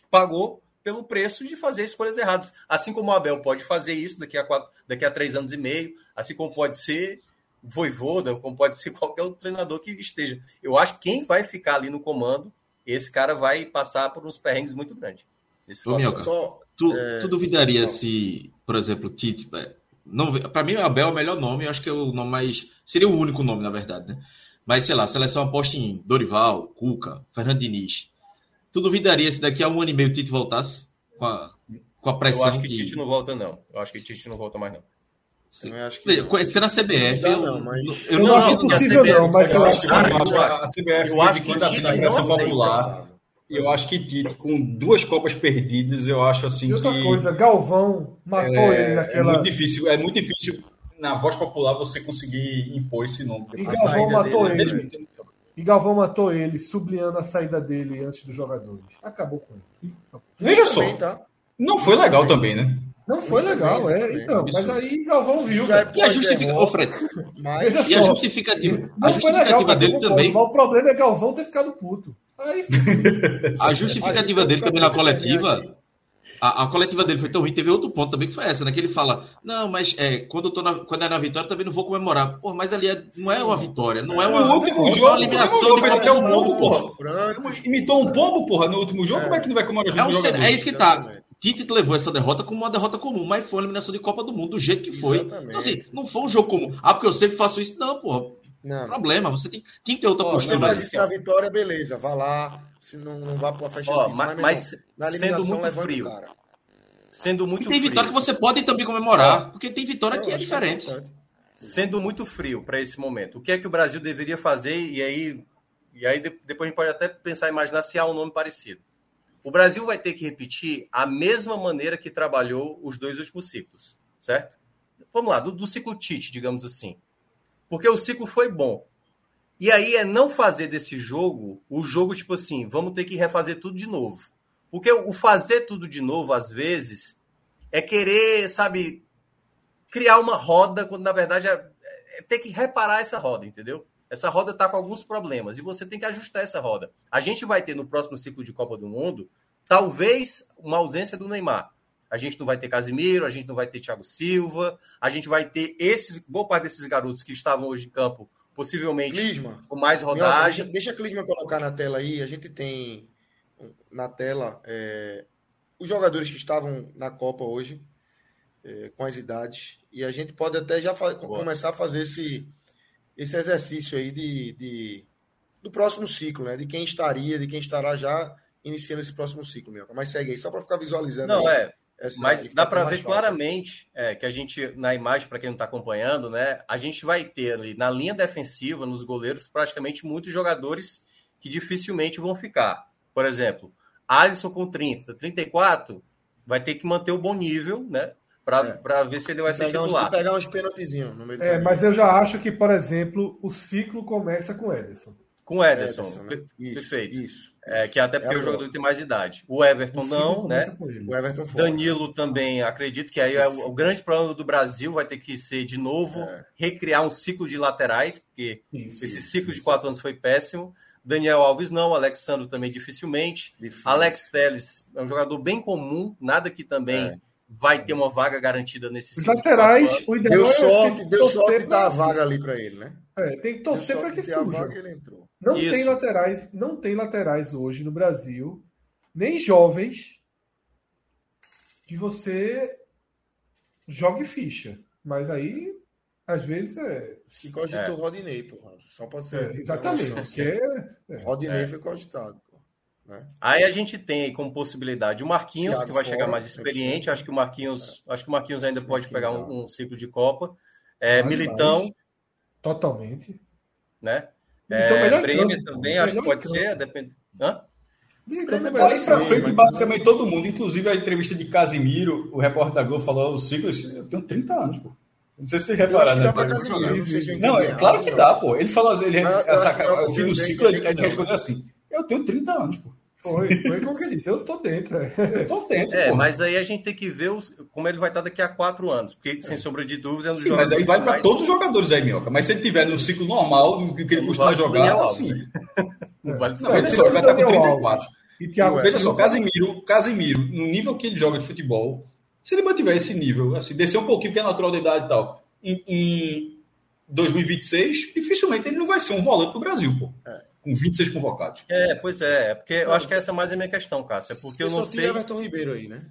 pagou pelo preço de fazer escolhas erradas. Assim como o Abel pode fazer isso daqui a, quatro, daqui a três anos e meio, assim como pode ser Voivoda, como pode ser qualquer outro treinador que esteja. Eu acho que quem vai ficar ali no comando, esse cara vai passar por uns perrengues muito grandes. Esse Ô, Minhoca, só, tu, é... tu duvidaria só... se, por exemplo, Tite. Não, para mim, o Abel é o melhor nome, eu acho que é o nome mais. Seria o único nome, na verdade, né? Mas, sei lá, a seleção aposta em Dorival, Cuca, Fernando Diniz. Tu duvidaria se daqui a um ano e meio o Tite voltasse com a, com a pressão? Eu acho que, que... Tite não volta, não. Eu acho que Tite não volta mais, não. Sim. Eu acho que Conhecendo a CBF, não, eu, mas... eu, não, acho impossível, não, mas eu acho que a CBF eu acho que popular. Eu acho que Tite, com duas Copas perdidas, eu acho assim. E outra que, coisa, Galvão matou é, ele naquela. É muito difícil, é muito difícil na voz popular você conseguir impor esse nome. E Galvão matou dele, é ele. E Galvão matou ele, sublinhando a saída dele antes dos jogadores. Acabou com ele. Veja só. Tá? Não foi legal também, né? Não foi Muito legal, bem, é. Então, mas aí Galvão viu. Já é. E a justificativa, ô Fred, Mas Veja e a só. justificativa, a Não foi legal, justificativa eu dele também, mas o problema é Galvão ter ficado puto. Aí, a justificativa dele também na coletiva, a, a coletiva dele foi tão ruim, teve outro ponto também que foi essa, né? Que ele fala, não, mas é, quando, eu tô na, quando é na vitória também não vou comemorar. Pô, mas ali é- não é uma vitória, não é uma, No último é jogo, uma eliminação jogo, de é é Copa um do Mundo, pombo, porra. Imitou um pombo, porra, no último jogo, como é que não vai comemorar É, o um, jogo? é isso que tá. Tite levou essa derrota como uma derrota comum, mas foi uma eliminação de Copa do Mundo do jeito que foi. Exatamente. Então, assim, não foi um jogo comum. Ah, porque eu sempre faço isso. Não, porra. Não. Problema. Você tem, tem que ter outra Você postura. aí. isso na vitória, beleza. Vá lá. Se não, não vá festa do time, ma- meu mas na sendo muito frio. cara. Sendo E muito tem frio. vitória que você pode também comemorar, porque tem vitória que Eu é diferente. importante. sendo muito frio para esse momento, o que é que o Brasil deveria fazer? E aí, e aí de- depois a gente pode até pensar, imaginar se há um nome parecido. O Brasil vai ter que repetir a mesma maneira que trabalhou os dois últimos ciclos, certo? Vamos lá, do, do ciclo Tite, digamos assim. Porque o ciclo foi bom. E aí é não fazer desse jogo o jogo tipo assim, vamos ter que refazer tudo de novo. Porque o fazer tudo de novo, às vezes, é querer, sabe, criar uma roda, quando na verdade é, é ter que reparar essa roda, entendeu? Essa roda está com alguns problemas e você tem que ajustar essa roda. A gente vai ter no próximo ciclo de Copa do Mundo, talvez uma ausência do Neymar. A gente não vai ter Casimiro, a gente não vai ter Thiago Silva, a gente vai ter esses, boa parte desses garotos que estavam hoje em campo, possivelmente Clisma. com mais rodagem. Deixa, deixa a Clisma colocar na tela aí. A gente tem na tela é, os jogadores que estavam na Copa hoje, é, com as idades. E a gente pode até já começar a fazer esse, esse exercício aí de, de- do próximo ciclo, né? De quem estaria, de quem estará já iniciando esse próximo ciclo, Minhoca. Mas segue aí, só para ficar visualizando. Não, aí é, essa- Mas dá para ver fácil. claramente é, que a gente, na imagem, para quem não está acompanhando, né, a gente vai ter ali na linha defensiva, nos goleiros, praticamente muitos jogadores que dificilmente vão ficar. Por exemplo, Alisson com 30, 34, vai ter que manter o bom nível, né? Para É. ver se ele vai ser Pegar uns, titular. pegar uns pênaltizinhos no meio do É, mas eu já acho que, por exemplo, o ciclo começa com o Ederson. Com o Ederson, Ederson, né? per- Isso, perfeito. Isso. É, que até porque É o a jogador tem mais idade. O Everton O não, né? O Everton fora. Danilo também, acredito que aí é o, o grande problema do Brasil vai ter que ser, de novo, É. recriar um ciclo de laterais, porque Isso. esse ciclo de quatro anos foi péssimo. Daniel Alves não, Alexandre também dificilmente. Difícil. Alex Telles é um jogador bem comum, nada que também É. vai ter uma vaga garantida nesse Os laterais, anos. o ideal Deu é sorte, que deu sorte dar a vaga ali para ele, né? É, tem que torcer para que de ter a surja. vaga ele entrou. Não Isso. tem laterais, não tem laterais hoje no Brasil, nem jovens, que você jogue ficha. Mas aí, às vezes, é. Se cogitou É. o Rodinei, porra. Só pode ser. é, exatamente. Porque é- Rodinei É. foi cogitado. Né? Aí a gente tem aí como possibilidade o Marquinhos, Thiago que vai fora, chegar mais 100%. experiente. Acho que o Marquinhos, acho que o Marquinhos ainda pode Marquinhos pegar um, um ciclo de Copa. É, Militão, Totalmente. né? É, melhor em Bremer campo, também, acho que pode ser, depende. Hã? É Daí pra frente, campo. basicamente todo mundo, inclusive a entrevista de Casimiro, o repórter da Globo falou: o ciclo, esse- eu tenho 30 anos, pô. Não sei se vocês acho repararam, que né? dá pra Casemiro. Não sei se Não, é claro que dá, pô. Ele falou, ele, essa, o fim do ciclo, ele, respondeu assim: eu tenho 30 anos, pô. Foi, foi como que ele disse. Eu tô dentro. é. Eu tô dentro, É, pô. mas aí a gente tem que ver os- como ele vai estar daqui a quatro anos, porque sem sombra de dúvida é um Sim, mas aí vale para todos os jogadores aí, Minhoca. Mas se ele tiver no ciclo normal, do que ele Não costuma vale jogar, Daniel assim. Não vale Não, ele só vai estar com Daniel 34. E Thiago Veja só, Casemiro, Casemiro, no nível que ele joga de futebol, se ele mantiver esse nível, assim, descer um pouquinho, porque é natural da idade e tal, em, em 2026, dificilmente ele não vai ser um volante do Brasil, pô. Com 26 convocados. É, pois é, é porque eu acho que essa é mais a minha questão, Cássio. É porque eu Eu não só sei. Everton Ribeiro aí, né?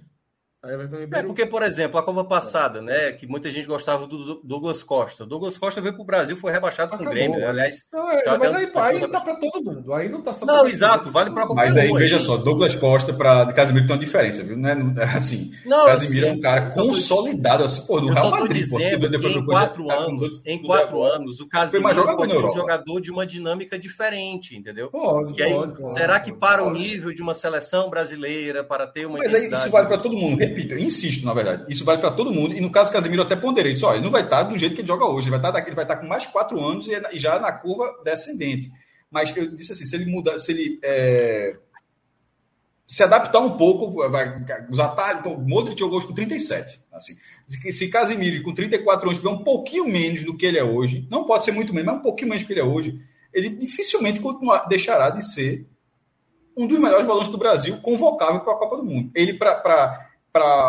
É porque, por exemplo, a Copa passada, né, que muita gente gostava do Douglas Costa. Douglas Costa veio para o Brasil, foi rebaixado com o Acabou, Grêmio. né? Aliás, Não, é, mas aí, aí tá para todo mundo. Aí não tá só não, exato, vale para qualquer Mas aí, um. veja só, Douglas Costa para Casemiro tem uma diferença, viu? Não é, não é assim. Não, Casemiro é sim. um cara consolidado, assim, pô, no Eu Real Madrid, dizendo em do quatro anos, em quatro anos, o Casemiro pode ser um jogador de uma dinâmica diferente, entendeu? Pode, aí, pode, será que para o nível de uma seleção brasileira, para ter uma Mas aí isso vale para todo mundo, repito, eu insisto, na verdade. Isso vale para todo mundo. E no caso Casemiro, até ponderei. Disse, olha, ele não vai estar do jeito que ele joga hoje. Ele vai estar, daqui, ele vai estar com mais quatro anos e, é e já na curva descendente. Mas eu disse assim: se ele mudar, se ele é, se adaptar um pouco, vai, os atalhos, o Modric jogou hoje com 37. Assim, se Casimiro com 34 anos tiver um pouquinho menos do que ele é hoje, não pode ser muito menos, mas um pouquinho menos do que ele é hoje, ele dificilmente continua, deixará de ser um dos melhores volantes do Brasil, convocável para a Copa do Mundo. Ele, para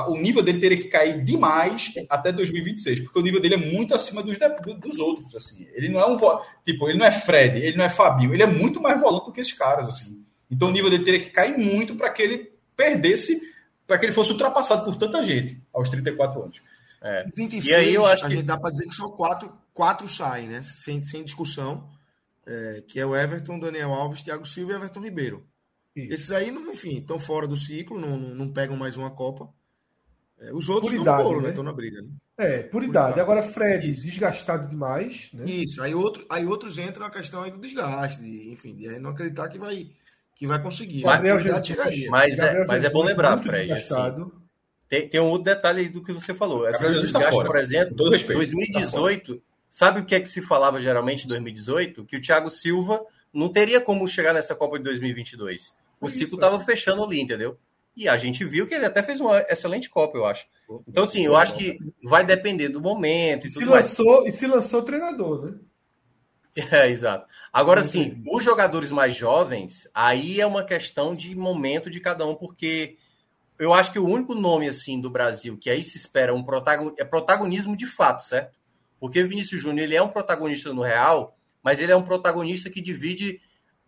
o nível dele, teria que cair demais até 2026, porque o nível dele é muito acima dos, dos outros. Assim. Ele não é um tipo, ele não é Fred, ele não é Fabinho, ele é muito mais volante do que esses caras. assim. Então o nível dele teria que cair muito para que ele perdesse, para que ele fosse ultrapassado por tanta gente aos 34 anos. É. 26, e aí eu acho a que... gente dá para dizer que só quatro, quatro saem, né? Sem, sem discussão. É, que é o Everton, Daniel Alves, Thiago Silva e Everton Ribeiro. Isso. Esses aí, enfim, estão fora do ciclo, não, não, não pegam mais uma Copa. É, os outros por idade, bolo, né? Estão na briga. Né? É, por, por idade. idade. Agora, Fred, desgastado demais. Né? Isso. Aí, outro, aí outros entram a questão aí do desgaste, de, enfim, de não acreditar que vai, que vai conseguir. Gabriel Jesus, mas, é, mas é bom lembrar, Fred. Assim, tem, tem um outro detalhe aí do que você falou. Essa Gabriel desgaste, tá por exemplo, todo respeito, 2018, tá sabe o que é que se falava geralmente em 2018? Que o Thiago Silva não teria como chegar nessa Copa de 2022. O é ciclo estava fechando ali, entendeu? E a gente viu que ele até fez uma excelente Copa, eu acho. Então, assim, eu acho que vai depender do momento e, e se lançou mais. E se lançou treinador, né? É, exato. Agora, sim, os jogadores mais jovens, aí é uma questão de momento de cada um, porque eu acho que o único nome, assim, do Brasil que aí se espera um protagon... é protagonismo de fato, certo? Porque o Vinícius Júnior, ele é um protagonista no Real, mas ele é um protagonista que divide,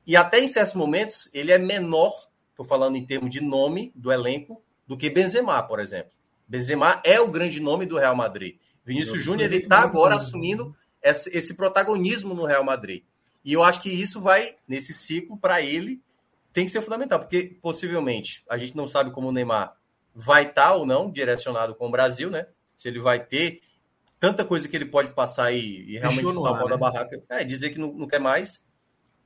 e até em certos momentos, ele é menor, estou falando em termos de nome do elenco, do que Benzema, por exemplo. Benzema é o grande nome do Real Madrid. Vinícius Júnior, ele está agora assumindo esse, esse protagonismo no Real Madrid. E eu acho que isso vai, nesse ciclo, para ele, tem que ser fundamental, porque possivelmente a gente não sabe como o Neymar vai estar tá ou não direcionado com o Brasil, né? Se ele vai ter tanta coisa que ele pode passar e, e realmente chutar o pau né? da barraca. É, dizer que não, não quer mais.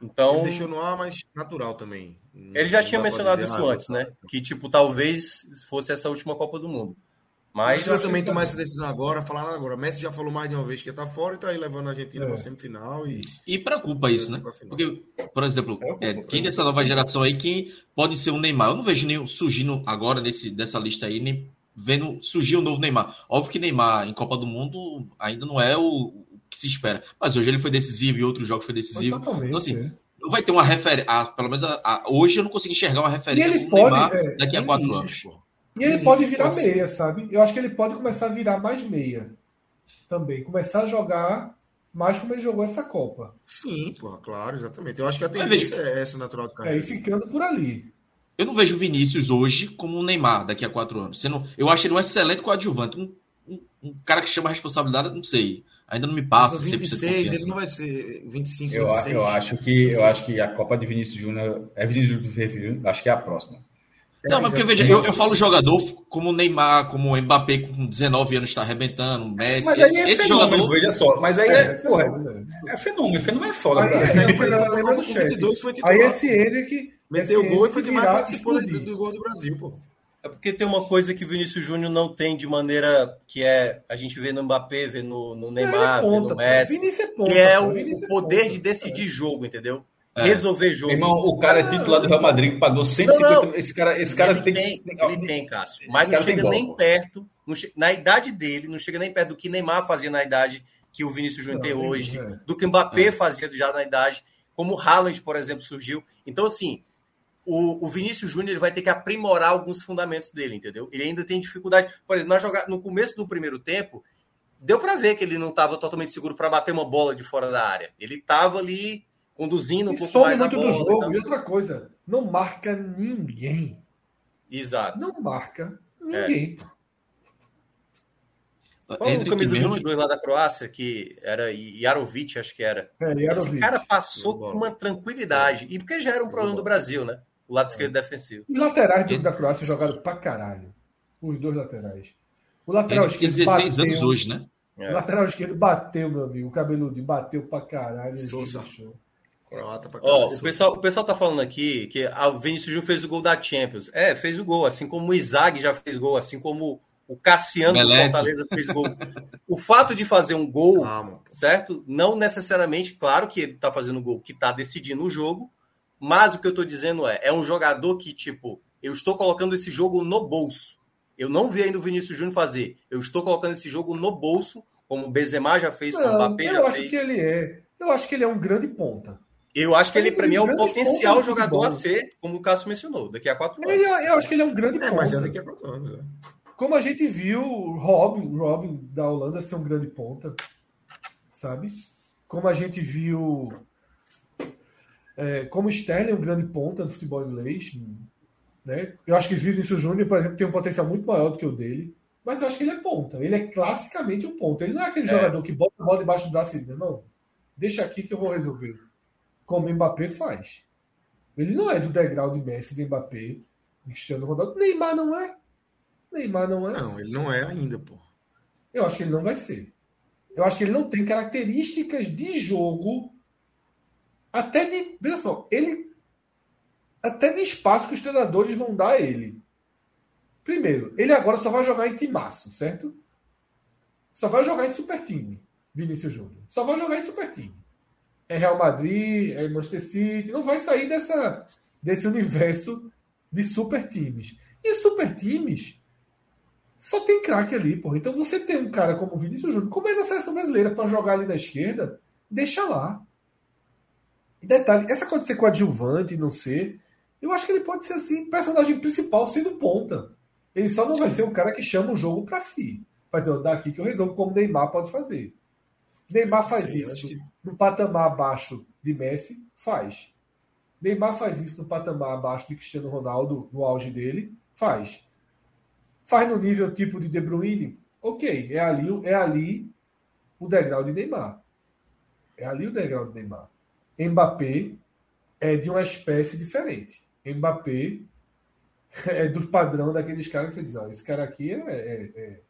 Então. Ele deixou no ar, mas natural também. Ele já tinha mencionado isso antes, né? Que, tipo, talvez fosse essa última Copa do Mundo. Mas precisa também tomar essa decisão agora, falar agora. Messi já falou mais de uma vez que está fora e está aí levando a Argentina é. para a semifinal. E, e preocupa isso, né? Porque, por exemplo, é, quem dessa nova geração aí, quem pode ser um Neymar? Eu não vejo nenhum surgindo agora nesse, dessa lista aí, nem vendo surgir um novo Neymar. Óbvio que Neymar em Copa do Mundo ainda não é o, que se espera. Mas hoje ele foi decisivo e outros jogos foi decisivo. Então, assim, é. não vai ter uma referência. Pelo menos a, a, hoje eu não consigo enxergar uma referência do Neymar é, daqui a quatro anos. Pô. E ele pode virar pode meia, sabe? Eu acho que ele pode começar a virar mais meia também. Começar a jogar mais como ele jogou essa Copa. Sim, pô, claro, exatamente. Eu acho que a tendência é essa natural do cara. É, e ficando por ali. Eu não vejo o Vinícius hoje como um Neymar daqui a quatro anos. Não, eu acho ele um excelente coadjuvante. Um, um, um, cara que chama a responsabilidade, não sei. Ainda não me passa. 26, ele não vai ser 25, eu, 26. Eu acho que, eu acho que a Copa de Vinícius Júnior. É Vinícius Júnior, acho que é a próxima. Não, mas porque veja, eu, eu falo jogador como o Neymar, como o Mbappé com 19 anos está arrebentando, Messi. Mas aí é esse fenômeno, jogador. Veja só, mas aí é, é, porra, é fenômeno, fenômeno é foda. Aí, é, é, aí esse ele que. Meteu o gol e foi demais participou do, do gol do Brasil, pô. É porque tem uma coisa que o Vinícius Júnior não tem de maneira que é a gente vê no Mbappé, vê no, no Neymar, é ponta, vê no Messi, é ponta, que é o, o poder de decidir jogo, entendeu? É. resolver jogo. Irmão, o cara é titular do Real Madrid que pagou 150 não, não. Esse cara, esse cara ele tem, tem Ele tem, Cássio. Mas não chega nem perto. Che... Na idade dele, não chega nem perto do que Neymar fazia na idade que o Vinícius Júnior tem hoje, é. do que Mbappé é. fazia já na idade, como o Haaland, por exemplo, surgiu. Então, assim, o, o Vinícius Júnior ele vai ter que aprimorar alguns fundamentos dele, entendeu? Ele ainda tem dificuldade. Por exemplo, na jogada, no começo do primeiro tempo, deu para ver que ele não estava totalmente seguro para bater uma bola de fora da área. Ele estava ali conduzindo um e pouco mais muito a bola, do jogo. E, e, outra coisa, não marca ninguém. Exato. Não marca ninguém. É. Qual o camisa 22 lá da Croácia, que era Jarovic, acho que era. É, Esse cara passou com uma tranquilidade. E porque já era um problema do Brasil, né? O lado esquerdo defensivo. Os laterais do, da Croácia jogaram pra caralho. Os dois laterais. O lateral esquerdo. Ele tem 16 bateu, anos hoje, né? O lateral esquerdo bateu, meu amigo. O cabeludinho bateu pra caralho. Croata pra Ó, o pessoal, o pessoal tá falando aqui que o Vinícius Júnior fez o gol da Champions. É, fez o gol, assim como o Isaac já fez gol, assim como o Cassiano do Fortaleza fez gol. o fato de fazer um gol, ah, certo? Não necessariamente, claro que ele tá fazendo gol que tá decidindo o jogo, mas o que eu tô dizendo é, é um jogador que, tipo, eu estou colocando esse jogo no bolso. Eu não vi ainda o Vinícius Júnior fazer. Eu estou colocando esse jogo no bolso, como o Benzema já fez, como o Mbappé eu já acho fez. que ele é. Eu acho que ele é um grande ponta. Eu acho que ele, Ele para mim, é um grandes potencial jogador a ser, como o Cássio mencionou, daqui a quatro anos. Ele, é- eu acho que ele é um grande É, ponta. mas é daqui a quatro anos. é. Como a gente viu o Robin, Robin da Holanda ser um grande ponta, sabe? Como a gente viu é, como o Sterling é um grande ponta no futebol inglês, né? Eu acho que o Vinícius Júnior, por exemplo, tem um potencial muito maior do que o dele, mas eu acho que ele é ponta. Ele é classicamente um ponta. Ele não é aquele É. jogador que bota a bola debaixo do braço e diz, não, deixa aqui que eu vou resolver. Como o Mbappé faz. Ele não é do degrau de Messi, de Mbappé, de Cristiano Ronaldo. Neymar não é. Neymar não é. Não, ele não é ainda, pô. Eu acho que ele não vai ser. Eu acho que ele não tem características de jogo, até de. Veja só, ele. Até de espaço que os treinadores vão dar a ele. Primeiro, ele agora só vai jogar em timaço, certo? Só vai jogar em super time, Vinícius Júnior. Só vai jogar em super time. É Real Madrid, é Manchester City, não vai sair dessa, desse universo de super times. E super times só tem craque ali, porra. Então você tem um cara como o Vinícius Júnior, como é na seleção brasileira, para jogar ali na esquerda, deixa lá. E detalhe, essa coisa de ser coadjuvante e não ser, eu acho que ele pode ser assim, personagem principal sendo ponta. Ele só não vai ser o cara que chama o jogo para si. Vai dizer, daqui que eu resolvo, como Neymar pode fazer. Neymar faz Sim, isso que- no patamar abaixo de Messi, faz. Neymar faz isso no patamar abaixo de Cristiano Ronaldo, no auge dele, faz. Faz no nível tipo de De Bruyne, ok, é ali, é ali o degrau de Neymar. É ali o degrau de Neymar. Mbappé é de uma espécie diferente. Mbappé é do padrão daqueles caras que você diz, ó, esse cara aqui é, é- é-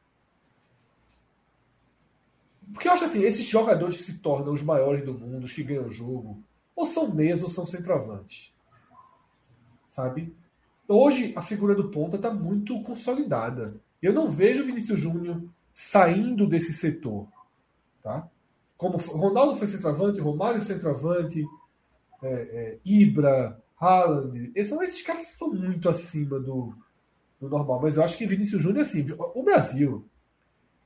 Porque eu acho assim, esses jogadores que se tornam os maiores do mundo, os que ganham o jogo, ou são meios ou são centroavantes. Sabe? Hoje a figura do ponta está muito consolidada. Eu não vejo o Vinícius Júnior saindo desse setor. Tá? Como Ronaldo foi centroavante, Romário centroavante, é, é, Ibra, Haaland. Esses, são esses caras são muito acima do, do normal. Mas eu acho que Vinícius Júnior, assim, o Brasil,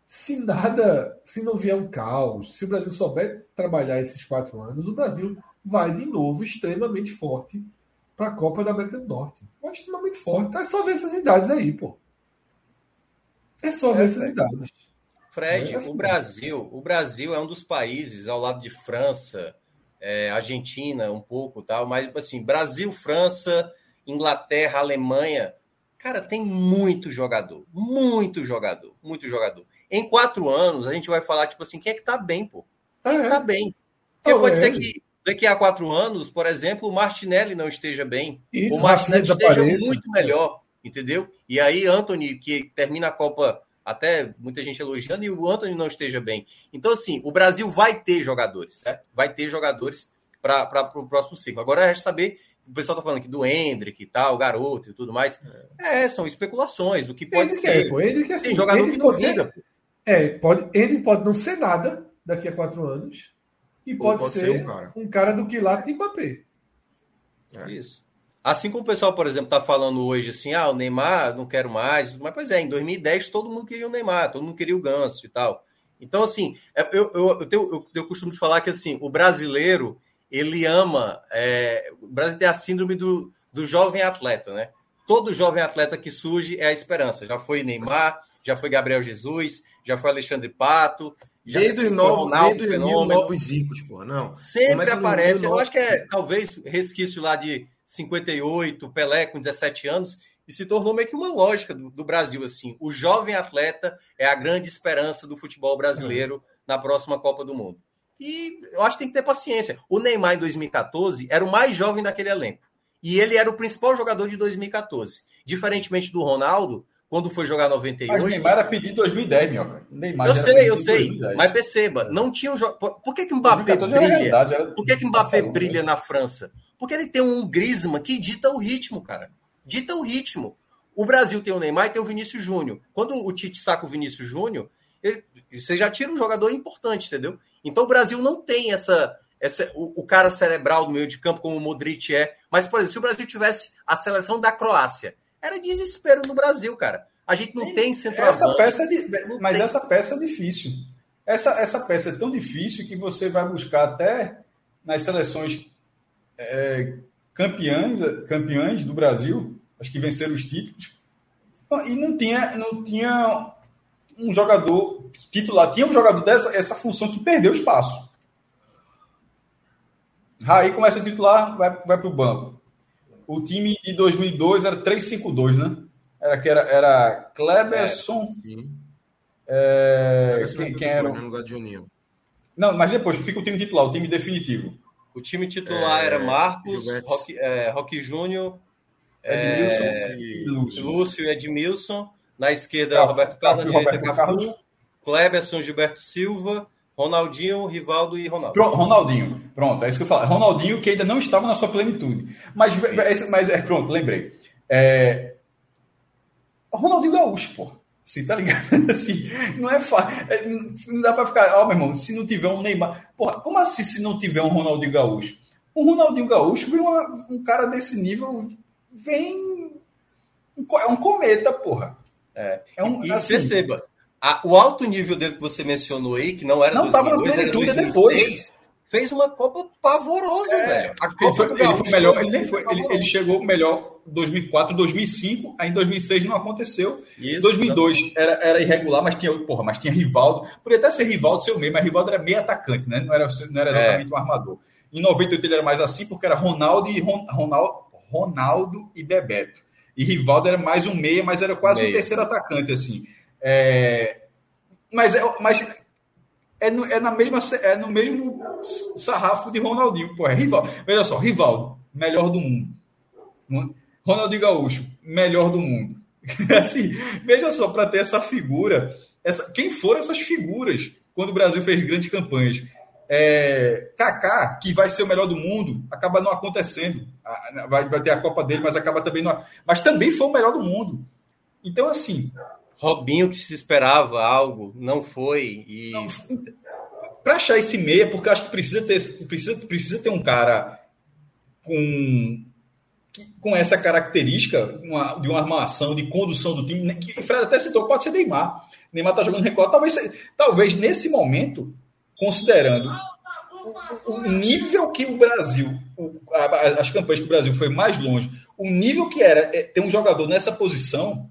se nada, se não vier um caos, se o Brasil souber trabalhar esses quatro anos, o Brasil vai de novo extremamente forte para a Copa da América do Norte. Vai extremamente forte. É só ver essas idades aí, pô. É só ver É, essas é. idades. Fred, É assim. o Brasil, o Brasil é um dos países ao lado de França, é, Argentina, um pouco, tal, mas tipo assim, Brasil, França, Inglaterra, Alemanha, cara, tem muito jogador, muito jogador, muito jogador. Em quatro anos a gente vai falar tipo assim, quem é que tá bem, pô? É, Tá bem. Porque Não, pode é ser que daqui a quatro anos, por exemplo, o Martinelli não esteja bem, Isso, o Martinelli esteja muito melhor, entendeu? E aí, Anthony, que termina a Copa, até muita gente elogiando, e o Anthony não esteja bem. Então, assim, o Brasil vai ter jogadores, certo? Vai ter jogadores para o próximo ciclo. Agora resta saber, o pessoal tá falando aqui do Hendrick e tal, o garoto e tudo mais. É, são especulações do que pode Ele ser. quer, pô. Ele que, assim, Tem jogador ele que pode- duvida. É, pode, ele pode não ser nada daqui a quatro anos. E pode, pode ser, ser um cara. um cara do que lá tem Mbappé. É. Isso. Assim como o pessoal, por exemplo, tá falando hoje assim, ah, o Neymar, não quero mais. Mas, pois é, em 2010 todo mundo queria o Neymar, todo mundo queria o Ganso e tal. Então, assim, é, eu, eu, eu, tenho, eu, eu costumo de falar que, assim, o brasileiro, ele ama... É, o Brasil tem a síndrome do, do jovem atleta, né? Todo jovem atleta que surge é a esperança. Já foi Neymar, já foi Gabriel Jesus, já foi Alexandre Pato, já Desde os foi novos, desde os mil Fenômeno. novos zicos, pô. Não. Sempre Começa aparece. Eu 2009. acho que é talvez resquício lá de 58, Pelé com 17 anos, e se tornou meio que uma lógica do, do Brasil. assim. O jovem atleta é a grande esperança do futebol brasileiro na próxima Copa do Mundo. E eu acho que tem que ter paciência. O Neymar, em 2014, era o mais jovem daquele elenco. E ele era o principal jogador de 2014. Diferentemente do Ronaldo, quando foi jogar 98. Mas o Neymar era pedido em 2010, minhoca. Neymar Eu sei, eu sei. 2010. Mas perceba, não tinha um jogo. Por que, que o Mbappé 2014 era brilha? era- Por que, que Mbappé Barcelona, brilha né? na França? Porque ele tem um Griezmann que dita o ritmo, cara. Dita o ritmo. O Brasil tem o Neymar e tem o Vinícius Júnior. Quando o Tite saca o Vinícius Júnior, ele- você já tira um jogador importante, entendeu? Então o Brasil não tem essa, essa o, o cara cerebral do meio de campo como o Modric é. Mas, por exemplo, se o Brasil tivesse a seleção da Croácia, era desespero no Brasil, cara. A gente não tem centroavante. Essa peça é. Mas tem. essa peça é difícil. Essa, essa peça é tão difícil que você vai buscar até nas seleções é, campeãs, campeãs do Brasil, acho que venceram os títulos, e não tinha, não tinha um jogador titular, tinha um jogador dessa essa função que perdeu espaço. Raí começa a titular, vai, vai para o banco. O time de 2002 era 3-5-2, né? Era que era, era Kleberson. É, é, quem, quem era? No lugar de Juninho. Não, mas depois fica o time titular, o time definitivo. O time titular é, era Marcos, Roque, é, Roque Júnior, Edmilson, é, e Lúcio. Lúcio e Edmilson. Na esquerda, Cafu, Roberto Carlos, na direita, Cafu, Cafu, Kleberson, Gilberto Silva, Ronaldinho, Rivaldo e Ronaldo. Pronto, Ronaldinho, pronto, é isso que eu falo. Ronaldinho que ainda não estava na sua plenitude. Mas, mas é, pronto, lembrei. É... Ronaldinho Gaúcho, pô. Assim, tá ligado? Assim, não é fácil. É, não dá pra ficar, ó, oh, meu irmão, se não tiver um Neymar. Porra, como assim se não tiver um Ronaldinho Gaúcho? Um Ronaldinho Gaúcho vem uma, um cara desse nível, vem. É um cometa, porra. É, é um, e assim, perceba, a, o alto nível dele que você mencionou aí, que não era não 2002, tava na plenitude depois. Fez uma Copa pavorosa, é, velho. A Copa ele foi, ele foi melhor, ele, foi, ele, ele, chegou melhor 2004, 2005, aí em 2006 não aconteceu. Isso, 2002 era, era irregular, mas tinha, porra, mas tinha Rivaldo. Podia até ser Rivaldo seu meio, mas Rivaldo era meio atacante, né? Não era, não era exatamente é. um armador. Em 98 ele era mais assim, porque era Ronaldo e Ronaldo, Ronaldo e Bebeto. E Rivaldo era mais um meia, mas era quase meia. um terceiro atacante, assim. É... Mas, é, mas é, no, é, na mesma, é no mesmo sarrafo de Ronaldinho. Pô, é Rivaldo. Veja só, Rivaldo, melhor do mundo. Ronaldinho Gaúcho, melhor do mundo. assim, veja só, para ter essa figura, essa, quem foram essas figuras quando o Brasil fez grandes campanhas? É, Kaká, que vai ser o melhor do mundo, acaba não acontecendo. Vai, vai ter a Copa dele, mas acaba também não. Mas também foi o melhor do mundo. Então, assim. Robinho, que se esperava algo, não foi. E... Para achar esse meia, porque acho que precisa ter, precisa, precisa ter um cara com, com essa característica uma, de uma armação, de condução do time. Que Fred até citou, pode ser Neymar. Neymar está jogando recorde. Talvez, talvez nesse momento considerando o nível que o Brasil, as campanhas que o Brasil foi mais longe, o nível que era é, ter um jogador nessa posição,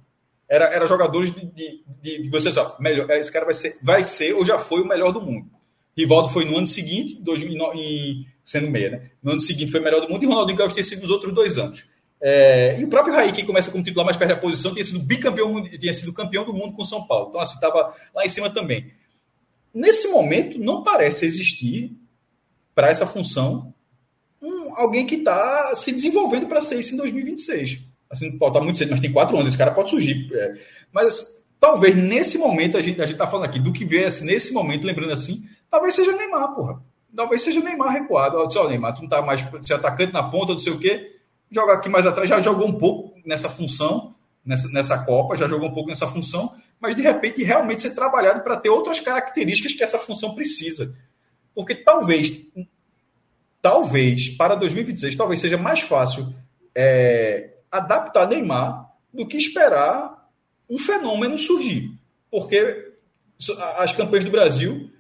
era, era jogadores de, de, de, de você sabe, melhor, esse cara vai ser, vai ser ou já foi o melhor do mundo. Rivaldo foi no ano seguinte, 2009, em, sendo meia, né? No ano seguinte foi melhor do mundo e Ronaldinho Gaúcho tinha sido nos outros dois anos. É, e o próprio Raí, que começa como titular mais perto da posição, tinha sido bicampeão, tinha sido campeão do mundo com São Paulo. Então, assim, estava lá em cima também. Nesse momento, não parece existir para essa função um, alguém que está se desenvolvendo para ser isso em 2026. Assim, pode estar tá muito cedo, mas tem quatro anos, esse cara pode surgir. É, mas talvez nesse momento, a gente a está falando aqui do que vê assim, nesse momento, lembrando assim, talvez seja Neymar, porra. Talvez seja Neymar recuado. Olha só, Neymar, tu não está mais se atacante na ponta, não sei o quê. Joga aqui mais atrás, já jogou um pouco nessa função, nessa, nessa Copa, já jogou um pouco nessa função mas de repente realmente ser trabalhado para ter outras características que essa função precisa. Porque talvez, talvez, para 2026, talvez seja mais fácil é, adaptar Neymar do que esperar um fenômeno surgir. Porque as campanhas do Brasil,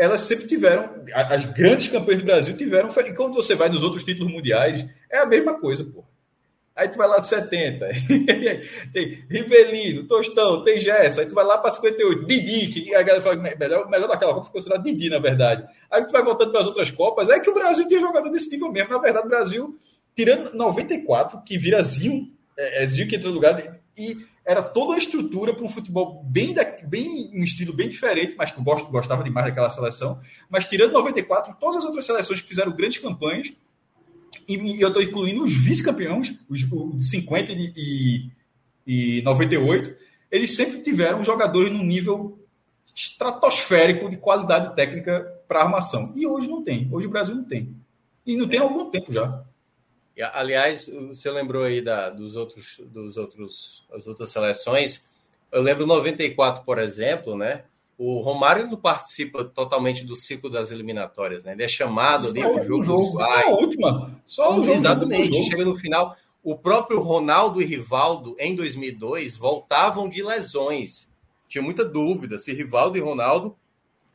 elas sempre tiveram, as grandes campanhas do Brasil tiveram, e quando você vai nos outros títulos mundiais, é a mesma coisa, pô. Aí tu vai lá de 70. tem Rivelino, Tostão, tem Gerson. Aí tu vai lá para 58. Didi, que a galera fala melhor, melhor daquela Copa foi considerado Didi, na verdade. Aí tu vai voltando para as outras Copas. É que o Brasil tinha jogador desse nível mesmo. Na verdade, o Brasil, tirando 94, que vira Zinho, é, é Zinho que entra no lugar, e era toda uma estrutura para um futebol bem, da, bem um estilo bem diferente, mas que eu gosto, gostava demais daquela seleção. Mas tirando 94, todas as outras seleções que fizeram grandes campanhas e, eu estou incluindo os vice-campeões, os, os 50 e, e 98, eles sempre tiveram jogadores num nível estratosférico de qualidade técnica para armação. E hoje não tem. Hoje o Brasil não tem. E não tem há algum tempo já. Aliás, você lembrou aí da, dos outros, dos outros, as outras seleções. Eu lembro 94, por exemplo, né? O Romário não participa totalmente do ciclo das eliminatórias, né? Ele é chamado ali pro jogo, jogo. Vai. a última. Só o Exatamente. Jogo. Chega no final. o próprio Ronaldo e Rivaldo, em 2002, voltavam de lesões. Tinha muita dúvida se Rivaldo e Ronaldo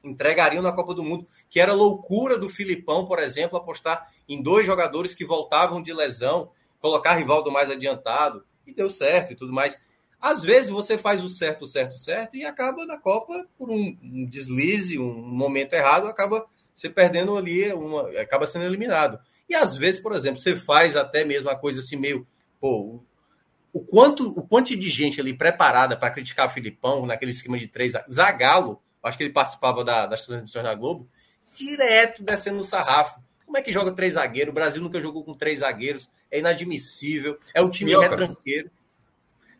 entregariam na Copa do Mundo, que era loucura do Filipão, por exemplo, apostar em dois jogadores que voltavam de lesão, colocar Rivaldo mais adiantado, e deu certo e tudo mais. Às vezes você faz o certo, o certo, o certo, e acaba na Copa por um, deslize, um momento errado, acaba se perdendo ali, uma, acaba sendo eliminado. E às vezes, por exemplo, você faz até mesmo uma coisa assim meio, pô, o quanto, o quanto de gente ali preparada para criticar o Filipão naquele esquema de três, Zagalo, acho que ele participava da, das transmissões na Globo, direto descendo no sarrafo. Como é que joga três zagueiros? O Brasil nunca jogou com três zagueiros. É inadmissível. É o time Minhoca. retranqueiro.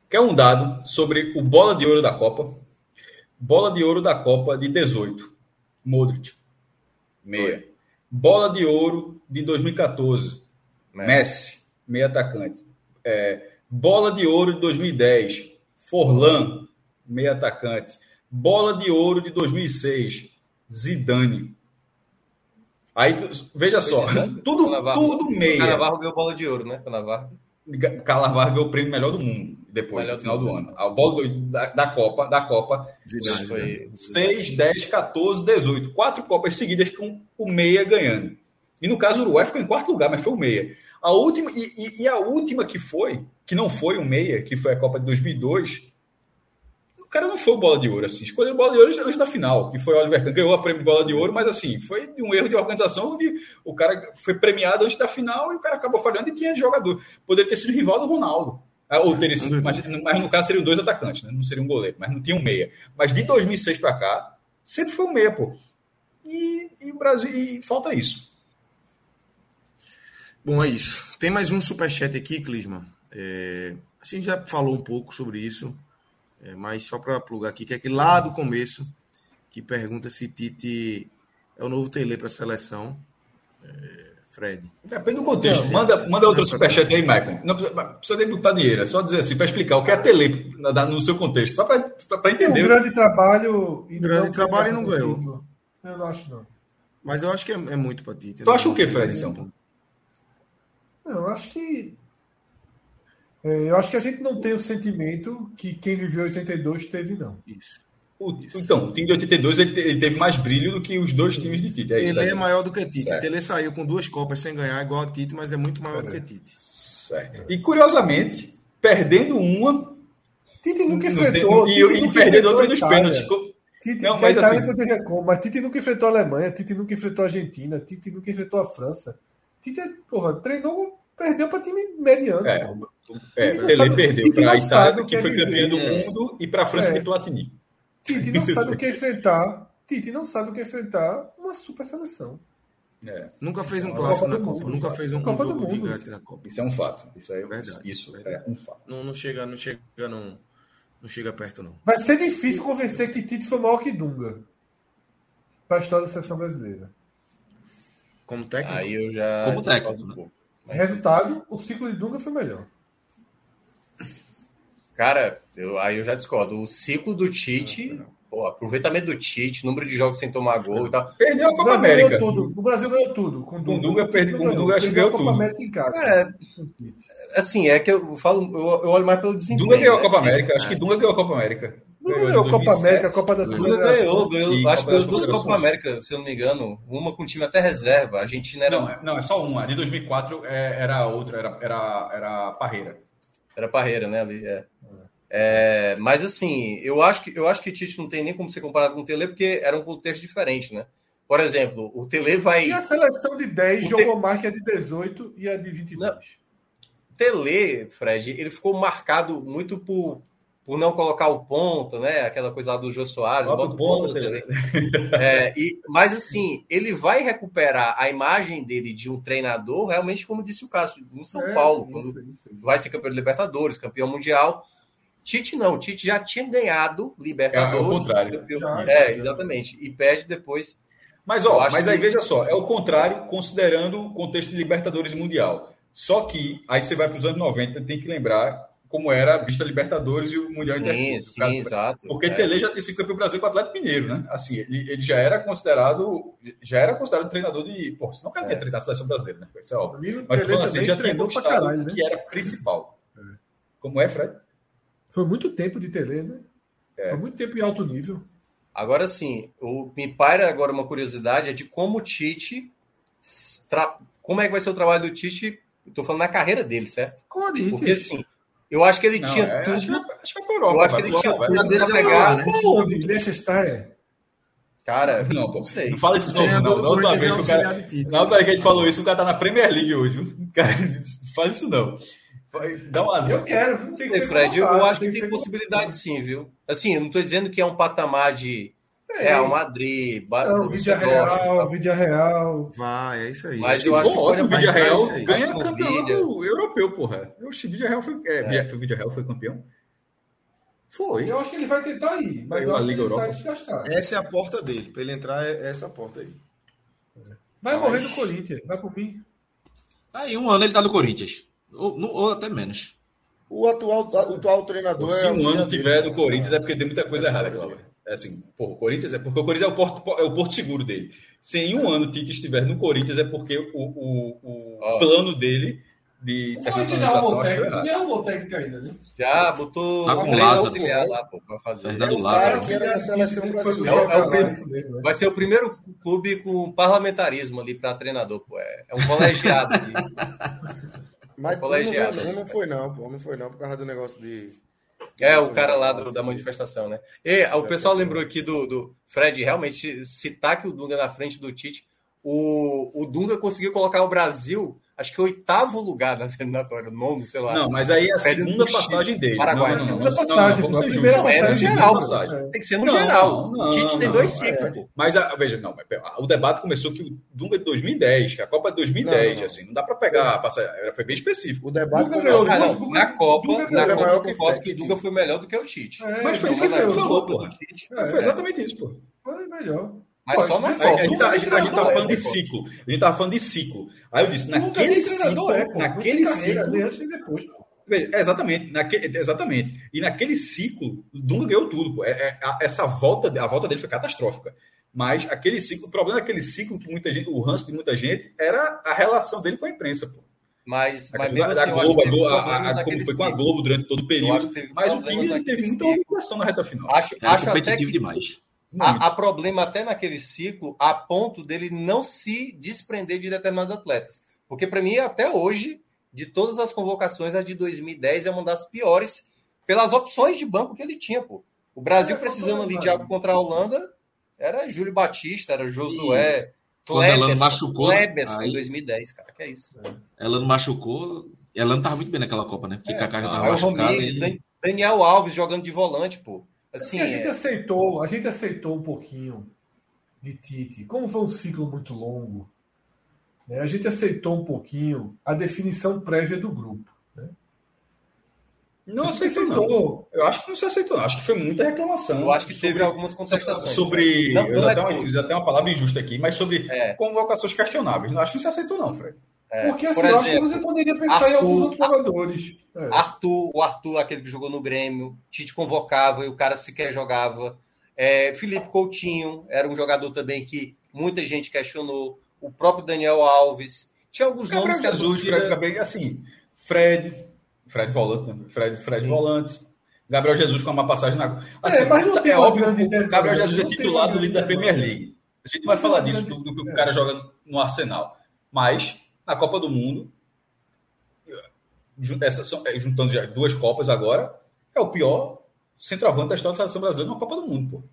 Quer um dado sobre o bola de ouro da Copa? Bola de ouro da Copa de 18. Modric. Meia. Bola de ouro de 2014. Messi, meia atacante. É, bola de ouro de 2010. Forlan, meia atacante. Bola de ouro de 2006. Zidane. Aí, veja só, tudo, Canavarro. tudo O meia. Canavarro ganhou bola de ouro, né? Canavarro. Calavar ganhou o prêmio melhor do mundo depois, Melhor no final do ano. A bola da, da Copa, da Copa, Zidane, Foi- né? 6, 10, 14, 18. Quatro Copas seguidas com o meia ganhando. E no caso, o Uruguai ficou em quarto lugar, mas foi o meia. A última, e, e- e a última que foi, que não foi o meia, que foi a Copa de 2002, o cara não foi o bola de ouro, assim. Escolheu o bola de ouro antes da final, que foi o Oliver Kahn. Ganhou a prêmio de bola de ouro, mas assim, foi um erro de organização, onde o cara foi premiado antes da final e o cara acabou falhando e tinha jogador. Poderia ter sido rival do Ronaldo. Ah, Ou teria sido, mas, mas no caso seriam dois atacantes, né? não seria um goleiro, mas não tinha um meia. Mas de 2006 para cá, sempre foi um meia, pô. E, e o Brasil, e falta isso. Bom, é isso. Tem mais um superchat aqui, Clisman. É, a gente já falou um pouco sobre isso, é, mas só para plugar aqui, que é aquele lá do começo, que pergunta se Tite é o novo Tele para a seleção. É, Fred. Depende do contexto. Não, manda, manda outro superchat aí, Michael. Não precisa, nem botar dinheiro, é só dizer assim, para explicar o que é a tele no seu contexto, só para Tem um entender. grande trabalho. e Grande não trabalho e não ganhou. Eu não acho, não. Mas eu acho que é, é muito para Tite. Tu acha o que, Fred, então? Não, eu acho que. É, eu acho que a gente não tem o sentimento que quem viveu 82 teve, não. Isso. O- então, o time de 82 ele, ele teve mais brilho do que os dois times de Tite. É Ele é maior do que Tite. Ele saiu com duas Copas sem ganhar, igual a Tite, mas é muito maior do que Tite. Certo. E curiosamente, perdendo uma. Tite nunca enfrentou. e, Tite e nunca perdendo outra nos pênaltis. Tite, Não, mas assim- como, mas Tite nunca enfrentou a Alemanha, Tite nunca enfrentou a Argentina, Tite nunca enfrentou a França. Tite, porra, treinou, perdeu para time mediano. É. É, Pelé sabe- perdeu para a Itália, o que que foi é campeã do viver. mundo, e para a França É. de Platini. Tite não sabe o que é enfrentar. Tite não sabe o que é enfrentar uma super seleção. É, Nunca fez um Copa clássico do na Mundo, Copa. Nunca exato. fez um, um Copa do jogo Mundo. na Copa. isso é um fato. Isso é Verdade. Isso é um fato. Não, não chega, não chega, não, não chega perto, não. Vai ser difícil convencer que Tite foi maior que Dunga para a história da seleção brasileira. Como técnico, Aí eu já. Como técnico, um né? pouco. Resultado, o ciclo de Dunga foi melhor. Cara, eu, aí eu já discordo. O ciclo do Tite, pô, aproveitamento do Tite, número de jogos sem tomar gol e tal. Perdeu a O Copa América. ganhou tudo. O Brasil ganhou tudo. Com Com Dunga, perde- com Dunga, acho que Perdeu ganhou tudo. América em casa. Cara, Assim, é que eu falo, eu, eu olho mais pelo desempenho. Dunga ganhou a né? Copa América. Acho que Dunga ganhou a Copa América. Dunga Ganhou a Copa 2007. América, a Copa da Dunga Confederação. ganhou, ganhou, E acho que ganhou duas Copa Confederações. América, se eu não me engano. Uma com time até reserva. A Argentina era, Não, é- não, é só uma. A de 2004 é- era outra, era, era, era Parreira. era parreira, né? Ali, é. É, mas assim, eu acho que eu acho que Tite não tem nem como ser comparado com o Tele, porque era um contexto diferente, né? Por exemplo, o Tele vai. E a seleção de 10 O jogou mais que a de 18 e a de 22. Tele, Fred, ele ficou marcado muito por, por não colocar o ponto, né? Aquela coisa lá do Jô Soares, Bota bota o o ponto, ponto, Tele. É, e, mas assim, ele vai recuperar a imagem dele de um treinador, realmente, como disse o Cássio, no São É, Paulo, isso, quando isso, isso. vai ser campeão de Libertadores, campeão mundial. Tite não, Tite já tinha ganhado Libertadores. É, é o contrário. campeão- Já, é, já. exatamente. E perde depois. Mas, ó, mas aí que- veja só, é o contrário, considerando o contexto de Libertadores e Mundial. Só que, aí você vai para os anos 90, tem que lembrar como era a vista Libertadores e o Mundial Sim, Interclubes. sim, exato. Porque É. Tele já tinha sido campeão brasileiro com o Atlético Mineiro, né? Assim, ele, ele já era considerado já era considerado treinador de, pô, senão o cara quer treinar a seleção brasileira, né? Isso é óbvio. Mas falando assim, já treinou pra caralho, né? que era principal. Como é, Fred? Foi muito tempo de Tele, né? É. Foi muito tempo em alto nível. Agora sim, o, me paira agora uma curiosidade é de como o Tite. tra- Como é que vai ser o trabalho do Tite? Estou falando na carreira dele, certo? Corinthians. Porque assim, eu acho que ele Não, tinha é, tudo. acho, que, acho que é pra Europa. Eu acho que ele tinha tudo pra é pegar. né? Onde? Leicester. Cara, Não, pô. não sei. Não fala isso de novo, não. Da vez é que o cara. Na última vez que a gente falou isso, o cara tá na Premier League hoje. viu? Cara, não fala isso não. Dá um azar. Eu quero, viu? tem que ser Fred, eu acho que tem possibilidade sim, viu? Assim, eu não estou dizendo que é um patamar de Real Madrid, Não, Borussia Vídea Real, Vídea Real. Vai, é isso aí. Mas eu acho que o pode Vídeo avançar Real isso aí. ganha Acho que o campeonato europeu, porra. O Vídeo Real foi. É, É. o Real foi campeão? Foi. Eu acho que ele vai tentar ir, mas eu a acho que Liga ele sai Europa. desgastado. Essa é a porta dele. Pra ele entrar, é essa porta aí. Vai Mas- morrer no Corinthians, vai por mim. Aí um ano ele tá no Corinthians. Ou, no- ou até menos. O atual, o atual treinador Se é. um ano tiver dele. do Corinthians é porque tem muita coisa errada, Cláudio. É assim, porra, o Corinthians é porque o Corinthians é o porto, é o porto seguro dele. Se em um ano o Tite estiver no Corinthians é porque o, o, o Ó. plano dele de já internacionalização acho que nem arrumou técnico ainda, né? Já botou Tá com Lázaro. auxiliar lá, pô, pra fazer. Fernando É Lázaro. brasileira. É o- é o puxar isso mesmo, né? Vai ser o primeiro clube com parlamentarismo ali para treinador, pô. É, é um colegiado ali. Mas Colegiado. o homem não foi, não. pô. O homem foi, não, por causa do negócio de. É, o cara lá do- da manifestação, né? E o pessoal lembrou aqui do, do Fred, realmente, citar que o Dunga na frente do Tite. O, o Dunga conseguiu colocar o Brasil, acho que oitavo lugar na eliminatória, nono, sei lá. Não, mas aí é a segunda passagem dele. Paraguai. Não, não, não, Segunda não, não, passagem, vamos pô, ser a primeira justos. é no passagem. geral, passagem. É. Tem que ser no Não, geral. não, o Tite tem não, dois é. ciclos, pô. Mas, a, veja, não, o debate começou que o Dunga é de 2010, que a Copa é de 2010, Não, não, não. assim, não dá pra pegar, passar, foi bem específico. O debate Dunga começou. Ah, não, na Copa, Dunga na ganhou Copa que Fred. que o Dunga foi melhor do que o Tite. É, Mas foi isso que ele falou, porra. É, Foi exatamente isso, pô. Foi melhor. Mas Pô, só na mas A, Copa. a gente, tá- a gente- a gente tava Dunga falando de pô. ciclo. A gente tava falando de ciclo. Aí eu disse, Nunca naquele ciclo, é, naquele ciclo, nem antes nem depois, pô. Veja, é, exatamente, naque- exatamente. E naquele ciclo, Dunga ganhou tudo. pô. É- é- a- essa volta, a volta dele foi catastrófica. Mas aquele ciclo, o problema daquele ciclo que muita gente, o ranço de muita gente, era a relação dele com a imprensa. Pô. Mas, A mas mesmo da, assim, Globo, a Globo, a- como naquele foi com a. Globo durante todo o período. Mas o time naquele teve muita manipulação na reta final. Acho, acho até competitivo que demais. Há, há problema até naquele ciclo a ponto dele não se desprender de determinados atletas. Porque para mim, até hoje, de todas as convocações, a de 2010 é uma das piores pelas opções de banco que ele tinha, pô. O Brasil É, precisando ali de algo contra a Holanda, era Júlio Batista, era Josué, Quando ela Kleberson, machucou, Kleberson aí- em 2010, cara, que é isso. Ela não machucou. Ela não tava muito bem naquela Copa, né? Porque É, Kaká já tava o machucado. Romires, e- Dan- Daniel Alves jogando de volante, pô. Assim, Assim, a gente é- aceitou, a gente aceitou um pouquinho de Tite. Como foi um ciclo muito longo, né, a gente aceitou um pouquinho a definição prévia do grupo. Né? Não A gente aceitou, não. Eu acho que não se aceitou, não. Acho que foi muita reclamação. eu acho que sobre- teve algumas contestações. Sobre. Não, eu não já é tenho uma, tudo. já tenho uma palavra injusta aqui, mas sobre É. convocações questionáveis. Não acho que não se aceitou, não, Fred. É, Porque assim, por eu acho que exemplo, você poderia pensar em Arthur- alguns outros jogadores. É. Arthur, o Arthur, aquele que jogou no Grêmio, Tite convocava e o cara sequer jogava. É, Felipe Coutinho era um jogador também que muita gente questionou. O próprio Daniel Alves. Tinha alguns nomes Gabriel que a Jesus, torcida- Fred, Gabriel, assim, Fred, Fred volante, né? Fred, Fred volante. Gabriel Jesus com uma passagem na. Assim, É, mas não tem é óbvio que o Gabriel Jesus é titular do líder da Premier. League. A gente não vai falar disso, do, do que o é. cara joga no Arsenal. Mas, na Copa do Mundo, essa é, juntando já duas Copas agora, é o pior centroavante da história da seleção brasileira na Copa do Mundo,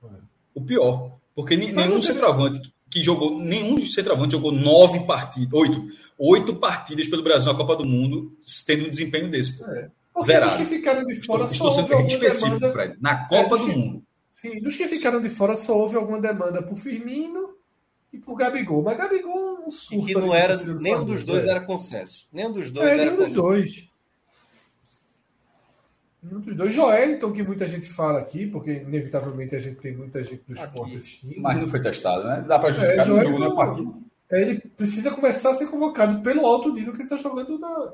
pô. O pior. Porque Mas nenhum teve- centroavante que jogou, nenhum centroavante jogou nove partidas, oito, oito partidas pelo Brasil na Copa do Mundo, tendo um desempenho desse. Pô. É. Zerado. dos que ficaram de fora Estou, estou só sendo houve alguma específico, demanda. Fred. Na Copa dos do que- Mundo. Sim, dos que ficaram de fora só houve alguma demanda por Firmino e por Gabigol. Mas Gabigol não e surta. que ali não era. Nenhum dos dois é. era consenso. Nenhum dos dois É, era nenhum dos consenso. dois. Nenhum dos dois. Joelton, que muita gente fala aqui, porque inevitavelmente a gente tem muita gente do esporte assistindo. Mas não foi testado, né? Dá para justificar É, no Joel jogo na partida. É, Ele precisa começar a ser convocado pelo alto nível que ele está jogando na,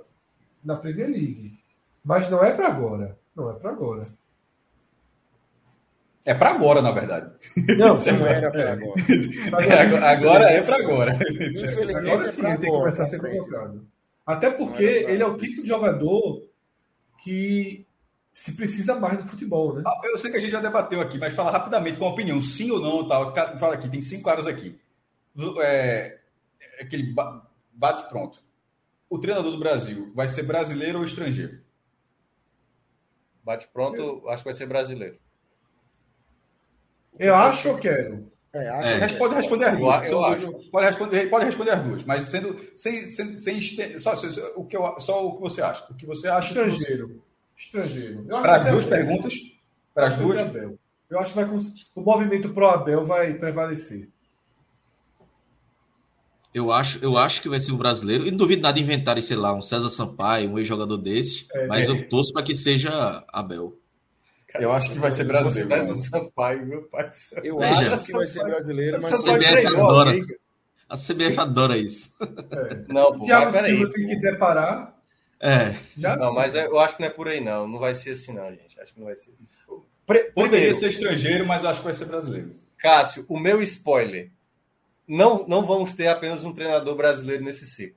na Premier League. Mas não é para agora. Não é para agora. É para agora, na verdade. Não, Não era pra é. agora. Agora, agora é para agora. Infelizmente, Agora é sim, pra ele tem que agora, começar a pra ser convocado. Até porque é ele é o tipo de jogador que se precisa mais no futebol, né? Ah, Eu sei que a gente já debateu aqui, mas fala rapidamente com a opinião, sim ou não, tal. Fala aqui, tem cinco caras aqui. É, é aquele ba- bate pronto. O treinador do Brasil vai ser brasileiro ou estrangeiro? Bate pronto, acho que vai ser brasileiro. Eu acho ou quero? É, acho É. que pode responder as Eu duas. a- eu acho. duas- Pode responder, pode responder as duas, mas sendo sem, sem, sem este- só, só- o que eu, só o que você acha. O que você acha? Estrangeiro. Estrangeiro. Eu acho Para as duas Abel. perguntas, Eu para as acho duas. ser Abel. Eu acho que vai o movimento pro Abel vai prevalecer. Eu acho, eu acho que vai ser o brasileiro. E não duvido nada de inventarem, sei lá, um César Sampaio, um ex-jogador desse. É, mas é. eu torço para que seja Abel. Eu acho que vai ser brasileiro. César mano. Sampaio, meu pai. Eu Veja. acho que vai ser brasileiro, mas Sampaio CBF adora. A CBF adora isso. Não, pô, Thiago mas. Silva, se quiser parar, É. já Não, sim. mas é- eu acho que não é por aí, não. Não vai ser assim, não, gente. Acho que não vai ser. Poderia Primeiro, ser estrangeiro, mas eu acho que vai ser brasileiro. Cássio, o meu spoiler. Não, não vamos ter apenas um treinador brasileiro nesse ciclo.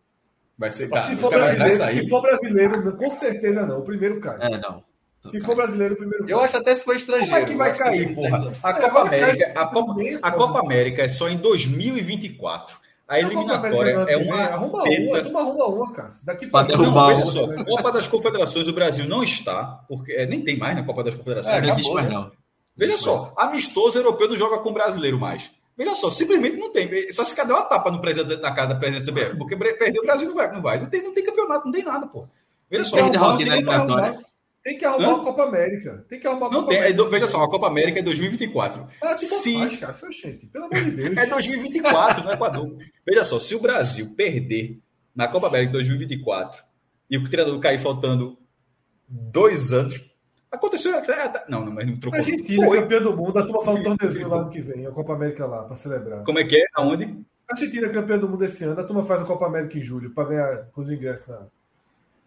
Vai ser. se, for brasileiro, se for brasileiro, com certeza não. O primeiro cai. É, não. Se for brasileiro, o primeiro. Eu acho até se for estrangeiro. Como é que vai acho cair, porra? A É, Copa cair América, a Copa, a? Copa América é só em 2024. A eliminatória é uma Arruma uma, teta. turma arruma uma, Cássio. Daqui Pra pra derrubar Não, veja só, Copa das Confederações o Brasil não está, porque é, nem tem mais na Copa das Confederações. É, não existe mais, né? não. Veja só, amistoso europeu não joga com brasileiro mais. Veja só, simplesmente não tem. Só se cadê uma tapa no presidente, na casa da presidência CBF, porque perder o Brasil não vai, não vai. Não tem, não tem campeonato, não tem nada, pô. Veja só. Perde a rotina eliminatória. Tem que arrumar Hã? a Copa América. Tem que arrumar a Não Copa tem, é América. veja só, a Copa América é 2024. Ah, tipo Se- faz, Cássio, gente. Pelo amor de Deus. É 2024 no Equador. Veja só, se o Brasil perder na Copa América 2024 e o treinador cair faltando dois anos, aconteceu. é, Não, não, mas não A trocou. Argentina, Foi. campeã do mundo, a turma fala um torneuzinho lá no que vem, a Copa América lá, pra celebrar. Como é que é? Aonde? A Argentina é campeã do mundo esse ano, a turma faz a Copa América em julho, pra ganhar com os ingressos na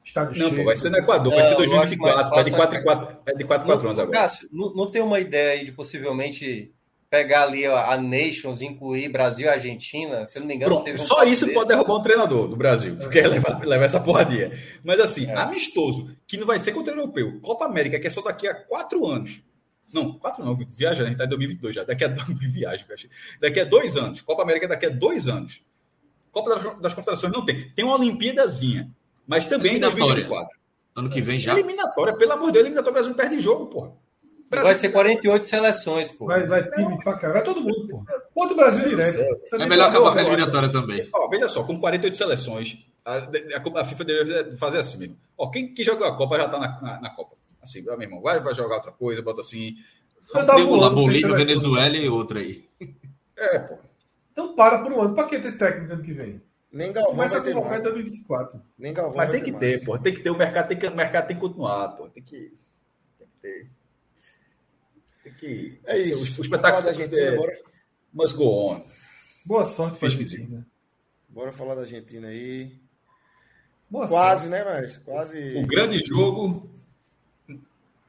estádio Não, cheio. pô, vai ser no Equador, vai Não, ser eu acho 2024, vai de mais 4 fácil em 4, é de 4 em 4 anos agora. Cássio, não, não tem uma ideia aí de possivelmente pegar ali a, a Nations, incluir Brasil e Argentina? Se eu não me engano, Pronto, teve um só isso desse. pode derrubar um treinador do Brasil, porque É. leva, leva essa porradia. Mas assim, amistoso, que não vai ser contra o europeu. Copa América, que é só daqui a quatro anos. Não, quatro não, viaja, a gente tá em 2022 já. Daqui a viagem. Daqui a dois anos. Copa América é daqui a dois anos. Copa das, das Confederações não tem. Tem uma Olimpíadazinha, mas também em Eliminatória. 2024. Ano que vem já. Eliminatória, pelo amor de Deus, eliminatória, o Brasil não perde jogo, porra. Vai ser 48 seleções, pô. Vai, vai time pra cá, vai todo mundo, pô. O Brasil direto. É melhor acabar com a eliminatória também. Ó, veja só, com 48 seleções, a, a- a FIFA deve fazer assim mesmo. Ó, quem, quem jogou a Copa já tá na, na, na Copa. Assim, meu irmão, vai, vai jogar outra coisa, bota assim. Eu tava um voando, Bolívia. Venezuela e outra aí. É, pô. Então para por um ano. Pra que ter técnico ano que vem? Nem Galvão Começa vai ter convocar em mais. 2024. Nem Galvão Mas vai tem que mais. ter, pô. Tem que ter, o mercado tem que, o mercado tem que continuar, pô. Tem que. Tem que ter. Tem que. É isso. O, o espetáculo da Argentina, é, bora, must go on. Boa sorte Fiz Argentina. bora falar da Argentina aí. Boa Quase, né, mas quase. O grande jogo.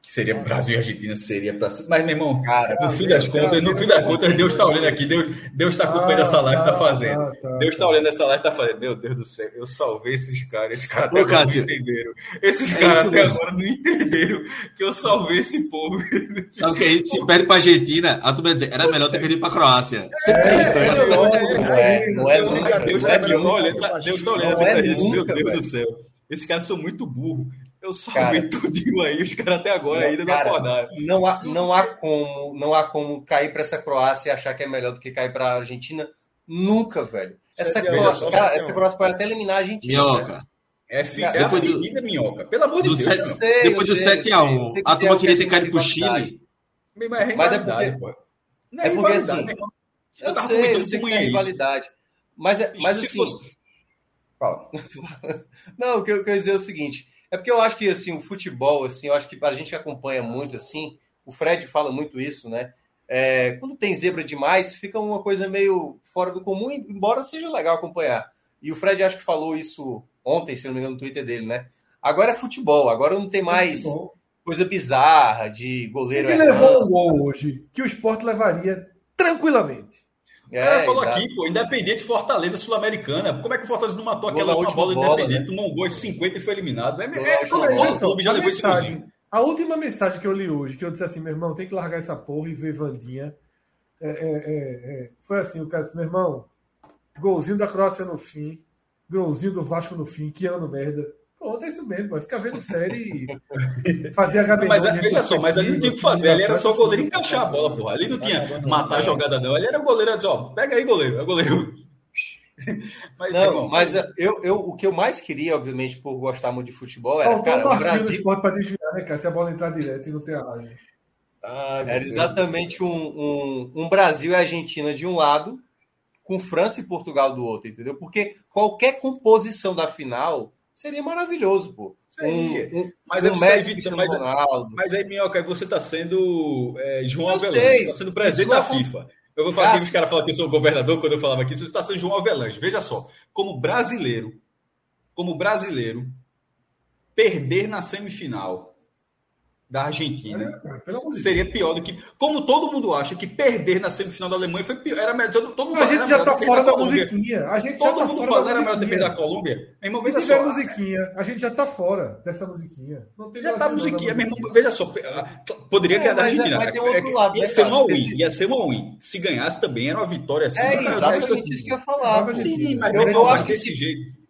Que seria Brasil e Argentina, seria pra. Mas, meu irmão, Cara, no fim das contas, no fim das contas, Deus está olhando aqui, Deus, Deus está acompanhando essa live, está fazendo. Ah, tá, Deus está tá. olhando essa live, está fazendo. Meu Deus do céu, eu salvei esses caras. Esses caras até Ô, agora não entenderam. Esses É caras até mesmo. agora não entenderam que eu salvei esse povo. Sabe o que é isso? Se perde pra Argentina, a turma vai dizer, era melhor ter perdido pra Croácia. Sempre é isso, né? Não é, não é Deus nunca. tá- Deus não está é aqui, nunca. olhando, tá- Deus está olhando Não assim é pra gente. Meu Deus do céu. Esses caras são muito burros. Eu salvei tudinho aí, os caras até agora ainda não Cara, acordaram. Não há, não há como, não há como cair para essa Croácia e achar que é melhor do que cair para a Argentina. Nunca, velho. Essa a Croácia, cara, a essa. Croácia pode até eliminar a Argentina. certo? Minhoca. É, fi, Cara, é a depois do- minhoca. Pelo amor de Do Deus. sei, Depois do eu sei, eu 7x1, sei, a eu sei turma queria ter caído pro. Chile. Mas é é porque- pô. Não é, É porque, assim, meu irmão. Eu tava sei, comentando eu isso. rivalidade. Mas, é- mas assim, fosse- Fala. Não, o que eu quero dizer é o seguinte: é porque eu acho que assim, o futebol, assim, eu acho que para a gente que acompanha muito, assim, o Fred fala muito isso, né? É, quando tem zebra demais, fica uma coisa meio fora do comum, embora seja legal acompanhar. E o Fred acho que falou isso ontem, se não me engano, no Twitter dele, né? Agora é futebol, agora não tem mais Futebol. coisa bizarra de goleiro Ele levou um gol hoje que o Sport levaria tranquilamente. O cara É, falou exato. aqui, pô, Independente Fortaleza Sul-Americana. Como é que o Fortaleza não matou aquela última bola do bola, Independente? Tomou um gol de 50 e foi eliminado. É, é, todo bola. o clube já a levou esse mensagem, golzinho. a última mensagem que eu li hoje, que eu disse assim, meu irmão, tem que largar essa porra e ver Vandinha. É, é, é, é. Foi assim, o cara disse, meu irmão, golzinho da Croácia no fim, golzinho do Vasco no fim, que ano merda. Pronto, é isso mesmo, vai ficar vendo série e fazer HB. Mas é, veja só, mas ali não tinha o que fazer. Ali era só o goleiro encaixar a bola, porra. Ali não tinha matar a jogada, não. Ali era o goleiro, ó, pega aí, goleiro. É o goleiro. Mas, Não, irmão, mas eu, eu, o que eu mais queria, obviamente, por gostar muito de futebol, era, Faltou um cara, o barquinho no Brasil esporte pra desviar, né, cara? Se a bola entrar direto e não ter a área. Meu era exatamente um, um, um Brasil e Argentina de um lado, com França e Portugal do outro, entendeu? Porque qualquer composição da final seria maravilhoso, pô. Seria. Um, um, Mas um é evitando- mas-. Mas aí, Minhoca, você está sendo é, João Eu Avelange, sei. você está sendo presidente da FIFA. Eu vou falar Cássio. os caras falam que eu sou governador, quando eu falava aqui, você está sendo João Avelange. Veja só, como brasileiro, como brasileiro, perder na semifinal da Argentina É, cara, seria pior do que. Como todo mundo acha que perder na semifinal da Alemanha foi pior. Era melhor. Todo, todo mundo A fala, gente já tá ter fora da Colômbia. musiquinha. A gente já Todo tá mundo fora fala, da era melhor ter a musiquinha. Colômbia. Irmão, Se veja tiver só. musiquinha, a gente já tá fora dessa musiquinha. Não tem Já tá musiquinha, da meu irmão. Veja só, ah, poderia É, ganhar da mas é- Argentina. mas tem outro lado, ia né, ser uma win, ia ser uma win. Se ganhasse também era uma vitória assim. É Cara, exatamente isso que eu ia falar. Sim, mas Eu- acho que desse jeito.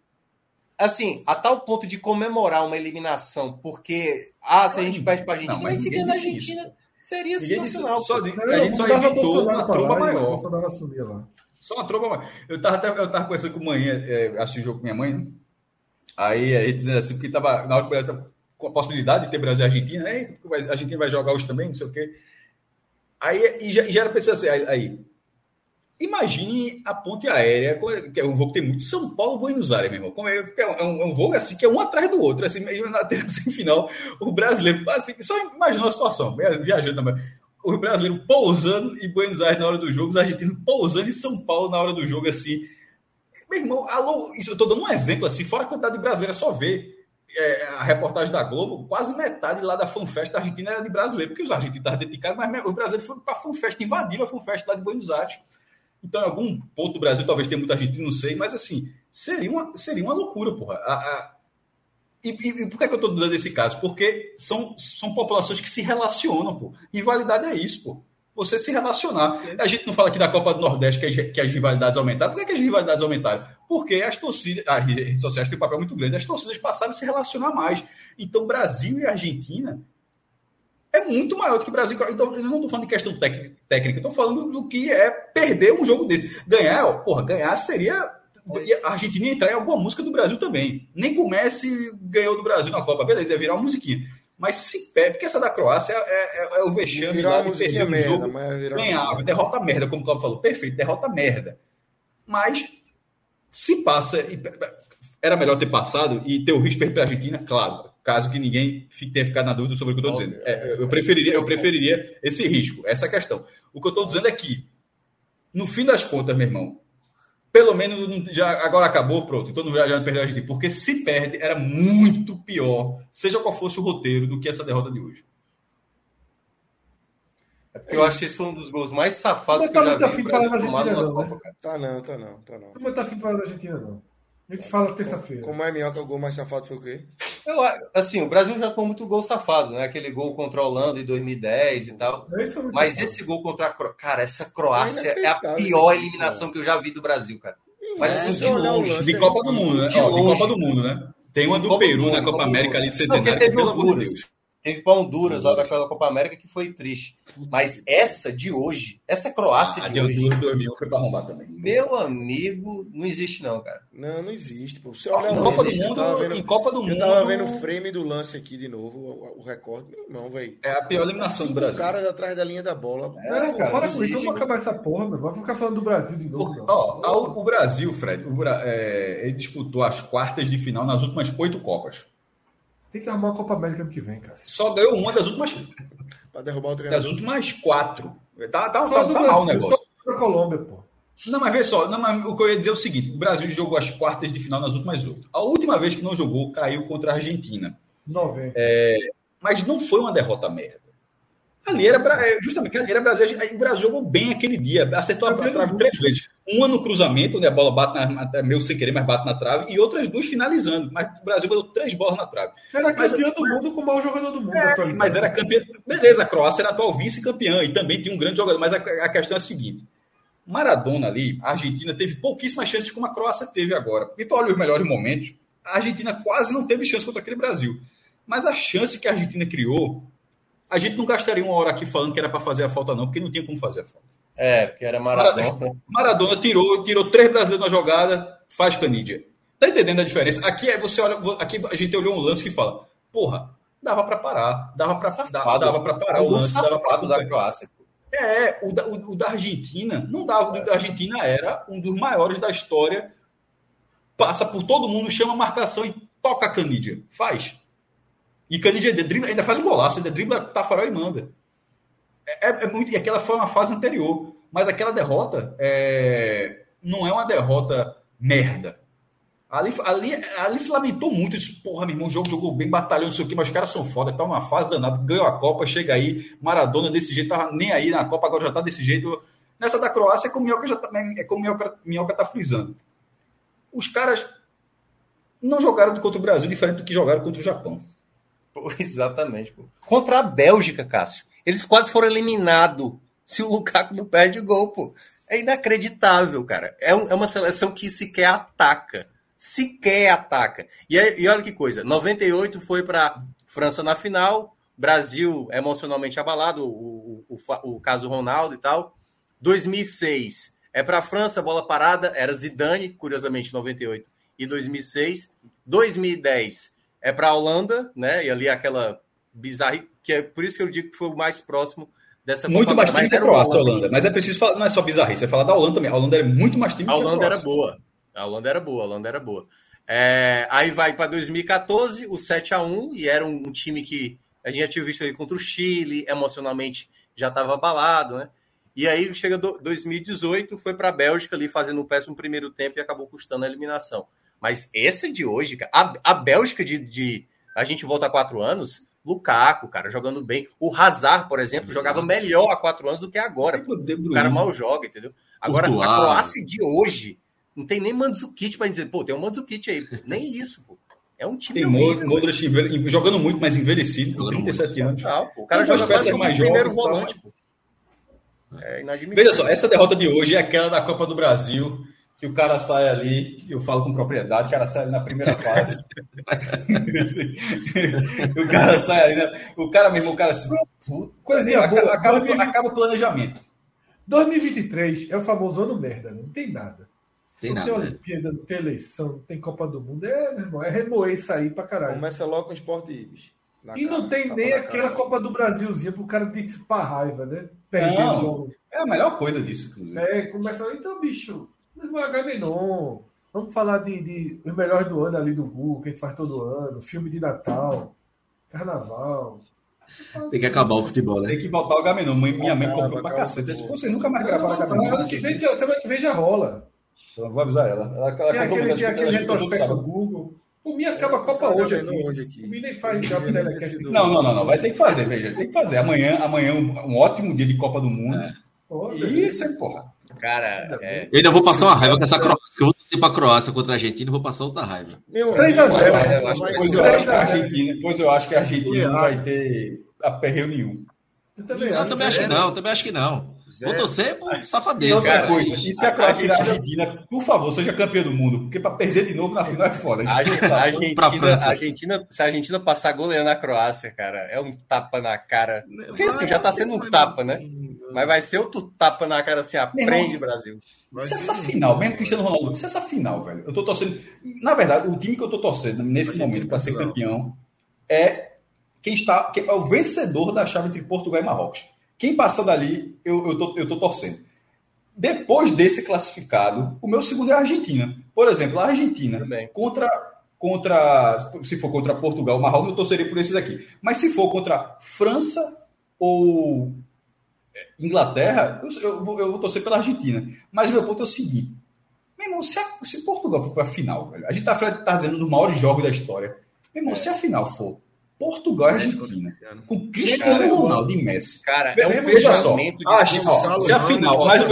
Assim, a tal ponto de comemorar uma eliminação, porque, ah, se a gente perde pra Argentina, Não, mas se ganhar a Argentina, seria Ninguém disse- sensacional. só, Não, a gente só evitou uma tromba lá maior. Só uma tromba maior. Eu tava, até, eu tava conversando com manhã, é, assisti o jogo com minha mãe, né? Aí, aí dizendo assim, porque tava na hora que Brasil com a possibilidade de ter Brasil e Argentina, aí, a Argentina vai jogar hoje também, não sei o quê. Aí e já, já era pensando assim, aí, aí, imagine a ponte aérea, que é um voo que tem muito, São Paulo, Buenos Aires, meu irmão. Como é, é um, é um voo assim, que é um atrás do outro, assim, meio na semifinal, o brasileiro, assim, só imagina a situação, viajando também. O brasileiro pousando em Buenos Aires na hora do jogo, os argentinos pousando em São Paulo na hora do jogo, assim. Meu irmão, alô, isso, eu tô dando um exemplo assim, fora a quantidade de brasileiros, só ver é, a reportagem da Globo, quase metade lá da FanFest da Argentina era de brasileiro, porque os argentinos estavam dentro de casa, mas os brasileiros foram para a FanFest, invadiram a FanFest lá de Buenos Aires. Então, em algum ponto do Brasil, talvez tenha muita argentino, não sei, mas assim, seria uma, seria uma loucura, porra. A, a... E, e, e, por que, é que eu estou dando esse caso? Porque são, são populações que se relacionam, pô. Rivalidade é isso, pô. Você se relacionar. A gente não fala aqui da Copa do Nordeste que as, que as rivalidades aumentaram. Por que, que as rivalidades aumentaram? Porque as torcidas, as redes sociais têm um papel muito grande, as torcidas passaram a se relacionar mais. Então, Brasil e Argentina é muito maior do que Brasil. Então, eu não estou falando de questão técnica, estou falando do que é perder um jogo desse. Ganhar, porra, ganhar seria. A Argentina entrar em alguma música do Brasil também. Nem comece ganhou do Brasil na Copa, beleza, ia virar uma musiquinha. Mas se perde, porque essa da Croácia é, é, é o vexame lá de perder o merda, jogo. Ganhava, derrota merda, como o Cláudio falou. Perfeito, derrota merda. Mas se passa. Era melhor ter passado e ter o risco para a Argentina, claro. Caso que ninguém fique- tenha ficado na dúvida sobre o que eu estou dizendo. É, eu, preferiria, eu preferiria esse risco, essa questão. O que eu estou dizendo é que, no fim das contas, meu irmão, pelo menos já, agora acabou, pronto. Todo mundo já, já perdeu a Argentina. Porque se perde, era muito pior, seja qual fosse o roteiro, do que essa derrota de hoje. É porque eu acho que esse foi um dos gols mais safados que eu tá já vi não, cara. Tá não, tá não, tá não. Não tá afim de falar da Argentina, não. A gente fala terça-feira. Como é minhoca, o gol mais safado foi o quê? Eu, assim, o Brasil já tomou muito gol safado, né? Aquele gol contra a Holanda em 2010 e tal. Esse foi muito Mas safado. esse gol contra a Croácia, cara, essa Croácia é a inacreditável pior eliminação que eu já vi do Brasil, cara. Mas É, assim, de o longe. De Copa do Mundo, né? De Ó, de. Copa do Mundo, né? Tem uma do Copa do Peru Mundo, na Copa América ali de Não, porque centenário. teve Pelo amor de Honduras. Teve para Honduras lá daquela Copa América que foi triste. Mas essa de hoje, essa Croácia Ah, de hoje, Honduras 2000 foi para arrombar também. meu amigo, não existe não, cara. Não, não existe, pô. Você Em olha o Copa do lance, eu Mundo, vendo- em Copa do Eu Mundo. tava vendo o frame do lance aqui de novo, o, o recorde. Meu irmão, velho. É a pior eliminação do O Brasil. cara atrás da linha da bola. É, Pô, cara, para não com isso, existe. vamos acabar essa porra, meu. Vamos ficar falando do Brasil de novo, não. Ó, o Brasil, Fred, o é, ele disputou as quartas de final nas últimas oito Copas. Tem que arrumar a Copa América ano que vem, cara. Só ganhou uma das últimas, Pra derrubar o das treinador. últimas quatro. Tá, tá, Só tá, tá mal o negócio. só da Colômbia, pô. Não, mas vê só, não, mas o que eu ia dizer é o seguinte: o Brasil jogou as quartas de final nas últimas oito. A última vez que não jogou, caiu contra a Argentina. 90. É, mas não foi uma derrota merda. Ali era é, justamente ali era Brasil. O Brasil jogou bem aquele dia, acertou a trave três vezes. Uma no cruzamento, onde a bola bate na, meio sem querer, mas bate na trave, e outras duas finalizando. Mas o Brasil botou três bolas na trave. Era mas, campeão do mundo com o maior jogador do mundo. É, mas era campeão. Beleza, a Croácia era atual vice-campeã e também tinha um grande jogador. Mas a, a questão é a seguinte: Maradona ali, a Argentina teve pouquíssimas chances como a Croácia teve agora. Porque tu olha os melhores momentos, a Argentina quase não teve chance contra aquele Brasil. Mas a chance que a Argentina criou, a gente não gastaria uma hora aqui falando que era para fazer a falta, não, porque não tinha como fazer a falta. É, porque era Maradona. Maradona, Maradona tirou, tirou três brasileiros na jogada, faz Canidia. Tá entendendo a diferença? Aqui é você olha, aqui a gente olhou um lance que fala, porra, dava para parar, dava para dava, dava para parar o lance, dava para da Croácia. É, o da, o, o da Argentina, não dava, o da Argentina era um dos maiores da história. Passa por todo mundo, chama a marcação e toca a Canidia. Faz. E Canidia dribla, ainda faz um golaço, ainda dribla Tafarel e manda. É, é, é, muito, e aquela foi uma fase anterior. Mas aquela derrota é, não é uma derrota merda. Ali, ali, ali se lamentou muito. Disse, porra, meu irmão, o jogo jogou bem, batalhou, não sei o quê, mas os caras são foda, tá uma fase danada. Ganhou a Copa, chega aí, Maradona desse jeito, tava nem aí na Copa, agora já tá desse jeito. Nessa da Croácia é como Minhoca, já tá, é como Minhoca, Minhoca tá frisando. Os caras não jogaram contra o Brasil diferente do que jogaram contra o Japão. Exatamente. Pô. Contra a Bélgica, Cássio. Eles quase foram eliminados se o Lukaku não perde gol, pô. É inacreditável, cara. É, um, é uma seleção que sequer ataca sequer ataca. E, e olha que coisa, 98 foi para França na final, Brasil emocionalmente abalado, o, o, o, o caso Ronaldo e tal. 2006 é para França, bola parada, era Zidane, curiosamente 98 e 2006. 2010 é para a Holanda, né? E ali aquela bizarra, que é por isso que eu digo que foi o mais próximo dessa Muito mais time que a Croácia, Holanda. Mas é preciso falar, não é só bizarrice, é falar da Holanda também. A Holanda era muito mais time a Holanda que a Holanda era boa. A Holanda era boa, a Holanda era boa. É, aí vai para 2014, o 7 a 1 e era um, um, time que a gente já tinha visto ele contra o Chile, emocionalmente já estava abalado, né? E aí chega do, 2018, foi para a Bélgica ali fazendo um péssimo primeiro tempo e acabou custando a eliminação. Mas esse de hoje, a, a Bélgica de, de, A gente volta a quatro anos, Lukaku, cara, jogando bem. O Hazard, por exemplo, jogava melhor há quatro anos do que agora. O cara mal joga, entendeu? Agora, a Croácia de hoje não tem nem Mandzukic para dizer, pô, tem um Mandzukic aí. Nem isso, pô. É um time Tem Modric jogando muito, mais envelhecido, com 37 anos. Ah, pô, o cara joga peças mais primeiro volante, pô. É Veja só, essa derrota de hoje é aquela da Copa do Brasil, que o cara sai ali, eu falo com propriedade, o cara sai ali na primeira fase. o cara sai ali, né? o cara mesmo, o cara assim, coisinha acaba, acaba, acaba o planejamento. 2023 é o famoso ano merda, né? não tem nada. Tem não nada. tem Olimpíada, não tem eleição, não tem Copa do Mundo. É, meu irmão, é remoer isso aí pra caralho. Começa logo com o Sport Ibis. E cara, não tem nem aquela cara. Copa do Brasilzinho pro cara dissipar raiva, né? Perdendo não, É a melhor coisa disso, inclusive. É, começa. Então, bicho, vai não. Vamos falar de, de os melhores do ano ali do Google, que a gente faz todo ano, filme de Natal, carnaval. Tem que acabar o futebol, né? Tem que voltar o Gamenon. Minha mãe comprou pra cacete. Vocês nunca mais gravaram a Gamenon. Semana que vem já rola. Então, vou avisar ela. ela, ela tem aquele, tem aquele retrospecto do Google. O mim acaba a Copa hoje aqui. hoje aqui. O mim nem faz já Não, não, não, não. Vai ter que fazer, veja. Tem que fazer. Amanhã, amanhã um, um ótimo dia de Copa do Mundo. É. Isso é porra. Cara, é... eu ainda vou passar uma raiva com essa Croácia. Que eu vou torcer pra Croácia contra a Argentina e vou passar outra raiva. 3x0. Pois eu acho que a Argentina, pois eu acho que a Argentina não vai ter aperreio nenhum. Eu também, eu também acho que não, também acho que não. Vou torcer por safadeza. Outra coisa, e se a Croácia a Argentina, por favor, seja campeã do mundo, porque para perder de novo na final é foda. A Argentina, a Argentina, a Argentina, se a Argentina passar goleando a Croácia, cara, é um tapa na cara. Porque assim, já tá sendo um tapa, né? Mas vai ser outro tapa na cara assim, aprende, Brasil. Se essa final, mesmo Cristiano Ronaldo, se essa final, velho, eu tô torcendo. Na verdade, o time que eu tô torcendo nesse momento para ser campeão é quem está, que é o vencedor da chave entre Portugal e Marrocos. Quem passa dali, eu, eu, tô, eu tô torcendo. Depois desse classificado, o meu segundo é a Argentina. Por exemplo, a Argentina Também. contra contra se for contra Portugal, Marrocos, eu torceria por esses aqui. Mas se for contra França ou Inglaterra, eu, eu, vou, eu vou torcer pela Argentina. Mas o meu ponto é o seguinte: meu irmão, se, a, se Portugal for para a final, velho, a gente tá, tá dizendo dos maiores jogos da história. Meu irmão, se a final for Portugal e Argentina, com Cristiano Ronaldo e Messi. Cara, é um veja só. fechamento de Acho, ó, se a final, mas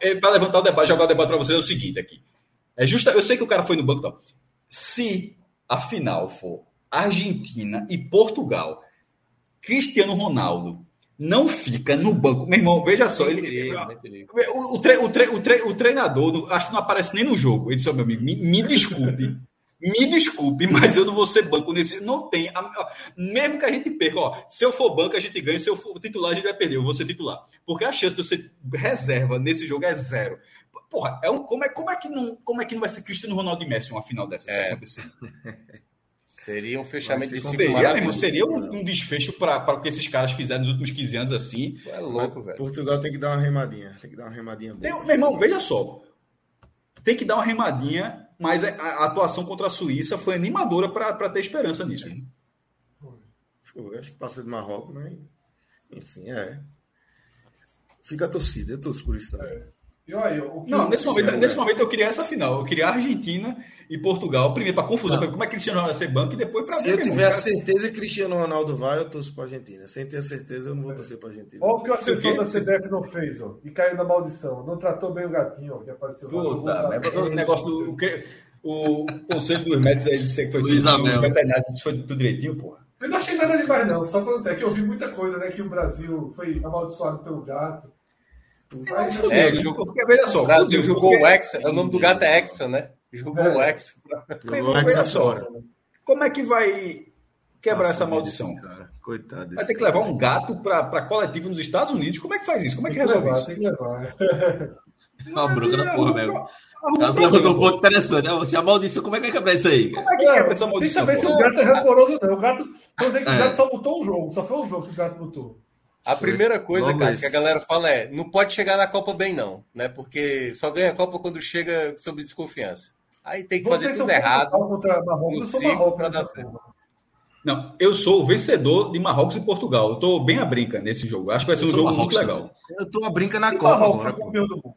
é, para levantar o debate, jogar o debate para vocês é o seguinte aqui. É justa, eu sei que o cara foi no banco, tal. Se a final for Argentina e Portugal, Cristiano Ronaldo não fica no banco. Meu irmão, veja só, ele, o, o, tre- o tre- o tre- o treinador, acho que não aparece nem no jogo. Ele disse, "Ó, meu amigo, me, me desculpe. Me desculpe, mas eu não vou ser banco nesse. Não tem. Mesmo que a gente perca, ó, se eu for banco, a gente ganha. Se eu for titular, a gente vai perder. Eu vou ser titular. Porque a chance de eu ser reserva nesse jogo é zero. Porra, é um, como, é, como, é que não, como é que não vai ser Cristiano Ronaldo e Messi uma final dessa? Se É. acontecer? Seria um fechamento de ciclo Seria, seria um, um desfecho para o que esses caras fizeram nos últimos 15 anos assim. É louco, velho. Portugal tem que dar uma remadinha. Tem que dar uma remadinha boa. Tem- meu irmão, veja só. Tem que dar uma remadinha, mas a, a atuação contra a Suíça foi animadora para ter esperança nisso. acho que passa de Marrocos, mas. Enfim, é. Fica a torcida, eu torço por isso também. E olha, o que Não, nesse momento, nesse momento eu queria essa final. Eu queria a Argentina e Portugal, primeiro para confusão, pra como é que Cristiano Ronaldo vai ser banco e depois para Se eu tiver a certeza que Cristiano Ronaldo vai, eu torço pra Argentina. Sem ter a certeza, eu não vou torcer pra Argentina. Olha o que o assessor da CBF não fez, ó. E caiu na maldição. Não tratou bem o gatinho, ó, que apareceu lá. Puta, mas o negócio do. O, conselho dos médicos aí disse que foi Luiz tudo, Abel. o veterinário disse que foi tudo direitinho, porra. Eu não achei nada demais, não. Só falando sério, que eu vi muita coisa, né? Que o Brasil foi amaldiçoado pelo gato. Fudeu, É, jogou- porque veja só, O Brasil fudeu, jogou porque- o Hexa. O nome do gato é Hexa, né? Jogou É. o Hexa. Veja só, como é que vai quebrar essa maldição? Cara, coitado. desse Vai ter que cara. levar um gato para coletivo nos Estados Unidos? Como é que faz isso? Como é que Tem que resolve levar, isso? tem que levar. Uma bronca da porra, velho. Caso um levantou um problema, ponto interessante. né? Se a maldição, como é que vai quebrar isso aí? Como é que quebra essa tem que maldição? saber se o gato é rancoroso ou não. O gato, que o É. gato só botou um jogo. Só foi um jogo que o gato botou. A primeira coisa, cara, que a galera fala é: não pode chegar na Copa bem, não, né? Porque só ganha a Copa quando chega sob desconfiança. Aí tem que fazer Vocês são tudo errado. Contra Marrocos. no Eu Marrocos dar certo. Não, eu sou o vencedor de Marrocos e Portugal. Eu tô bem a brinca nesse jogo. Acho que vai ser Eu um jogo Marrocos muito legal. Eu tô a brinca na E Copa Marrocos agora, é pô. do mundo.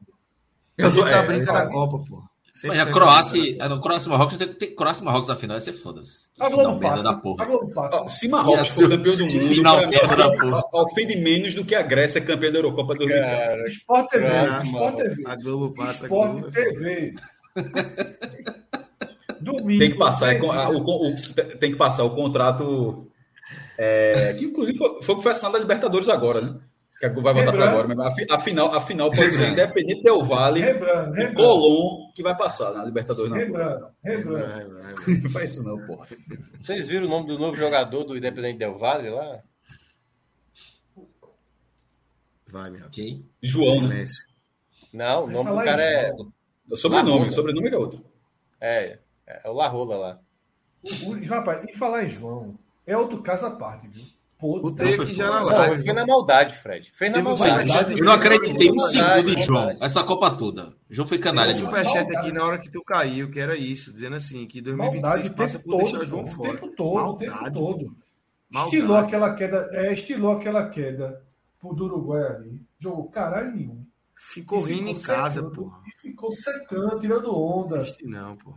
A tô- tá a é, brinca é, na Copa, pô. Mas a 100% Croácia, a Croácia e Marrocos, tem que ter Croácia e Marrocos na final, vai ser foda-se. A Globo passa. da A porra. Globo passa. Ó, Se Marrocos Ia for campeão do mundo, final merda da porra. ofende menos do que a Grécia campeã da Eurocopa 2004. Cara, Sport TV, Sport TV. A Globo passa, Sport Globo é TV. Domingo. Tem que passar, é, a- o, o- tem que passar o contrato. é, que inclusive foi, foi o que foi assinado da Libertadores agora, né? Que vai voltar para agora. Mas a, fi- a final, a final pode ser Independente Del Vale e lembrando. Colom que vai passar na Libertadores. Lembrando. não faz isso não, porra. Vocês viram o nome do novo jogador do Independente Del Vale lá? Vai, meu. Quem? João, né? Não, o nome do cara é, isso. O sobrenome, o sobrenome é outro. é, é o Larrola lá. O- Rapaz, e falar em João, é outro caso à parte, viu? T aqui já na Não, live. foi na maldade, Fred. Fez na maldade. Eu não acreditei um segundo em maldade. João, essa Copa toda. João foi canalha Teve um superchat aqui na hora que tu caiu, que era isso, dizendo assim, que Maldade 2026 o passa tempo por deixar todo, João pô, o fora. tempo todo, o tempo todo. Maldade. Estilou aquela queda, é, estilou aquela queda pro Uruguai ali. Jogou caralho nenhum. Ficou rindo em casa, porra. E ficou secando, tirando Não onda. existe não, pô.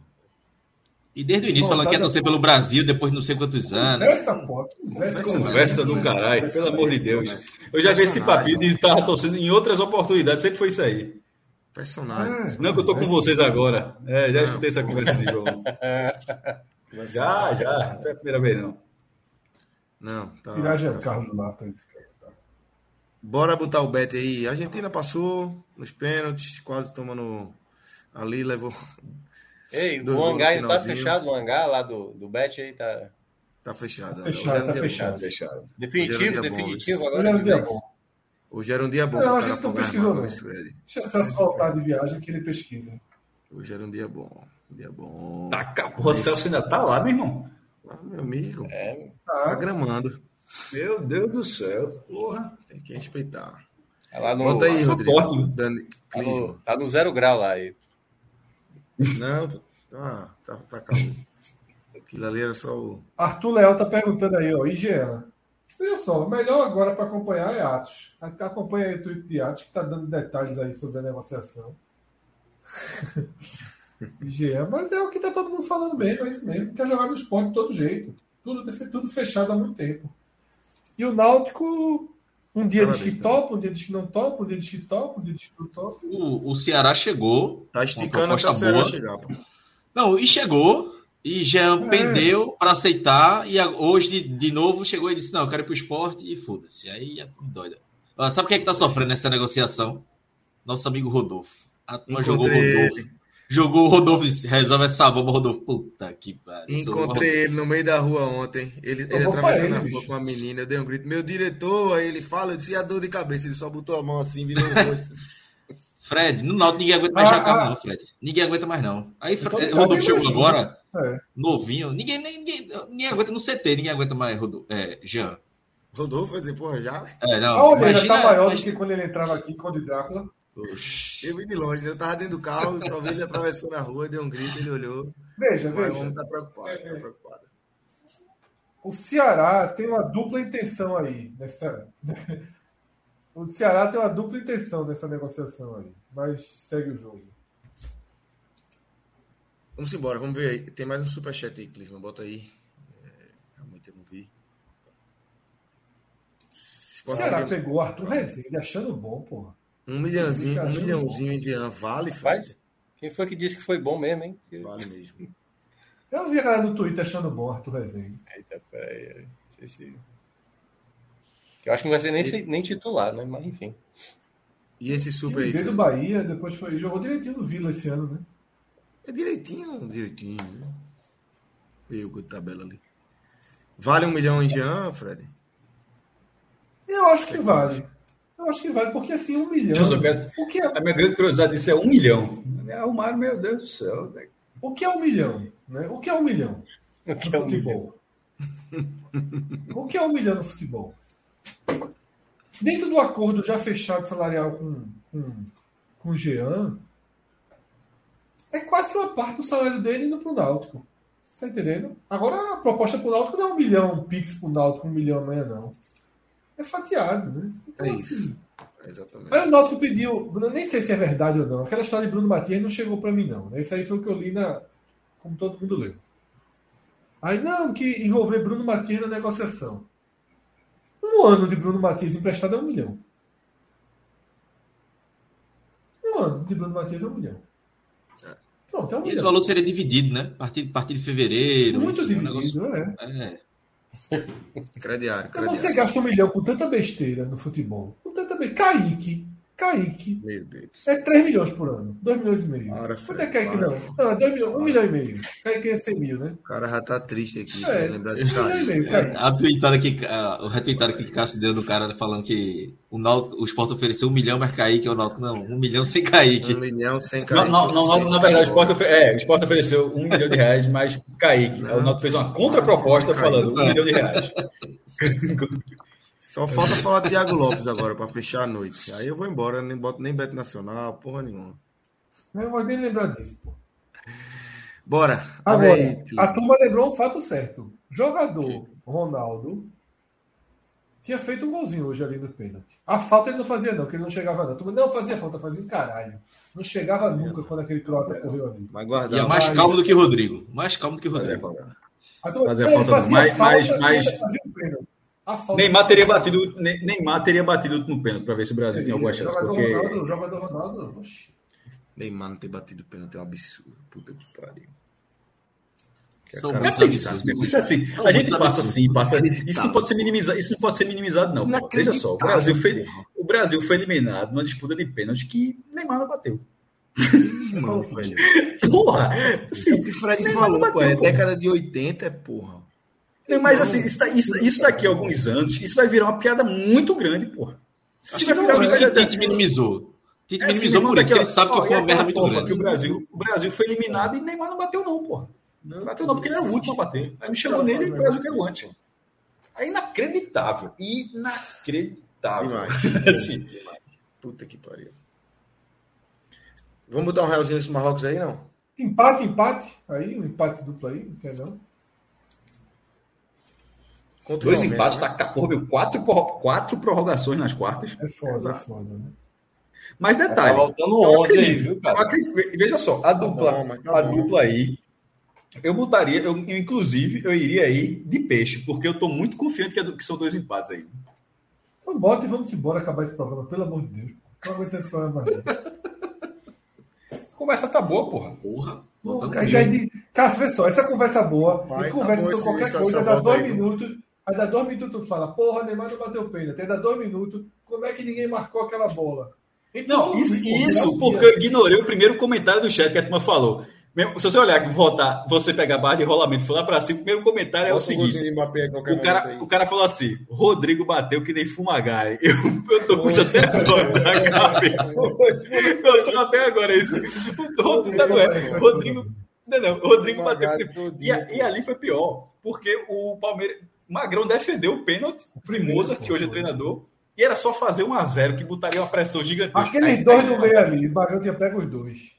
E desde o início falando que ia torcer pelo Brasil, depois de não sei quantos anos. Conversa, pô. Conversa, Conversa do caralho, pelo amor de Deus. Eu já vi esse papinho de estar torcendo em outras oportunidades, sempre foi isso aí. Personagem. Não que eu tô com vocês agora. É, já escutei essa conversa de João. Já, já. Não foi a primeira vez, não. Não, tá. Tirar já tá. o carro do mapa. cara. Bora botar o bet aí. A Argentina passou nos pênaltis, quase tomando ali, levou. Ei, Do- o hangar ainda tá fechado, o hangar lá do, do Bet aí tá Tá fechado. Fechado, Hoje era um tá fechado. bom. Deixaram. definitivo, Hoje era um dia bom, definitivo isso. agora. O dia bom. Hoje era um dia bom. Não, a gente não pesquisou, não. Fred. Deixa voltar de viagem que ele pesquisa. Hoje era um dia bom. Um dia bom. Tá, porra, Celso ainda tá lá, meu irmão. Ah, meu amigo. É, Tá Tá. gramando. Meu Deus do céu. Porra. Tem que respeitar. tá lá no, Bota aí, Rodrigo. Dani, tá, no, tá no zero grau lá. aí. Não, tá, tá, tá calmo. Aquilo ali era só o. Arthur Leal tá perguntando aí, ó. IGA. Olha só, o melhor agora para acompanhar é Atos. Acompanha aí o tweet de Atos, que está dando detalhes aí sobre a negociação. Jean, mas é o que está todo mundo falando mesmo, é isso mesmo. Quer jogar no esporte de todo jeito. Tudo, tudo fechado há muito tempo. E o Náutico, um dia diz que topa, um dia diz que não topa, um dia diz que topa, um dia diz que não topa. O, o Ceará chegou. Tá esticando até o Ceará chegar. Pô. Não, e chegou. E Jean é. pendeu para aceitar. E hoje, de, de novo, chegou e disse: Não, eu quero ir pro esporte e foda-se. Aí é doida. Sabe quem é que tá sofrendo nessa negociação? Nosso amigo Rodolfo. A turma jogou Rodolfo. Jogou o Rodolfo resolve essa bomba, Rodolfo. Puta que pariu. Encontrei ele no meio da rua ontem. Ele, ele atravessando a rua com a menina. Eu dei um grito, meu diretor. Aí ele fala, eu disse, e a dor de cabeça? Ele só botou a mão assim, virou o rosto. Fred, no Náutico ninguém aguenta mais ah, Jacaré, ah. não, Fred. Ninguém aguenta mais, não. Aí então, Fred, Rodolfo chegou agora, é. novinho. Ninguém, ninguém, ninguém aguenta no CT, ninguém aguenta mais Rodolfo, é, Jean. Rodolfo vai dizer, porra, já? É, não. A orelha tá maior imagina... do que quando ele entrava aqui com o Drácula. Eu vi de longe, eu tava dentro do carro, só vi ele atravessando a rua, deu um grito, ele olhou. Veja, veja. O homem tá preocupado, é, tá preocupado. O Ceará tem uma dupla intenção aí nessa. o Ceará tem uma dupla intenção nessa negociação aí, mas segue o jogo. Vamos embora, vamos ver aí. Tem mais um superchat aí, Clisman, bota aí. É, realmente eu não vi. O Ceará pegou o Arthur Rezende achando bom, porra. Um milhãozinho, um milhãozinho em Jean vale, faz? Quem foi que disse que foi bom mesmo, hein? Vale mesmo. Eu vi a galera no Twitter achando bom Arthur Rezende. Eita, peraí. Não sei se. Eu acho que não vai ser nem, nem titular, né? Mas enfim. E esse super aí? Veio do Bahia, depois foi. Jogou direitinho no Vila esse ano, né? É direitinho, direitinho. Né? Veio com tabela ali. Vale um milhão em Jean, Fred? Eu acho que vale. Eu acho que vale, porque assim, um milhão. Eu quero... o que é... A minha grande curiosidade disso é um milhão. Arrumaram, meu Deus do céu. Né? O que é um milhão? Né? O que é um milhão? O que é um futebol? o que é um milhão no futebol? Dentro do acordo já fechado salarial com, com, com o Jean, é quase que uma parte do salário dele indo para o Náutico. Tá entendendo? Agora a proposta para o Náutico não é um milhão, um pix para o Náutico, um milhão amanhã, não é fatiado, né? Então, é isso. Assim, Exatamente. Aí o Náutico pediu, nem sei se é verdade ou não, aquela história de Bruno Matias não chegou para mim, não. Né? Isso aí foi o que eu li na. Como todo mundo leu. Aí, não, que envolver Bruno Matias na negociação. Um ano de Bruno Matias emprestado é um milhão. Um ano de Bruno Matias é um milhão. É. Pronto, é um e milhão. esse valor seria dividido, né? A partir, partir de fevereiro. Muito enfim, dividido, um negócio... é. é. Crediário, crediário. Você gasta um milhão com tanta besteira no futebol. Com tanta besteira. Kaique. Kaique. Meu Deus. É 3 milhões por ano. 2 milhões e meio. Para, Quanto é Kaique, para. não? Não, é 2 milhões, 1 milhão e meio. Kaique é 100 mil, né? O cara já tá triste aqui. É, lembrar de Kaique. É, a tweetada que, a, o retweetada que o Cássio deu do cara falando que o, Náutico, o Sport ofereceu 1 milhão, mas Kaique é o Náutico. Não, 1 milhão sem Kaique. 1 milhão sem Kaique. Não, não, não, na verdade, o Sport, ofe é, o Sport ofereceu 1 milhão de reais, mas Kaique. Não. O Náutico fez uma contraproposta falando 1 milhão de reais. Só falta falar Thiago Lopes agora para fechar a noite. Aí eu vou embora, nem boto nem Beto Nacional, porra nenhuma. Não vou nem lembrar disso, pô. Bora. Agora, aí, a turma lembrou um fato certo. Jogador Ronaldo tinha feito um golzinho hoje ali no pênalti. A falta ele não fazia, não, porque ele não chegava, não. Turma não fazia falta, fazia um caralho. Não chegava nunca quando aquele croata correu ali. Mas guardar. E é mais calmo do que Rodrigo. Mais calmo do que Rodrigo. Fazia falta. Fazia mais, mais, mais, Neymar teria batido, Neymar teria batido no pênalti para ver se o Brasil tem alguma chance. Jogador porque... Ronaldo, jogador Ronaldo, Neymar não ter batido pênalti é um absurdo. Puta que pariu. São é. Isso é assim, a gente passa assim, passa. Isso não pode ser minimizado, isso não pode ser minimizado, não. Veja só, o Brasil, foi, o Brasil foi eliminado numa disputa de pênalti que Neymar não bateu. Irmão, porra! Assim, é o que o Fred falou, bateu, pô, é década de 80, é porra. Mas assim, isso, isso, isso, daqui a alguns anos, isso vai virar uma piada muito grande, porra. Se vai virar uma piada. Tite minimizou. Tite é, minimizou por isso, ele sabe que foi uma merda muito grande. Que o, Brasil, o Brasil foi eliminado e Neymar não bateu, não, porra. Não bateu, não, porque ele é o último a bater. Aí me chegou nele e o Brasil deu antes. É inacreditável. Inacreditável. assim. Puta que pariu. Vamos botar um realzinho nesse Marrocos aí, não? Empate, empate. Aí, um empate duplo aí, não quer não? Contra Dois 90, empates, né? tá, porra, meu, quatro, quatro prorrogações nas quartas. É foda, é foda, né? Mas Tá detalhe. voltando eu 11 aí, viu, cara? acredito. Veja só, a dupla, bom, mas tá a bom. dupla aí, eu botaria, eu, inclusive, eu iria aí de peixe, porque eu tô muito confiante que, é do- que são dois empates aí. Então bota e vamos embora acabar esse programa, pelo amor de Deus. Não aguento esse programa mais. não. A conversa tá boa, porra. Porra. Cássio, vê só, essa conversa boa, Vai, e conversa tá bom sobre qualquer coisa, dá dois aí, minutos, aí dá dois minutos tu fala, porra, Neymar não bateu pênalti, aí dá dois minutos, como é que ninguém marcou aquela bola? Então, Não, isso, isso porque eu ignorei o primeiro comentário do chat que a turma falou. Mesmo- Se você olhar voltar, você pegar a barra de rolamento e lá pra cima, o primeiro comentário é o seguinte. O cara, o cara falou assim: Rodrigo bateu que nem fumagai. Eu, eu tô com isso até agora na cabeça. Eu tô até agora isso. Rodrigo, não é. Rodrigo, não, não, o Rodrigo bateu. E, e ali foi pior, porque o Palmeiras. Magrão defendeu o pênalti pro Mozart, que hoje é treinador, e era só fazer um a zero que botaria uma pressão gigantesca. Aqueles Aí- dois no meio ali, o Bagão tinha pego os dois.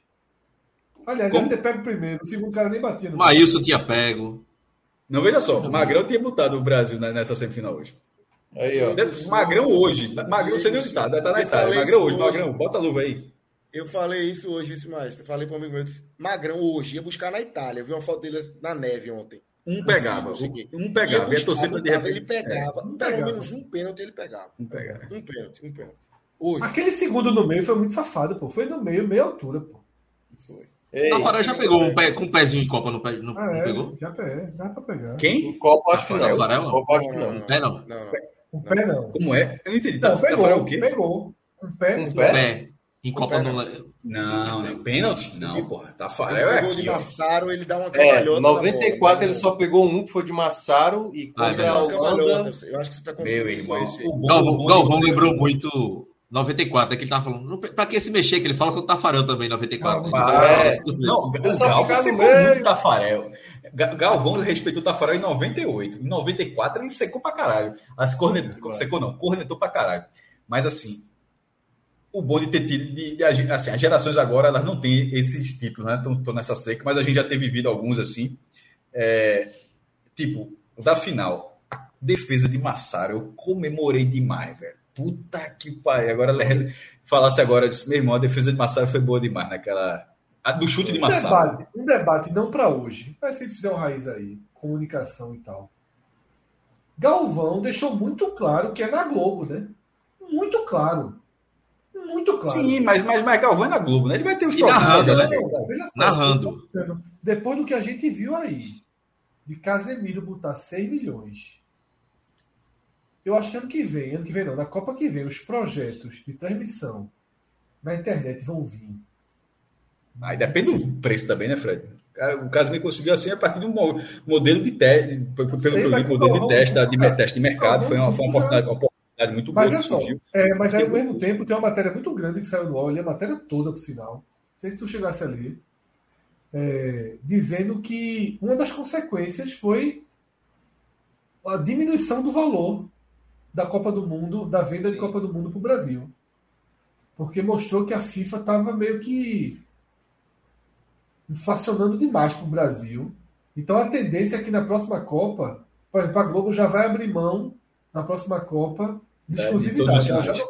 Aliás, Como? ele ter pego o primeiro, o segundo cara nem batia O Maílson tinha pego. Não, veja só, Magrão tinha botado o Brasil na- nessa semifinal hoje. Aí, ó. Magrão hoje. Magrão, você nem onde tá, tá na Eu Itália. falei Magrão isso hoje. Magrão, bota a luva aí. Eu falei isso hoje, vice maestro. Eu falei para um amigo meu, eu disse, Magrão hoje ia buscar na Itália. Eu vi uma foto dele na neve ontem. Um pegava, o um pegava. E a buscar, torcida de repente. Ele pegava. um pelo pegava. menos um pênalti ele pegava. Um pegava. Um pênalti, um pênalti. Hoje. Aquele segundo no meio foi muito safado, pô. Foi no meio, meia altura, pô. Foi. Ei, Tafarel já pegou um pé, com um pezinho em Copa, não, pe- não, Ah, não é, pegou? já pé, dá pra pegar. Quem? o Copa acho que não. Tafarel, não? Copa acho que não. Um pé não. Não, não. Um pé não. Como é? Eu não entendi. Não, Tá, pegou, Tafarel o quê? pegou. Um pé. Um Um pé? Em Copa pé não. não. Não, não. Pênalti? Não, porra. Tafarel é pegou de aqui, ó. Massaro, ele dá uma É, cambalhota. na 94 bola, ele né? só pegou um que foi de Massaro e Ah, é contra a verdade. Uma cambalhota, Holanda. Eu acho que você tá Meu confundindo irmão. esse. o Galvão, o bom Galvão de- lembrou muito 94, é que ele tava falando. não- Pra que se mexer? Que ele fala com o Tafarel também, 94. Ah, é. Então, Não, Eu o só Galvão secou muito o Tafarel. Ga- Galvão respeitou o Tafarel em 98. Em 94 ele secou pra caralho. As cornetou, secou não, cornetou pra caralho. Mas assim, o bom de ter tido. De, de- assim, as gerações agora elas não têm esses títulos, né? Estão nessa seca, mas a gente já tem vivido alguns assim. É, tipo, da final. Defesa de Massaro, eu comemorei demais, velho. Puta que pariu. Agora, falasse agora, eu disse, meu irmão, a defesa de Massaro foi boa demais naquela. A do chute de Um Massaro. debate, um debate não para hoje, mas se fizer um raiz aí, comunicação e tal. Galvão deixou muito claro que é na Globo, né? Muito claro. Muito claro. Sim, mas, mas, mas Galvão é na Globo, né? Ele vai ter os E narrando, problemas. né? Veja só, Narrando. Depois do que a gente viu aí, de Casemiro botar 6 milhões. Eu acho que ano que vem, ano que vem não, na Copa que vem, os projetos de transmissão na internet vão vir. Aí depende do preço também, né, Fred? O Casemiro conseguiu assim a partir de um mo- modelo de teste, pelo que eu li, modelo de teste, de Galvão- teste de mercado, foi uma, foi uma oportunidade, uma oportunidade muito boa Mas que olha só, surgiu. é, mas aí ao mesmo tempo tem uma matéria muito grande que saiu no UOL, a matéria toda, por sinal. Não sei se tu chegasse a ler, é, dizendo que uma das consequências foi a diminuição do valor da Copa do Mundo, da venda de Copa do Mundo para o Brasil. Porque mostrou que a FIFA estava meio que inflacionando demais para o Brasil. Então a tendência é que na próxima Copa, por exemplo, a Globo já vai abrir mão na próxima Copa de É, de exclusividade. os ela, já não,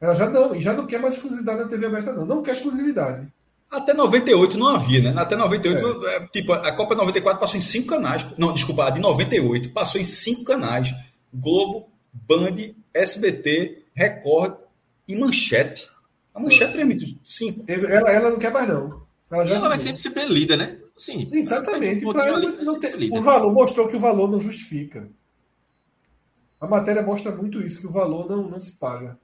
ela já não, e já não quer mais exclusividade na TV aberta, não. Não quer exclusividade. Até 98 não havia, né? Até 98, é, tipo, a Copa 94 passou em cinco canais. Não, desculpa, a de 98 passou em cinco canais: Globo, Band, SBT, Record e Manchete. A Manchete transmitiu cinco. Ela, ela não quer mais, não. Ela já ela vai sempre ser bem lida, né? Sim. Exatamente. Um pra ela não ter- o valor mostrou que o valor não justifica. A matéria mostra muito isso, que o valor não, não se paga.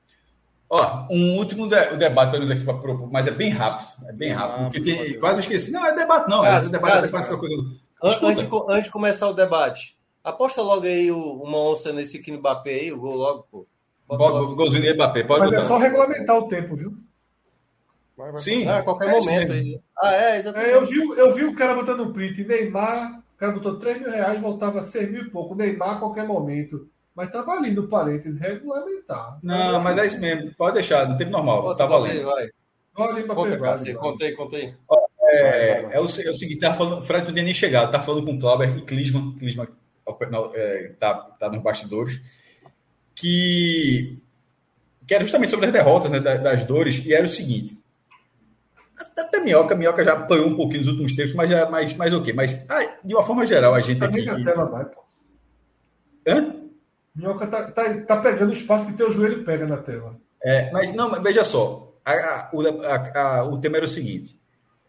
Ó, um último de- debate para aqui para propor, mas é bem rápido. É bem rápido. Ah, porque tem, pelo quase eu esqueci. Não, é debate, não. É, Caso, esse debate caso, é quase que coisa. Antes, de co- antes de começar o debate, aposta logo aí o- uma onça nesse aqui no Mbappé aí, o gol logo, pô. Bota Bota logo o golzinho de Mbappé, pode Mas é botar. só regulamentar o tempo, viu? Vai, vai, Sim, Ah, a qualquer é momento aí. Ah, é, exatamente. É, eu, vi, eu vi o cara botando um print. Neymar, o cara botou 3 mil reais, voltava 6 mil e pouco. Neymar a qualquer momento. Mas tava ali no parênteses, regulamentar. Não, mas é isso mesmo. Pode deixar, no tempo normal. Bota, Tá valendo. vai. Olha Cássio, conta aí, conta aí. É, Vai, vai, vai. é o, é o seguinte, tava falando, o Fred não tinha nem chegado, tava falando com o Clauber e Clisman, Clisman é, tá, tá nos bastidores, que, que era justamente sobre as derrotas, né, das, das dores, e era o seguinte. Até Minhoca, Minhoca já apanhou um pouquinho nos últimos tempos, mas já mais, mais o quê? Mas, ah, de uma forma geral, a gente Também aqui. na tela vai, pô. Hã? Minhoca tá, tá, tá pegando o espaço que teu joelho pega na tela. É, mas não, mas veja só, a- a- a- o tema era o seguinte: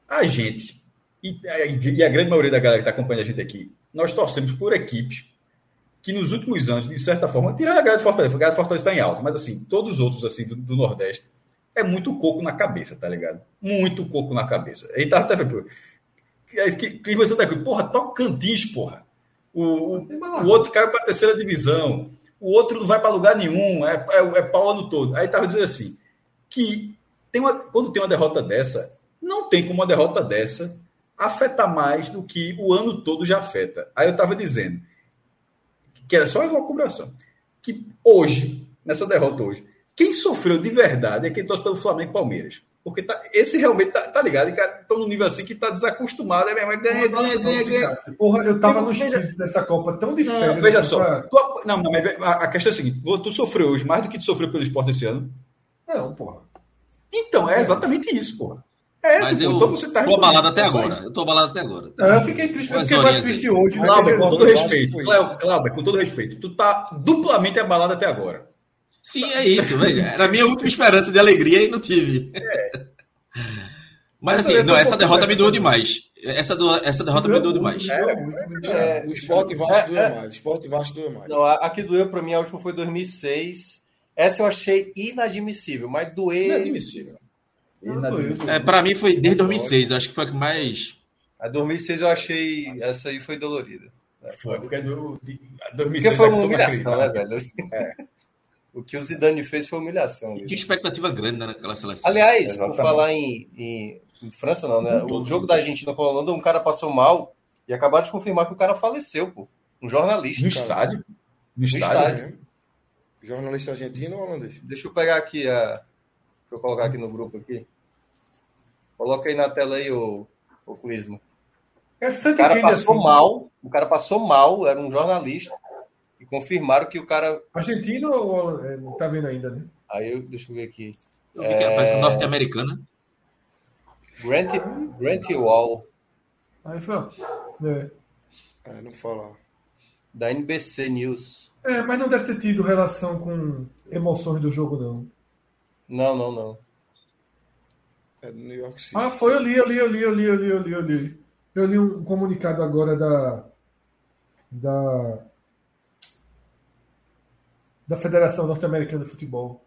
a gente, e a, e a grande maioria da galera que está acompanhando a gente aqui, nós torcemos por equipes que nos últimos anos, de certa forma, tirando a galera de Fortaleza, a galera Fortaleza está em alta, mas assim, todos os outros assim do, do Nordeste, é muito coco na cabeça, tá ligado? Muito coco na cabeça. Aí tá até você tá aqui, porra, Tocantins, porra. O, o, o outro caiu para a terceira divisão, o outro não vai para lugar nenhum, é, é, é pau o ano todo. Aí estava dizendo assim, que tem uma, quando tem uma derrota dessa, não tem como uma derrota dessa afetar mais do que o ano todo já afeta. Aí eu estava dizendo que era só uma cobração. Que hoje, nessa derrota hoje, quem sofreu de verdade é quem torce pelo Flamengo e Palmeiras. Porque tá, esse realmente tá, tá ligado? Estão num nível assim que tá desacostumado, é mesmo, é ganha, ganha, ganha, ganha. Porra, eu tava no espírito dessa Copa tão de Não, veja assim, só. pra- Tu- não, não, mas a, a questão é a seguinte: tu sofreu hoje mais do que tu sofreu pelo esporte esse ano. Não, porra. Então, é exatamente isso, porra. É Mas pô. eu Então você tá tô abalado até É agora. Eu tô abalado até agora. Não, eu fiquei triste, eu Umas fiquei mais triste aí. hoje. né? Cláudio, com todo eu respeito, Cláudio, com todo respeito, tu tá duplamente abalado até agora. Sim, é isso, velho. Era a minha última esperança de alegria e não tive. Mas assim, não, essa derrota me também. demais. Essa, do, essa derrota me doeu demais. É, O esporte Vasco É, doeu é. mais. O esporte Vasco doeu mais. Não, a, que doeu pra mim, a última foi 2006. Essa eu achei inadmissível, mas doer. Inadmissível. Inadmissível. É, pra mim foi desde 2006, eu acho que foi a que mais. A 2006 eu achei. Essa aí foi dolorida. Foi, porque do, de, Porque 2006 foi é uma humilhação, né, velho? O que o Zidane fez foi humilhação. Tinha expectativa grande né, naquela seleção. Aliás, Exatamente. por falar em, em, em França, não, né? O jogo da Argentina com a Holanda, um cara passou mal e acabaram de confirmar que o cara faleceu, pô. Um jornalista. No cara. estádio? No No estádio? estádio. É. Jornalista argentino ou holandês? Deixa eu pegar aqui a. Deixa eu colocar aqui no grupo aqui. Coloca aí na tela aí, o, o Clismo. É O cara Kendi, passou assim, mal, o cara passou mal, era um jornalista, e confirmaram que o cara. Argentino ou é, não tá vendo ainda, né? Aí eu, deixa eu ver aqui. Eu vi que era parece norte-americana. Grant, Grant Wall, Aí foi, ó. É. É, não fala. da NBC News. É, mas não deve ter tido relação com emoções do jogo, não. Não, não, não. É do New York City. Ah, foi, eu li, eu li, eu li, eu li, eu li, eu li, eu li. Eu li um comunicado agora da. Da. Da Federação Norte-Americana de Futebol.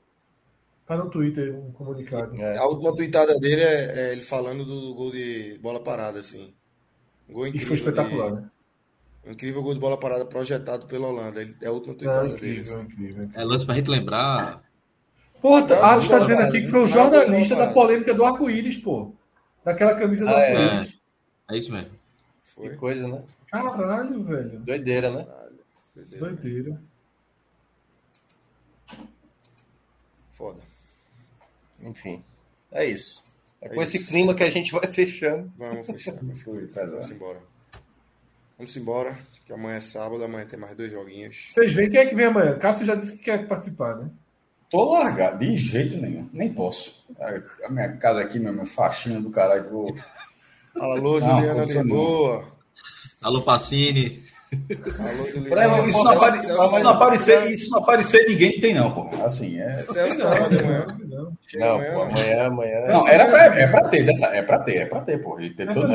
Tá no Twitter um comunicado. É. A última tweetada dele é, é ele falando do gol de bola parada, assim. Um gol E incrível. foi espetacular, de- né? Um incrível gol de bola parada projetado pela Holanda. Ele, é a última Ah, tweetada dele. incrível, assim. incrível. É lance pra gente lembrar. Porra, Não, tá- Atos não, tá dizendo aqui que foi o jornalista da polêmica do arco-íris, pô. Daquela camisa do Ah, é. arco-íris. É isso mesmo. Que Foi. coisa, né? Caralho, velho. Doideira, né? Doideira. Foda. Enfim. É isso. É É com esse isso. clima que a gente vai fechando. Vamos fechar. Pesado. Vamos embora. Vamos embora, que amanhã é sábado, amanhã tem mais dois joguinhos. Vocês veem quem é que vem amanhã? Cássio já disse que quer participar, né? Tô largado, de jeito nenhum. Nem posso. A, a minha casa aqui, meu, minha faxina do caralho. Vou... Alô, Juliana Lisboa. Alô, Pacini. Pra- isso, não apare- isso não aparecer, isso não aparecer ninguém tem, não, pô. Assim, é. Celso tá lá de manhã. Não. Não, amanhã, pô, amanhã, amanhã. Não, era pra, é pra ter, né? é pra ter, é pra ter, pô. E ter É ter,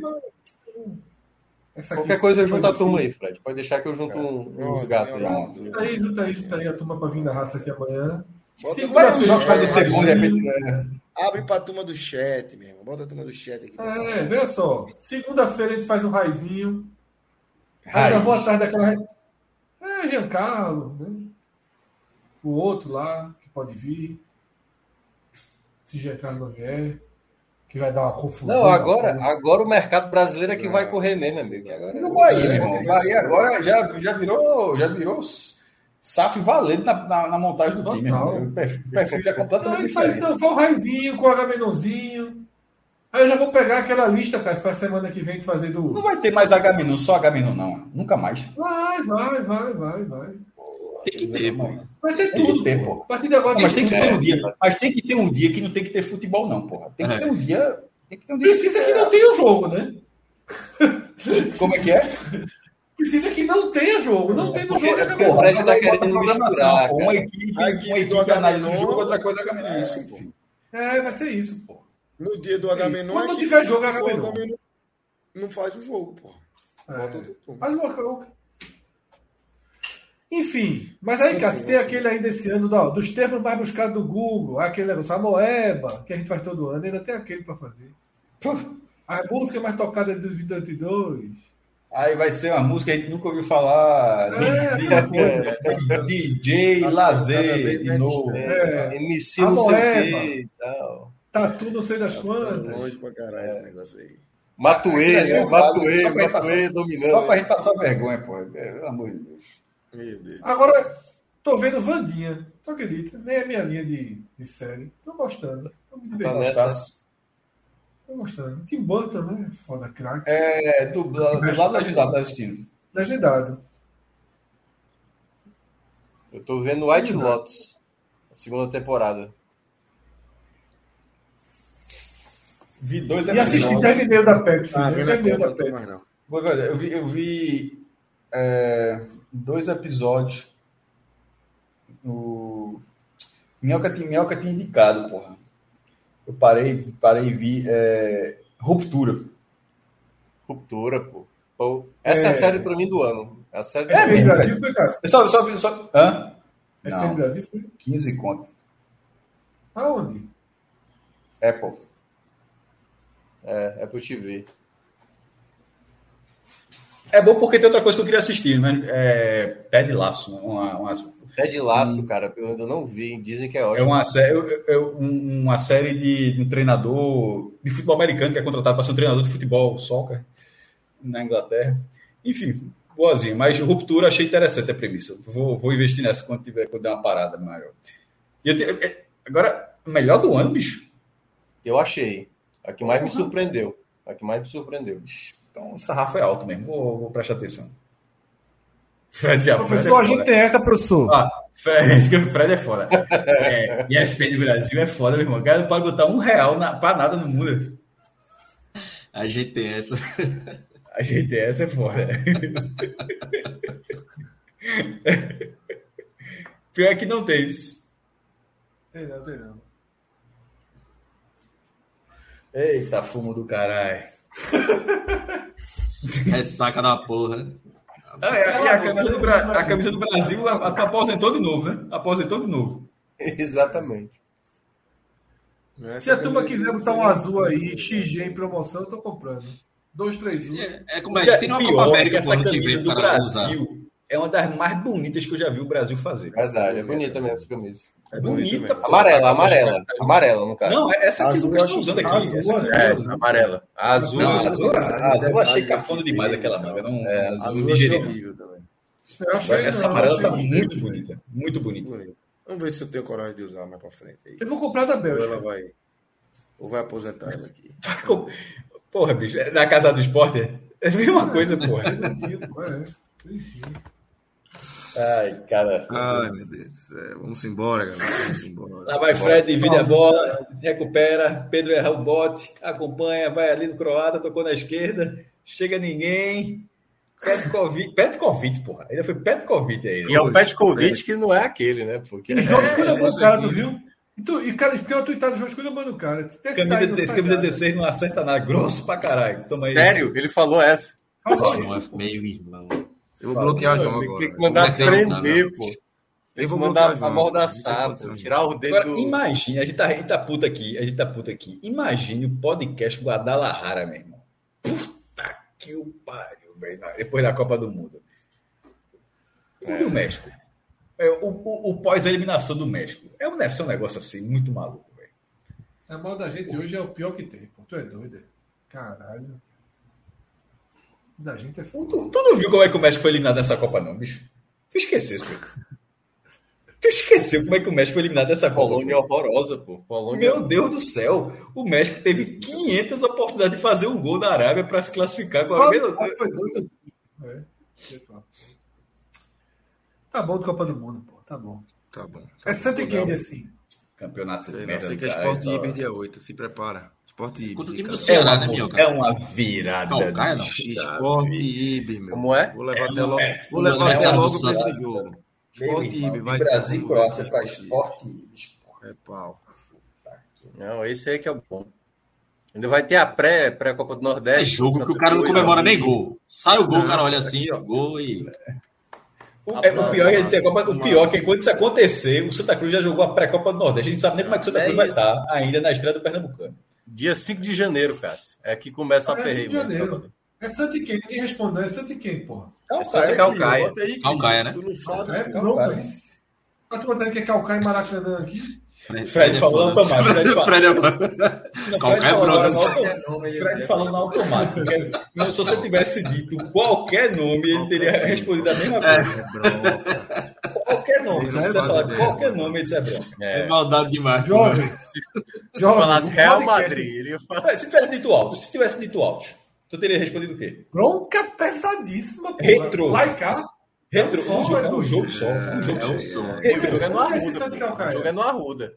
mas- Essa Qualquer coisa eu junto a turma aí. Fred. Pode deixar que eu junto um- uns gatos aí. Junta aí, junta aí, junta aí a turma pra vir da raça aqui amanhã. Pra- Os jogos fazem segunda, é. Abre pra turma do chat, meu irmão. Bota a turma do chat aqui. É, veja só. Segunda-feira a gente faz um raizinho. Aí já vou atrás daquela. É, Giancarlo, né? O outro lá, que pode vir. Se Giancarlo não vier, que vai dar uma confusão. Não, agora, agora o mercado brasileiro é que vai correr mesmo, amigo. Agora, No Bahia, meu irmão. O Bahia agora já, já virou. Já virou SAF valendo na, na, na montagem do time. Total. irmão. O perfil, o perfil já é completamente aí faz diferente. então, faz um raizinho com o Agamenonzinho. Aí eu já vou pegar aquela lista, cara, pra semana que vem de fazer Não do. vai ter mais Agamenon, só Agamenon, não. Nunca mais. Vai, vai, vai, vai, vai. Tem que ter, pô. Vai ter Tem que tudo, ter, pô. A de agora Não, mas tem que ter um dia. Mas tem que ter um dia que não tem que ter futebol, não, porra. Tem que É. ter um dia. Tem que ter um dia. Precisa que não tenha o jogo, né? Como é que é? Precisa que não tenha jogo. Não tem no jogo. é Porra, mas tá querendo programação, misturar. Uma equipe, uma equipe analisa o Agamenon- jogo, outra coisa é. É, vai ser isso, pô. No dia do Sim. Agamenon. Quando equipe tiver jogo, é Agamenon. Agamenon Não faz o jogo, pô. É. Mas uma- Enfim, mas aí, cara, se tem aquele ainda esse ano da- dos termos mais buscados do Google, aquele negócio, a Moeba, que a gente faz todo ano, ainda tem aquele pra fazer. A música mais tocada é de 2022. Aí vai ser uma música que a gente nunca ouviu falar. É, de- de- DJ Cada Lazer de novo. tempo. É, MC não sei o Moeba. quê tal. tatu não sei Tá das quantas. Longe pra caralho esse negócio aí. Matuê, É, né? Matuê, Matuê gente passar- dominando. Só pra gente passar vergonha, pô. É, Pelo amor de Deus. Meu Deus. Agora, tô vendo Vandinha. Tu acredita? Nem é minha linha de, de série. Tô gostando. Tô me Tá divertindo. nessa. Tô gostando. Tim Burton, né? Foda craque. É, dubla- dublado legendado, tá assistindo. Legendado. Eu tô vendo White Lotus, a segunda temporada. Vi dois E assisti episódios. terminei o da Pepsi. Ah, né? vendo a Terminei o Copa, da Pepsi. mais não. Eu vi, eu vi é, dois episódios. O Minhoca tinha, Minhoca tinha indicado, porra. Eu parei, parei e vi é, Ruptura. Ruptura, pô. Pô, Essa é, É. a série pra mim do ano. É a série É, mesmo, Brasil foi, cara. Só, só, só, hã? É Não, Brasil foi. 15 conto. Aonde? Apple. É, Apple TV. É bom porque tem outra coisa que eu queria assistir, né? É, Pé de Laço. Uma, uma, Pé de laço, cara, eu ainda não vi. Dizem que é é ótimo. uma, série, é um- uma série de um treinador de futebol americano que é contratado para ser um treinador de futebol soccer na Inglaterra. Enfim, boazinho. Mas Ruptura achei interessante a premissa. Vou, vou investir nessa quando tiver quando der uma parada maior. Te- é- agora, melhor do ano, bicho. Eu achei. A que mais me surpreendeu. A que mais me surpreendeu. Então, o sarrafo é alto mesmo. Vou, vou prestar atenção. Fred já Professor, a Fred é gente tem essa, professor. Ah, Fred, o Fred é foda. É, e a SPN do Brasil é foda, meu irmão. O cara não pode botar um real na, pra nada no mundo. A gente tem essa. A gente essa é foda. Pior é que não tem isso. Tem não, tem não. Eita, fumo do caralho. Ressaca da porra. Ah, e a, e a camisa do, Bra- a camisa do Brasil aposentou de novo, né? Aposentou de novo. Exatamente. Se a turma quiser botar um azul aí, XG em promoção, eu tô comprando. Dois, três, um. É, é como é, tem uma Copa Pior América essa camisa vem do para usar. Brasil é uma das mais bonitas que eu já vi o Brasil fazer. Verdade, é bonita mesmo essa camisa. É Bonita. Amarela, amarela. Amarela, no caso. Não, é essa aqui Azul que eu estou usando aqui. azul, essa aqui. É, amarela. A azul. Não, azul. azul, azul eu achei cafona demais que aquela manga. Não, É, azul, Azul achei nigeriano. horrível também. Eu achei, Essa não, amarela tá bonito. muito bonita. Muito bonita. Vamos ver se eu tenho coragem de usar mais pra frente. Aí. Eu vou comprar da Ou Bélgica. ela vai. Ou vai aposentar ela aqui. Porra, bicho, é na casa do esporte é a mesma coisa, porra. Divertido, é. Enfim. Ai, cara. Ai, meu Deus do céu. Vamos embora, galera. Vamos embora. Lá vai Fred, divide a bola, recupera, Pedro erra o bote, acompanha, vai ali no Croata, tocou na esquerda, chega ninguém. Petkovic, Petkovic, porra. Ainda foi Petkovic aí. E é o Petkovic que não é aquele, né? Porque E João escolha é, mano, cara, tu viu? E, tu, e cara, tem uma tweetada do João escolha mano, cara. Camisa tá aí, não 16, sai camisa nada. 16 não acerta nada, grosso pra caralho. Toma aí. Sério? Ele falou essa. Isso. é meio irmão. Eu vou bloquear o João Tem agora. que mandar Não prender, pô. Tem Eu que vou mandar amordaçar, Não tem pô. Tirar o dedo. Agora, imagine, a gente, tá, a gente tá puto aqui, a gente tá puto aqui. Imagine o podcast Guadalajara, meu irmão. Puta que o pariu, velho. Depois da Copa do Mundo. O do México. É, o o, o pós-eliminação do México. É um, deve ser um negócio assim, muito maluco, velho. A mal da gente hoje é o pior que tem, pô. Tu é doido. é? Caralho. Da gente é Tu, foda. tu não viu como é que o México foi eliminado nessa Copa, não, bicho? Tu esquecesse, velho. Tu esqueceu como é que o México foi eliminado dessa Copa? Polônia horrorosa, pô. Polônia Meu Deus do céu! O México teve 500 oportunidades de fazer um gol da Arábia para se classificar. Só- Meu Ah, foi dois. É. Tá bom de Copa do Mundo, pô. Tá bom. Tá bom. É Santa e quem assim? Campeonato Sei, de merda. sei que é cara, Sport Iber dia 8. Se prepara. Sport Iber. Contra o time do cara. É Ceará, uma, né, Minhoca? é uma virada. Calcaia, não. Sport Iber, meu. Como é? Vou levar É, até logo, é. vou levar É até logo pra esse jogo. Meu Sport irmão, Iber, vai. Brasil e ter- Croácia para esporte. É pau. Não, esse aí que é o bom. Ainda vai ter a pré, pré-Copa do É Nordeste. jogo que o cara não comemora nem gol. Sai o gol, o cara olha Aqui, assim, ó. gol e. O, é, o pior, é, a Copa- o pior é que quando isso acontecer, o Santa Cruz já jogou a pré-Copa do Nordeste. A gente não sabe nem como é que o Santa É Cruz vai estar ainda na estreia do Pernambucano. Dia 5 de janeiro, Cássio. É que começa a É 5 aperreio. de janeiro. É Santa e quem? Ninguém respondeu. É Santa e quem, porra? É Santa Calcaia. Bota aí, Calcaia, né? Tu não sabe. É, Calcaia. não, mas. A turma dizendo que é Calcaia e Maracanã aqui. Fred falou é foda. automático, Fred falou. Fred é foda. Não, Calcaia Fred falando Fred falando automático. se você tivesse dito qualquer nome, ele teria respondido a mesma coisa. É nome. Se É, você tivesse falado é, qualquer é. nome, ele disse é bronca. É É. maldade demais. Jovem. Se falasse Real Madrid, ele ia falar. Se tivesse dito alto, se tivesse dito alto, tu teria respondido o quê? Bronca pesadíssima. Lá e cá. Retro, É um um som, jogo, é é um jogo só. Um jogo É um só. som. O jogo é no Esse Arruda. Santa pô. Calcaia. O jogo é no Arruda.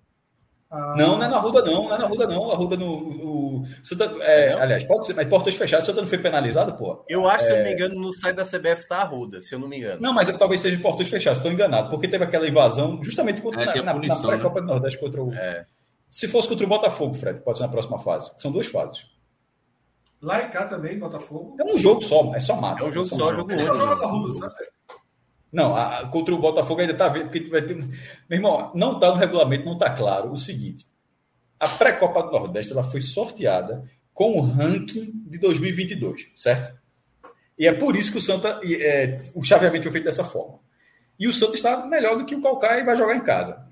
Ah, Não, não é na Arruda, não. Não é na Arruda, não. A Arruda no. O, Santa, é, aliás, pode ser, mas portões fechados, Santa não foi penalizado, pô? Eu acho, se eu não me engano, no site da CBF tá Arruda, se eu não me engano. Não, mas é que talvez seja portões fechados, estou enganado, porque teve aquela invasão justamente contra, É, na, na, punição, na pré-Copa do Nordeste contra o. É. Se fosse contra o Botafogo, Fred, pode ser na próxima fase. São duas fases. Lá e cá também, Botafogo. É um jogo só, é só mata. É um jogo só. jogo Esse é o único. jogo da Rua do Santa. Não, a- contra o Botafogo ainda está vendo, porque vai ter. Meu irmão, não está no regulamento, não está claro o seguinte: a pré-Copa do Nordeste ela foi sorteada com o ranking de 2022, certo? E é por isso que o Santa. é, o chaveamento foi feito dessa forma. E o Santa está melhor do que o Calcaia e vai jogar em casa.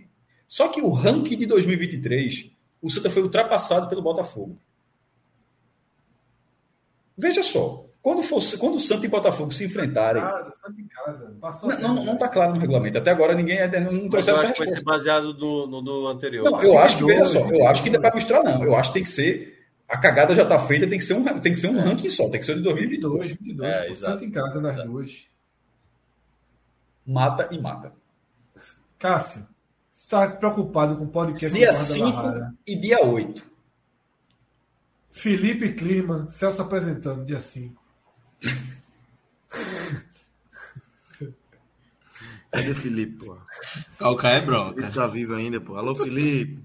Só que o ranking de 2023, o Santa foi ultrapassado pelo Botafogo. Veja só, quando, for, quando o Santa e Botafogo se enfrentarem. Casa, Santa em casa. Passou Não, não, não tá claro no regulamento. Até agora ninguém ainda não trouxe eu essa que vai ser resposta. baseado no, no, no anterior. Não, eu acho que, veja só, eu acho que ainda vai misturar, não. Eu acho que tem que ser. A cagada já tá feita, tem que ser um, tem que ser um ranking só, tem que ser de 2022. 22, 22. É, exato. Santa em casa nas duas. Mata e mata. Cássio, você tá preocupado com o podcast Dia do Guarda 5 Barrara. e dia 8. Felipe Clima, Celso apresentando, dia 5. Cadê o Felipe, pô? Calcaia é Ele bronca. tá vivo ainda, pô. Alô, Felipe.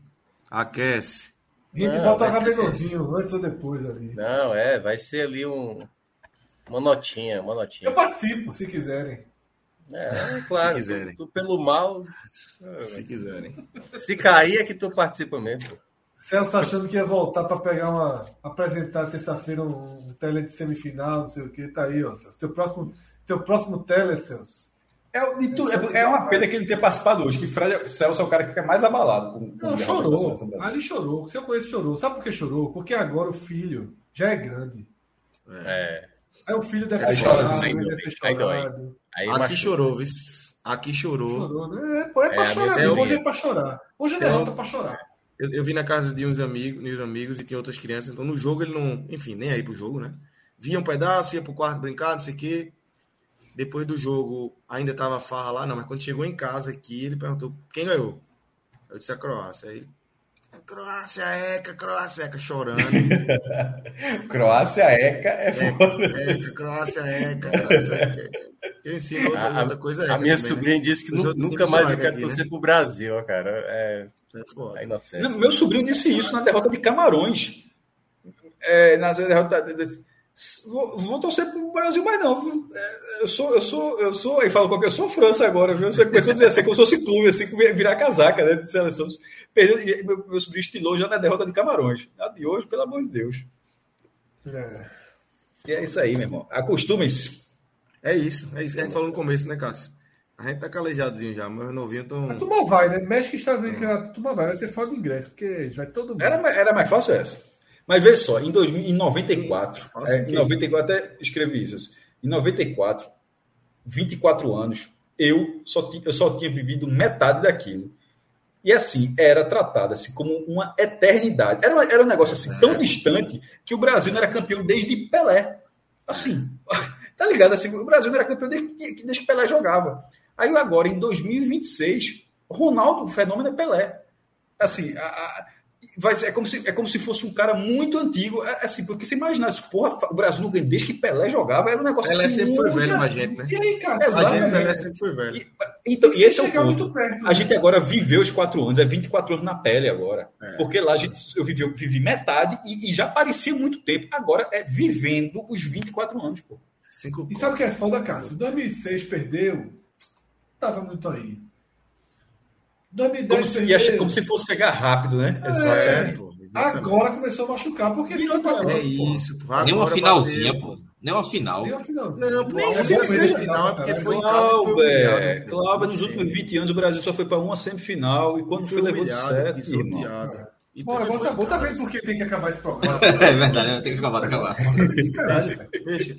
Aquece. A gente Não, bota o vai ser Gavedorzinho antes ou depois ali. Não, é, vai ser ali um, uma notinha, uma notinha. Eu participo, se quiserem. É, é claro, Se quiserem. tu, tu pelo mal, Se quiserem. se cair é que tu participa mesmo. Celso achando que ia voltar para pegar uma. apresentar terça-feira um, um tele de semifinal, não sei o que. Tá aí, ó, Celso. Teu próximo, teu próximo tele, Celso. É, tudo- é, é uma pena que ele tenha participado hoje, que Fred Celso é o cara que fica mais abalado. Com, com Não, chorou. brasileira. Ali chorou. Se eu conheço, chorou. Sabe por que chorou? Porque agora o filho já é grande. É, Aí o filho deve Aí ter chora, chorado, aí dói, deve ter aí chorado. aí Aqui machuca. chorou, viu? Aqui chorou. Chorou, né? É, pô, é pra É, chorar. minha mesmo. teoria. Hoje é pra chorar. Hoje é derrota pra chorar. Eu, eu vi na casa de uns amigos, de uns amigos e tinha outras crianças, então no jogo ele não, enfim, nem aí pro jogo, né? Via um pedaço, ia pro quarto brincar, não sei o quê. Depois do jogo, ainda tava a farra lá, não, mas quando chegou em casa aqui, ele perguntou quem ganhou. Eu disse a Croácia. Aí ele, Croácia, Eca, Croácia, Eca, chorando. Croácia, Eca, é foda. É, essa Croácia, Eca, Croácia, Eca. Eu ensino outra, A, outra coisa. a Eca minha também, né? sobrinha disse que nu- nunca mais eu quero aqui, torcer né? pro Brasil, cara. É, É foda. inocente. Não, Meu sobrinho disse isso na derrota de Camarões. É, na derrota. de- de- Vou, vou torcer pro Brasil, mas não. viu? É, Eu sou, eu sou, eu sou. Aí fala qualquer, eu sou França agora, viu? Você começou a dizer assim, como se fosse clube, assim, que virar casaca, né? De seleção. Perdeu, meu, meu sobrinho estilou já na derrota de Camarões. A de hoje, pelo amor de Deus. É. E é isso aí, meu irmão. Acostumem-se. É isso, é isso que a gente falou no começo, né, Cássio? A gente tá calejadozinho já, mas os novinhos estão. A turma vai, né? México e Estados Unidos, que a turma vai. Vai ser foda de ingresso, porque vai todo mundo. Era, mais- era mais fácil essa. Mas veja só, em, 2000, em 94, Fácil é, em que- 94 até escrevi isso. Em 94, 24 anos, eu só, ti- eu só tinha vivido metade daquilo. E assim, era tratado assim, como uma eternidade. Era, era um negócio assim, tão distante que o Brasil não era campeão desde Pelé. Assim, tá ligado? Assim, o Brasil não era campeão desde, que- desde que Pelé jogava. Aí agora, em 2026, Ronaldo, o fenômeno é Pelé. Assim, a- a- vai ser, é, como se, é como se fosse um cara muito antigo. é, Assim, porque você imaginasse, porra, o Brasil não ganha desde que Pelé jogava, era um negócio Pelé assim, sempre foi velho pra gente, né? E aí, cara? Exato. A gente, Exatamente. Pelé sempre foi velho. Então, e esse é o chegar ponto. muito perto. A gente agora viveu os quatro anos, é 24 anos na pele agora. É. Porque lá a gente, eu vivi, eu vivi metade e, e já parecia muito tempo. Agora é vivendo os 24 anos, pô. Cinco E sabe o que é foda, Cássio? 2006 perdeu, tava muito aí. 2010 Como se, como se fosse pegar rápido, né? É, pô. exatamente. agora começou a machucar, porque Virou ficou não, É isso. pô. Nem uma finalzinha, pô. Nem uma final. Nem a finalzinha. Não, pô, Nem semifinal foi é porque foi em casa foi Clauber, humilhado, pô. Clauber, nos últimos 20 anos o Brasil só foi para uma semifinal e quando foi, levou de sete. irmão. E Bora, agora foi tá bom. Tá vendo por que tem que acabar esse programa? É verdade, tem que acabar, acabar. Esse caralho, velho. Deixa.